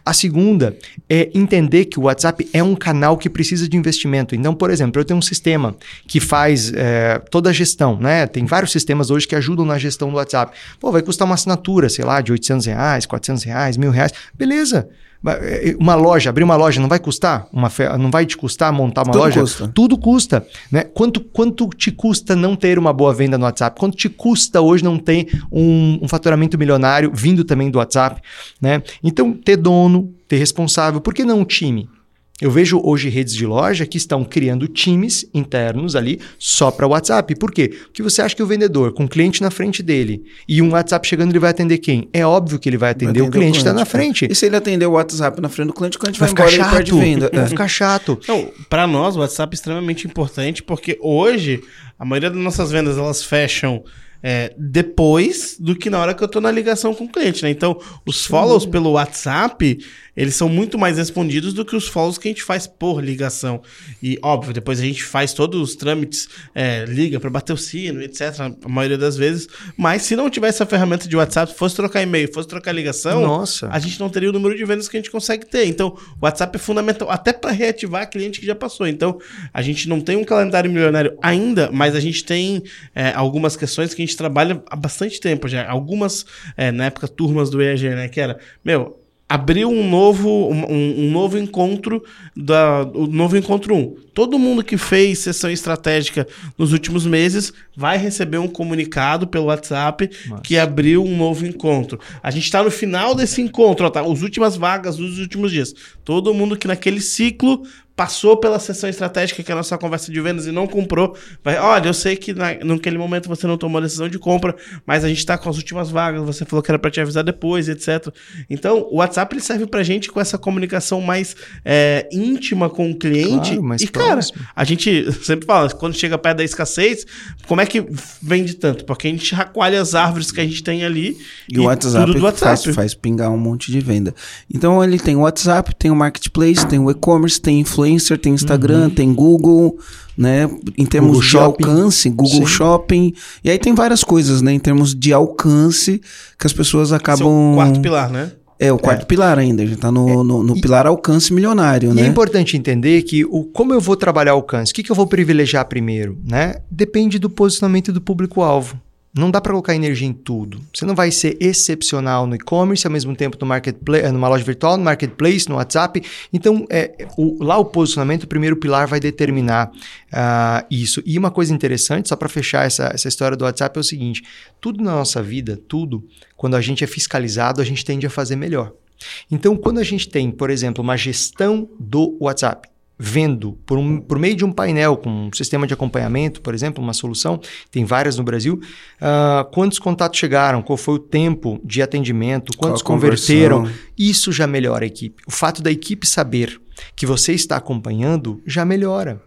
A segunda é entender que o WhatsApp é um canal que precisa de investimento. Então, por exemplo, eu tenho um sistema que faz é, toda a gestão, né? Tem vários sistemas hoje que ajudam na gestão do WhatsApp. Pô, vai custar uma assinatura, sei lá, de 800 reais, 400 reais, mil reais. Beleza. É, uma loja, abrir uma loja não vai custar? Uma fe... Não vai te custar montar uma Tudo loja? Custa. Tudo custa. Né? Quanto, quanto te custa não ter uma boa venda no WhatsApp? Quanto te custa hoje não ter um, um faturamento milionário vindo também do WhatsApp? Né? Então, ter dono, ter responsável, por que não um time? Eu vejo hoje redes de loja que estão criando times internos ali só para WhatsApp. Por quê? Porque você acha que o vendedor, com o cliente na frente dele e um WhatsApp chegando, ele vai atender quem? É óbvio que ele vai atender, vai atender o cliente que está na frente. E se ele atender o WhatsApp na frente do cliente, o cliente vai, vai embora chato, e perde venda. Vai ficar chato. Então, para nós, o WhatsApp é extremamente importante porque hoje a maioria das nossas vendas elas fecham é, depois do que na hora que eu estou na ligação com o cliente, né? Então, os follows pelo WhatsApp, eles são muito mais respondidos do que os follows que a gente faz por ligação. E, óbvio, depois a gente faz todos os trâmites, é, liga para bater o sino, etc., a maioria das vezes. Mas se não tivesse a ferramenta de WhatsApp, fosse trocar e-mail, fosse trocar ligação, Nossa. a gente não teria o número de vendas que a gente consegue ter. Então, o WhatsApp é fundamental até para reativar cliente que já passou. Então, a gente não tem um calendário milionário ainda, mas a gente tem é, algumas questões que a gente trabalha há bastante tempo já. Algumas, é, na época, turmas do EAG, né? Que era, meu, abriu um novo, um, um, novo encontro da o novo encontro 1. Todo mundo que fez sessão estratégica nos últimos meses vai receber um comunicado pelo WhatsApp Nossa. que abriu um novo encontro. A gente está no final desse encontro, ó, tá? As últimas vagas dos últimos dias. Todo mundo que naquele ciclo passou pela sessão estratégica, que é a nossa conversa de vendas, e não comprou, vai, olha, eu sei que na, naquele momento você não tomou a decisão de compra, mas a gente está com as últimas vagas, você falou que era para te avisar depois, etc. Então, o WhatsApp ele serve pra gente com essa comunicação mais é, íntima com o cliente. Claro, e, próximo. cara, a gente sempre fala, quando chega perto da escassez, como é que vende tanto? Porque a gente chacoalha as árvores que a gente tem ali e, e o WhatsApp, WhatsApp. Faz, faz pingar um monte de venda. Então, ele tem o WhatsApp, tem o Marketplace, tem o e-commerce, tem influência influencer, tem Instagram, uhum. tem Google, né? Em termos Google de Shopping. alcance, Google Sim. Shopping. E aí tem várias coisas, né? Em termos de alcance que as pessoas acabam. Esse é o quarto pilar, né? É, o quarto é. pilar ainda. A gente tá no, é. no, no pilar alcance milionário, e né? é importante entender que o, como eu vou trabalhar alcance, o que, que eu vou privilegiar primeiro, né? Depende do posicionamento do público-alvo. Não dá para colocar energia em tudo. Você não vai ser excepcional no e-commerce, ao mesmo tempo no marketplace, eh, numa loja virtual, no marketplace, no WhatsApp. Então, é, o, lá o posicionamento, o primeiro pilar vai determinar uh, isso. E uma coisa interessante, só para fechar essa, essa história do WhatsApp, é o seguinte: tudo na nossa vida, tudo, quando a gente é fiscalizado, a gente tende a fazer melhor. Então, quando a gente tem, por exemplo, uma gestão do WhatsApp, vendo por, um, por meio de um painel com um sistema de acompanhamento, por exemplo, uma solução, tem várias no Brasil, uh, quantos contatos chegaram, qual foi o tempo de atendimento, quantos converteram, isso já melhora a equipe. O fato da equipe saber que você está acompanhando já melhora.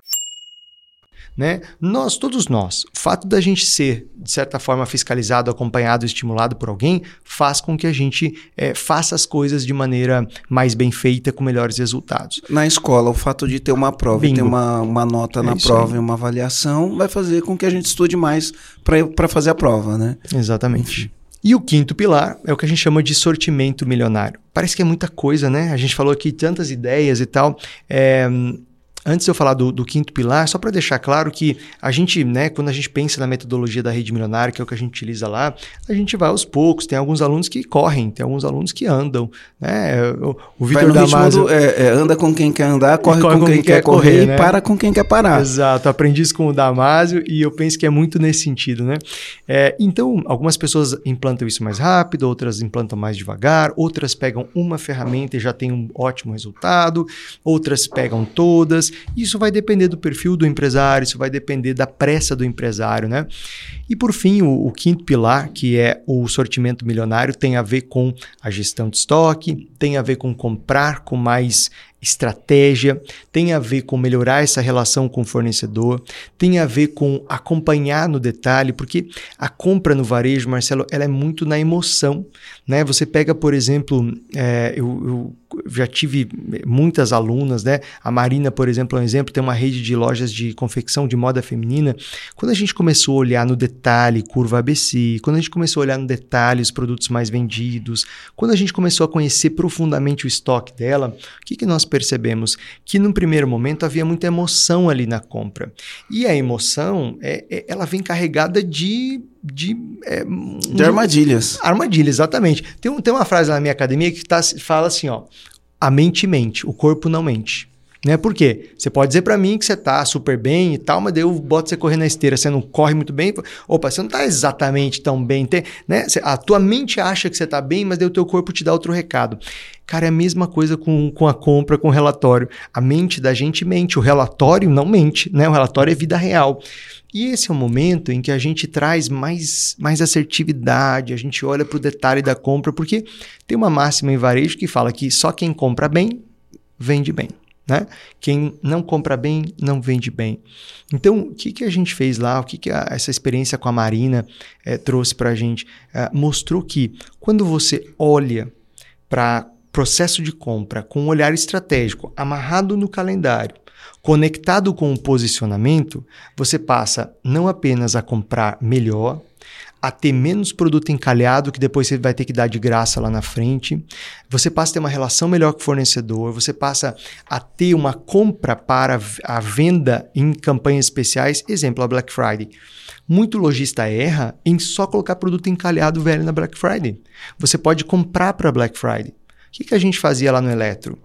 Né? Nós, todos nós, o fato da gente ser, de certa forma, fiscalizado, acompanhado, estimulado por alguém, faz com que a gente é, faça as coisas de maneira mais bem feita, com melhores resultados. Na escola, o fato de ter uma prova, Bingo. ter uma, uma nota é na prova aí. e uma avaliação, vai fazer com que a gente estude mais para fazer a prova, né? Exatamente. Enfim. E o quinto pilar é o que a gente chama de sortimento milionário. Parece que é muita coisa, né? A gente falou aqui tantas ideias e tal. É, Antes de eu falar do, do quinto pilar, só para deixar claro que a gente, né, quando a gente pensa na metodologia da rede milionária, que é o que a gente utiliza lá, a gente vai aos poucos. Tem alguns alunos que correm, tem alguns alunos que andam. Né? O, o Vitor Damasio... É, é, anda com quem quer andar, corre, corre com, quem, quem quer, correr, correr né? e para com quem quer parar. Exato, aprendi isso com o Damásio e eu penso que é muito nesse sentido. Né? É, então, algumas pessoas implantam isso mais rápido, outras implantam mais devagar, outras pegam uma ferramenta e já tem um ótimo resultado, outras pegam todas. Isso vai depender do perfil do empresário, isso vai depender da pressa do empresário, né? E por fim, o, o quinto pilar, que é o sortimento milionário, tem a ver com a gestão de estoque, tem a ver com comprar com mais estratégia, tem a ver com melhorar essa relação com o fornecedor, tem a ver com acompanhar no detalhe, porque a compra no varejo, Marcelo, ela é muito na emoção, né? Você pega, por exemplo, é, eu, eu já tive muitas alunas, né? A Marina, por exemplo, é um exemplo, tem uma rede de lojas de confecção de moda feminina. Quando a gente começou a olhar no detalhe curva ABC, quando a gente começou a olhar no detalhe os produtos mais vendidos, quando a gente começou a conhecer profundamente o estoque dela, o que, que nós percebemos? Que no primeiro momento havia muita emoção ali na compra. E a emoção, é, é ela vem carregada de de, é, de armadilhas. Armadilhas, exatamente. Tem, tem uma frase na minha academia que tá, fala assim, ó, a mente mente, o corpo não mente. Né? Por quê? Você pode dizer para mim que você tá super bem e tal, mas daí eu boto você correr na esteira, você não corre muito bem. Opa, você não tá exatamente tão bem. Tem, né? A tua mente acha que você tá bem, mas daí o teu corpo te dá outro recado. Cara, é a mesma coisa com, com a compra, com o relatório. A mente da gente mente, o relatório não mente, né? O relatório é vida real. E esse é o momento em que a gente traz mais, mais assertividade, a gente olha para o detalhe da compra, porque tem uma máxima em varejo que fala que só quem compra bem, vende bem. Né? Quem não compra bem, não vende bem. Então, o que, que a gente fez lá? O que, que a, essa experiência com a Marina é, trouxe para a gente? É, mostrou que quando você olha para processo de compra com um olhar estratégico, amarrado no calendário, conectado com o posicionamento, você passa não apenas a comprar melhor, a ter menos produto encalhado que depois você vai ter que dar de graça lá na frente. Você passa a ter uma relação melhor com o fornecedor, você passa a ter uma compra para a venda em campanhas especiais, exemplo, a Black Friday. Muito lojista erra em só colocar produto encalhado velho na Black Friday. Você pode comprar para Black Friday. O que, que a gente fazia lá no Eletro?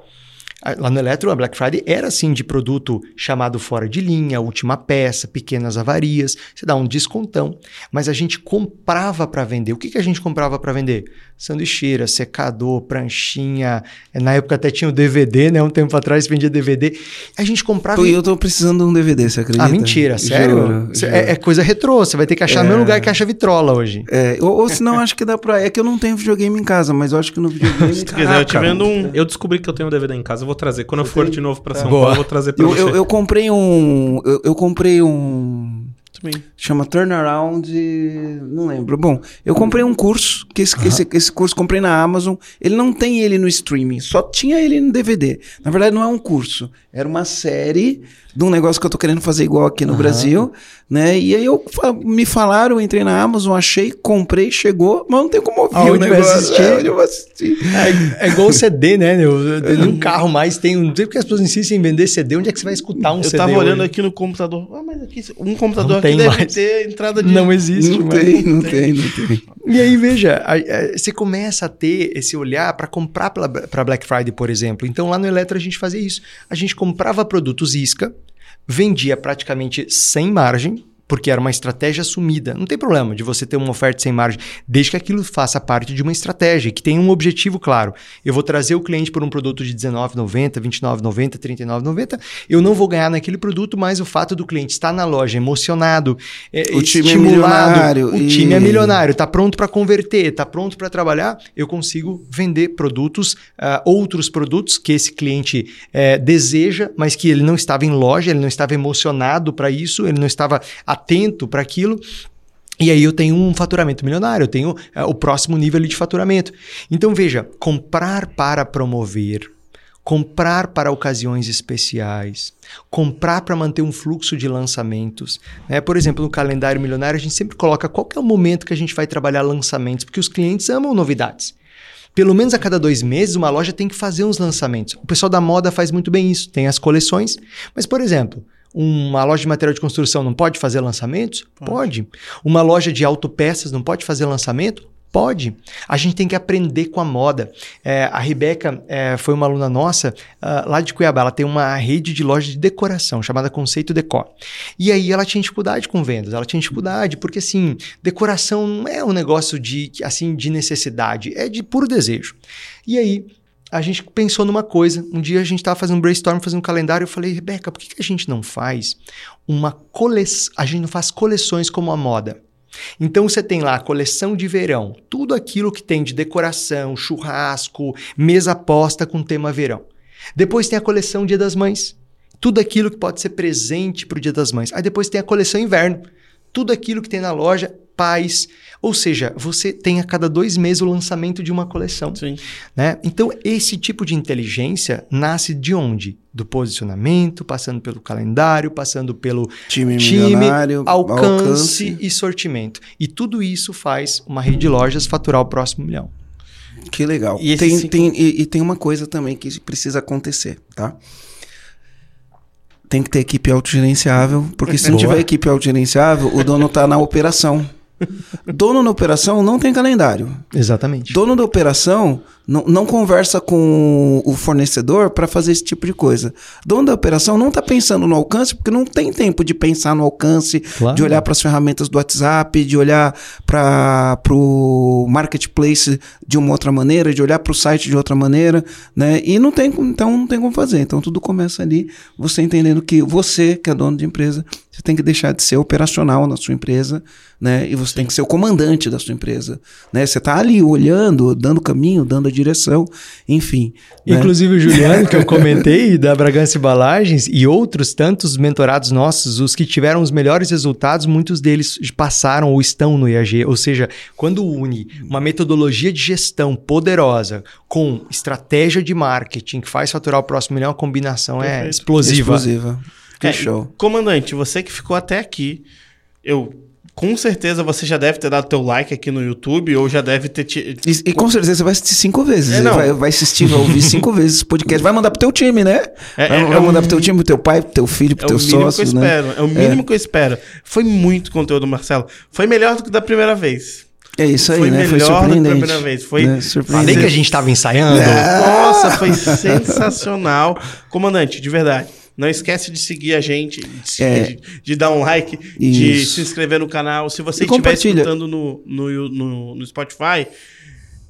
Lá no Eletro, a Black Friday era assim de produto chamado fora de linha, última peça, pequenas avarias, você dá um descontão. Mas a gente comprava para vender. O que, que a gente comprava para vender? Sanduicheira, secador, pranchinha. Na época até tinha o DVD, né? Um tempo atrás vendia DVD. A gente comprava. E eu tô precisando de um DVD, você acredita? Ah, mentira, sério? Juro, juro. É, é, coisa retrô, você vai ter que achar é... no mesmo lugar que acha vitrola hoje. É, ou, ou senão acho que dá pra. É que eu não tenho videogame em casa, mas eu acho que no videogame. Se quiser, eu te vendo um. Eu descobri que eu tenho um DVD em casa, eu vou trazer. Quando eu for de novo para tá. São Boa. Paulo, eu vou trazer para você. Eu, eu, comprei um. Eu, eu comprei um. Também. Chama Turnaround. Não lembro. Bom, eu comprei um curso, que esse, uh -huh. esse, esse curso comprei na Amazon. Ele não tem ele no streaming, só tinha ele no DVD. Na verdade, não é um curso, era uma série de um negócio que eu tô querendo fazer igual aqui no uhum. Brasil, né? E aí eu me falaram, entrei na Amazon, achei, comprei, chegou, mas não tem como ouvir Aonde o negócio. Vai assistir? É, eu vou assistir? É, é igual o CD, né? Num carro mais tem, não sei porque as pessoas insistem em vender CD, onde é que você vai escutar um eu CD? Eu tava olhando aqui no computador, ah, mas aqui, um computador não aqui deve mais. ter entrada de... Não existe. Não tem, não tem, não tem. E aí, veja, você começa a ter esse olhar para comprar para Black Friday, por exemplo. Então, lá no Eletro a gente fazia isso. A gente comprava produtos isca, vendia praticamente sem margem, porque era uma estratégia assumida. Não tem problema de você ter uma oferta sem margem, desde que aquilo faça parte de uma estratégia, que tenha um objetivo claro. Eu vou trazer o cliente por um produto de R$19,90, R$29,90, R$39,90. Eu não vou ganhar naquele produto, mas o fato do cliente estar na loja emocionado, é, o time é milionário, o e... time é milionário, está pronto para converter, está pronto para trabalhar, eu consigo vender produtos, uh, outros produtos que esse cliente uh, deseja, mas que ele não estava em loja, ele não estava emocionado para isso, ele não estava atento para aquilo. E aí eu tenho um faturamento milionário, eu tenho uh, o próximo nível de faturamento. Então veja, comprar para promover, comprar para ocasiões especiais, comprar para manter um fluxo de lançamentos. Né? Por exemplo, no calendário milionário a gente sempre coloca qual é o momento que a gente vai trabalhar lançamentos, porque os clientes amam novidades. Pelo menos a cada dois meses, uma loja tem que fazer uns lançamentos. O pessoal da moda faz muito bem isso, tem as coleções. Mas, por exemplo, uma loja de material de construção não pode fazer lançamentos? Pode. pode. Uma loja de autopeças não pode fazer lançamento? Pode. A gente tem que aprender com a moda. É, a Rebeca é, foi uma aluna nossa uh, lá de Cuiabá. Ela tem uma rede de lojas de decoração chamada Conceito Decor. E aí ela tinha dificuldade com vendas. Ela tinha dificuldade porque assim decoração não é um negócio de assim de necessidade, é de puro desejo. E aí a gente pensou numa coisa. Um dia a gente estava fazendo um brainstorm, fazendo um calendário. Eu falei, Rebeca, por que, que a gente não faz uma coleção? A gente não faz coleções como a moda. Então você tem lá a coleção de verão, tudo aquilo que tem de decoração, churrasco, mesa posta com tema verão. Depois tem a coleção Dia das Mães, tudo aquilo que pode ser presente para o Dia das Mães. Aí depois tem a coleção inverno, tudo aquilo que tem na loja paz. Ou seja, você tem a cada dois meses o lançamento de uma coleção. Sim. Né? Então, esse tipo de inteligência nasce de onde? Do posicionamento, passando pelo calendário, passando pelo time, time alcance, alcance e sortimento. E tudo isso faz uma rede de lojas faturar o próximo milhão. Que legal. E tem, cinco... tem, e, e tem uma coisa também que precisa acontecer, tá? tem que ter equipe autogerenciável, porque se não tiver equipe autogerenciável, o dono está na operação. Dono da operação não tem calendário. Exatamente. Dono da operação não, não conversa com o fornecedor para fazer esse tipo de coisa. Dono da operação não está pensando no alcance, porque não tem tempo de pensar no alcance, claro. de olhar para as ferramentas do WhatsApp, de olhar para o marketplace de uma outra maneira, de olhar para o site de outra maneira, né? E não tem, então não tem como fazer. Então tudo começa ali, você entendendo que você, que é dono de empresa, você tem que deixar de ser operacional na sua empresa, né? E você tem que ser o comandante da sua empresa, né? Você está ali olhando, dando caminho, dando a direção, enfim. Né? Inclusive né? o Juliano, que eu comentei, da Bragança Embalagens, e outros tantos mentorados nossos, os que tiveram os melhores resultados, muitos deles passaram ou estão no IAG. Ou seja, quando une uma metodologia de gestão poderosa com estratégia de marketing que faz faturar o próximo milhão, a combinação é Perfeito. é explosiva. Explosiva. Que é, show. Comandante, você que ficou até aqui, eu com certeza você já deve ter dado teu like aqui no YouTube ou já deve ter. Te... E, e, com certeza você vai assistir cinco vezes. É, vai, vai, assistir, vai ouvir cinco vezes esse podcast. Vai mandar pro teu time, né? É, vai, é, vai é mandar pro teu time, pro teu pai, pro teu filho, pro é teu sócio. Que eu né? espero, é o mínimo que eu espero. Foi muito conteúdo, Marcelo. Foi melhor do que da primeira vez. É isso aí, foi né? Foi surpreendente. Da primeira vez. Foi né? Falei que a gente estava ensaiando. Nossa, foi sensacional. Comandante, de verdade. Não esquece de seguir a gente, de, é. de, de dar um like, Isso. de se inscrever no canal. Se você estiver escutando no, no, no, no, Spotify,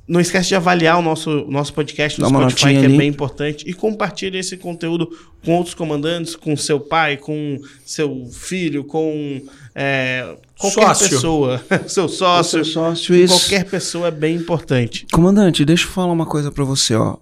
não esquece de avaliar o nosso, nosso podcast no Spotify, que é ali. é bem importante. E compartilhe esse conteúdo com outros comandantes, com seu pai, com seu filho, com é, qualquer sócio. pessoa. seu sócio. seu sócio qualquer pessoa é bem importante. Comandante, deixa eu falar uma coisa para você, ó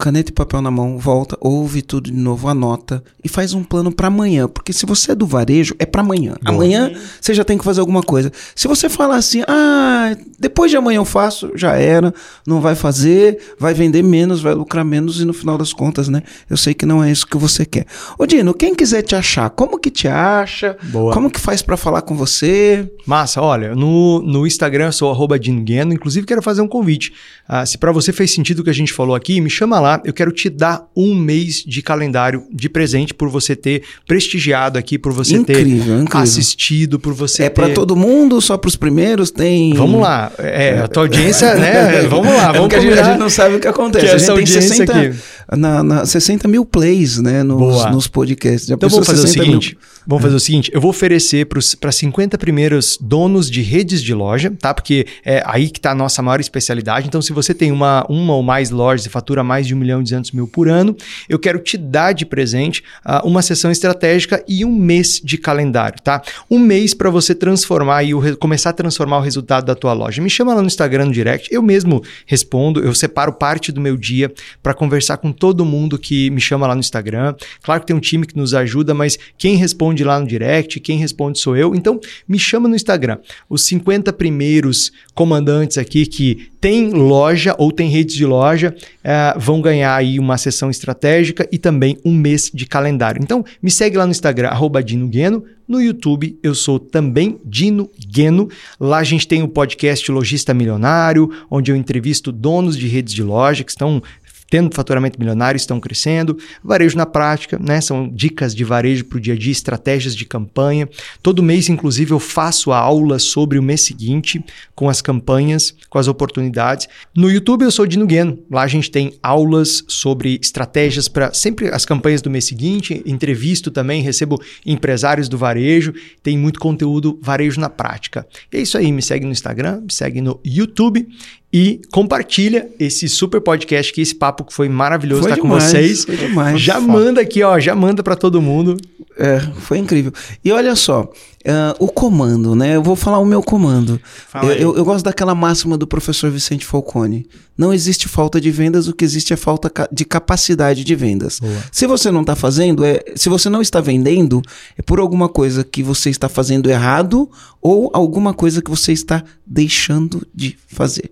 caneta e papel na mão, volta, ouve tudo de novo, anota e faz um plano para amanhã, porque se você é do varejo, é para amanhã. Boa. Amanhã você já tem que fazer alguma coisa. Se você falar assim, ah, depois de amanhã eu faço, já era, não vai fazer, vai vender menos, vai lucrar menos e no final das contas, né? Eu sei que não é isso que você quer. Ô Dino, quem quiser te achar, como que te acha? Boa. Como que faz para falar com você? Massa, olha, no, no Instagram eu sou arroba Gueno, inclusive quero fazer um convite. Ah, se para você fez sentido o que a gente falou aqui, me chama lá lá, eu quero te dar um mês de calendário de presente por você ter prestigiado aqui, por você incrível, ter incrível. assistido, por você é ter... para todo mundo, só para os primeiros tem... Vamos lá, é, a tua audiência, né? Vamos lá, é vamos é a gente, a gente não sabe o que acontece. Que a gente tem 60, aqui. na, na 60 mil plays, né? Nos, nos podcasts. Já então vamos fazer o seguinte: mil... vamos fazer o seguinte: eu vou oferecer para 50 primeiros donos de redes de loja, tá? Porque é aí que está a nossa maior especialidade. Então, se você tem uma, uma ou mais lojas e fatura mais de 1 milhão e 200 mil por ano, eu quero te dar de presente uh, uma sessão estratégica e um mês de calendário, tá? Um mês para você transformar e começar a transformar o resultado da tua loja. Me chama lá no Instagram, no direct. Eu mesmo respondo, eu separo parte do meu dia para conversar com todo mundo que me chama lá no Instagram. Claro que tem um time que nos ajuda, mas quem responde lá no direct, quem responde sou eu. Então, me chama no Instagram. Os 50 primeiros comandantes aqui que têm loja ou têm redes de loja uh, vão ganhar aí uma sessão estratégica e também um mês de calendário. Então, me segue lá no Instagram, arroba Dino Gueno. No YouTube, eu sou também Dino Gueno. Lá a gente tem o podcast Logista Milionário, onde eu entrevisto donos de redes de loja que estão tendo faturamento milionário, estão crescendo. Varejo na prática, né? São dicas de varejo para o dia a dia, estratégias de campanha. Todo mês, inclusive, eu faço a aula sobre o mês seguinte, com as campanhas, com as oportunidades. No YouTube eu sou Dino Gueno. Lá a gente tem aulas sobre estratégias para sempre as campanhas do mês seguinte. Entrevisto também, recebo empresários do varejo. Tem muito conteúdo varejo na prática. E é isso aí. Me segue no Instagram, me segue no YouTube e compartilha esse super podcast que esse papo que foi maravilhoso estar tá com vocês. Foi demais. Já manda aqui, ó, já manda para todo mundo. É, foi incrível. E olha só, uh, o comando, né? Eu vou falar o meu comando. Eu, eu, eu, gosto daquela máxima do professor Vicente Falcone. Não existe falta de vendas, o que existe é falta de capacidade de vendas. Boa. Se você não está fazendo, é, se você não está vendendo, é por alguma coisa que você está fazendo errado ou alguma coisa que você está deixando de fazer.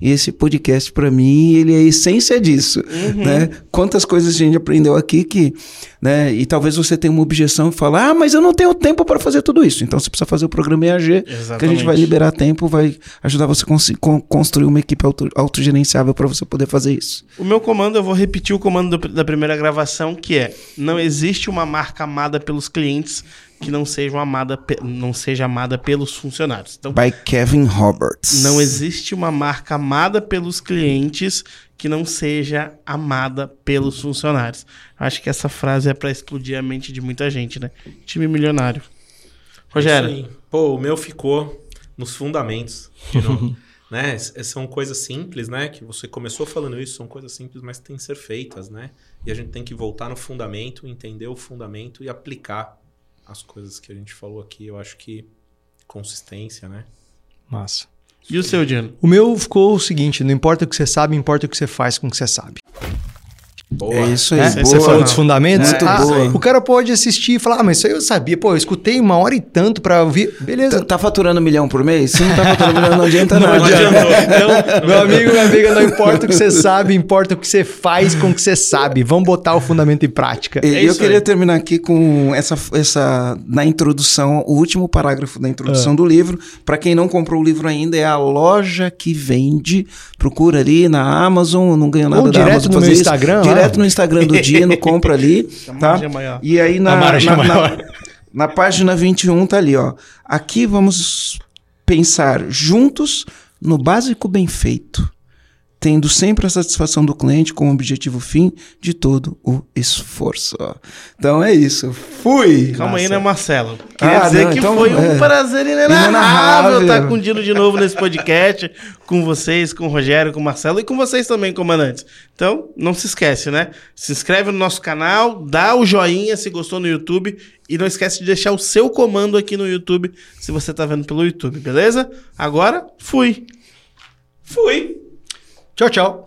E esse podcast, para mim, ele é a essência disso, uhum. né? Quantas coisas a gente aprendeu aqui que, né? E talvez você tenha uma objeção e fale, ah, mas eu não tenho tempo para fazer tudo isso. Então você precisa fazer o programa EAG, Exatamente. que a gente vai liberar tempo, vai ajudar você a construir uma equipe auto, autogerenciável para você poder fazer isso. O meu comando, eu vou repetir o comando do, da primeira gravação, que é: não existe uma marca amada pelos clientes que não seja amada, não seja amada pelos funcionários. Então, By Kevin Roberts. Não existe uma marca amada pelos clientes que não seja amada pelos funcionários. Acho que essa frase é para explodir a mente de muita gente, né? Time milionário. Rogério. Pô, o meu ficou nos fundamentos. né? São coisas simples, né? Que você começou falando isso, são coisas simples, mas têm que ser feitas, né? E a gente tem que voltar no fundamento, entender o fundamento e aplicar as coisas que a gente falou aqui. Eu acho que consistência, né? Massa. E o seu, Diano? O meu ficou o seguinte: não importa o que você sabe, importa o que você faz com o que você sabe. Boa. É isso aí. É, você falou dos fundamentos. É, ah, o cara pode assistir e falar, ah, mas isso aí eu sabia. Pô, eu escutei uma hora e tanto para ouvir. Beleza. Tá, tá, faturando um milhão por mês? Se não tá faturando um milhão, não adianta não. Não adiantou. Então, meu amigo, minha amiga, não importa o que você sabe, importa o que você faz com o que você sabe. Vamos botar o fundamento em prática. E, é eu queria aí. terminar aqui com essa, essa, na introdução, o último parágrafo da introdução ah. do livro. Para quem não comprou o livro ainda, é a loja que vende. Procura ali na Amazon, não ganha nada Ou da direto Amazon. no meu Instagram. Direto no Instagram do Dino, compra ali. tá? E aí na, na, na, na página 21 tá ali, ó. Aqui vamos pensar juntos no básico bem feito tendo sempre a satisfação do cliente como objetivo fim de todo o esforço. Então é isso. Fui! Calma aí, né, Marcelo? Queria ah, dizer não, que então, foi é. um prazer inenarrável estar com o Dino de novo nesse podcast, com vocês, com o Rogério, com o Marcelo e com vocês também, comandantes. Então, não se esquece, né? Se inscreve no nosso canal, dá o joinha se gostou no YouTube e não esquece de deixar o seu comando aqui no YouTube se você está vendo pelo YouTube, beleza? Agora, fui! Fui! Tchau, tchau.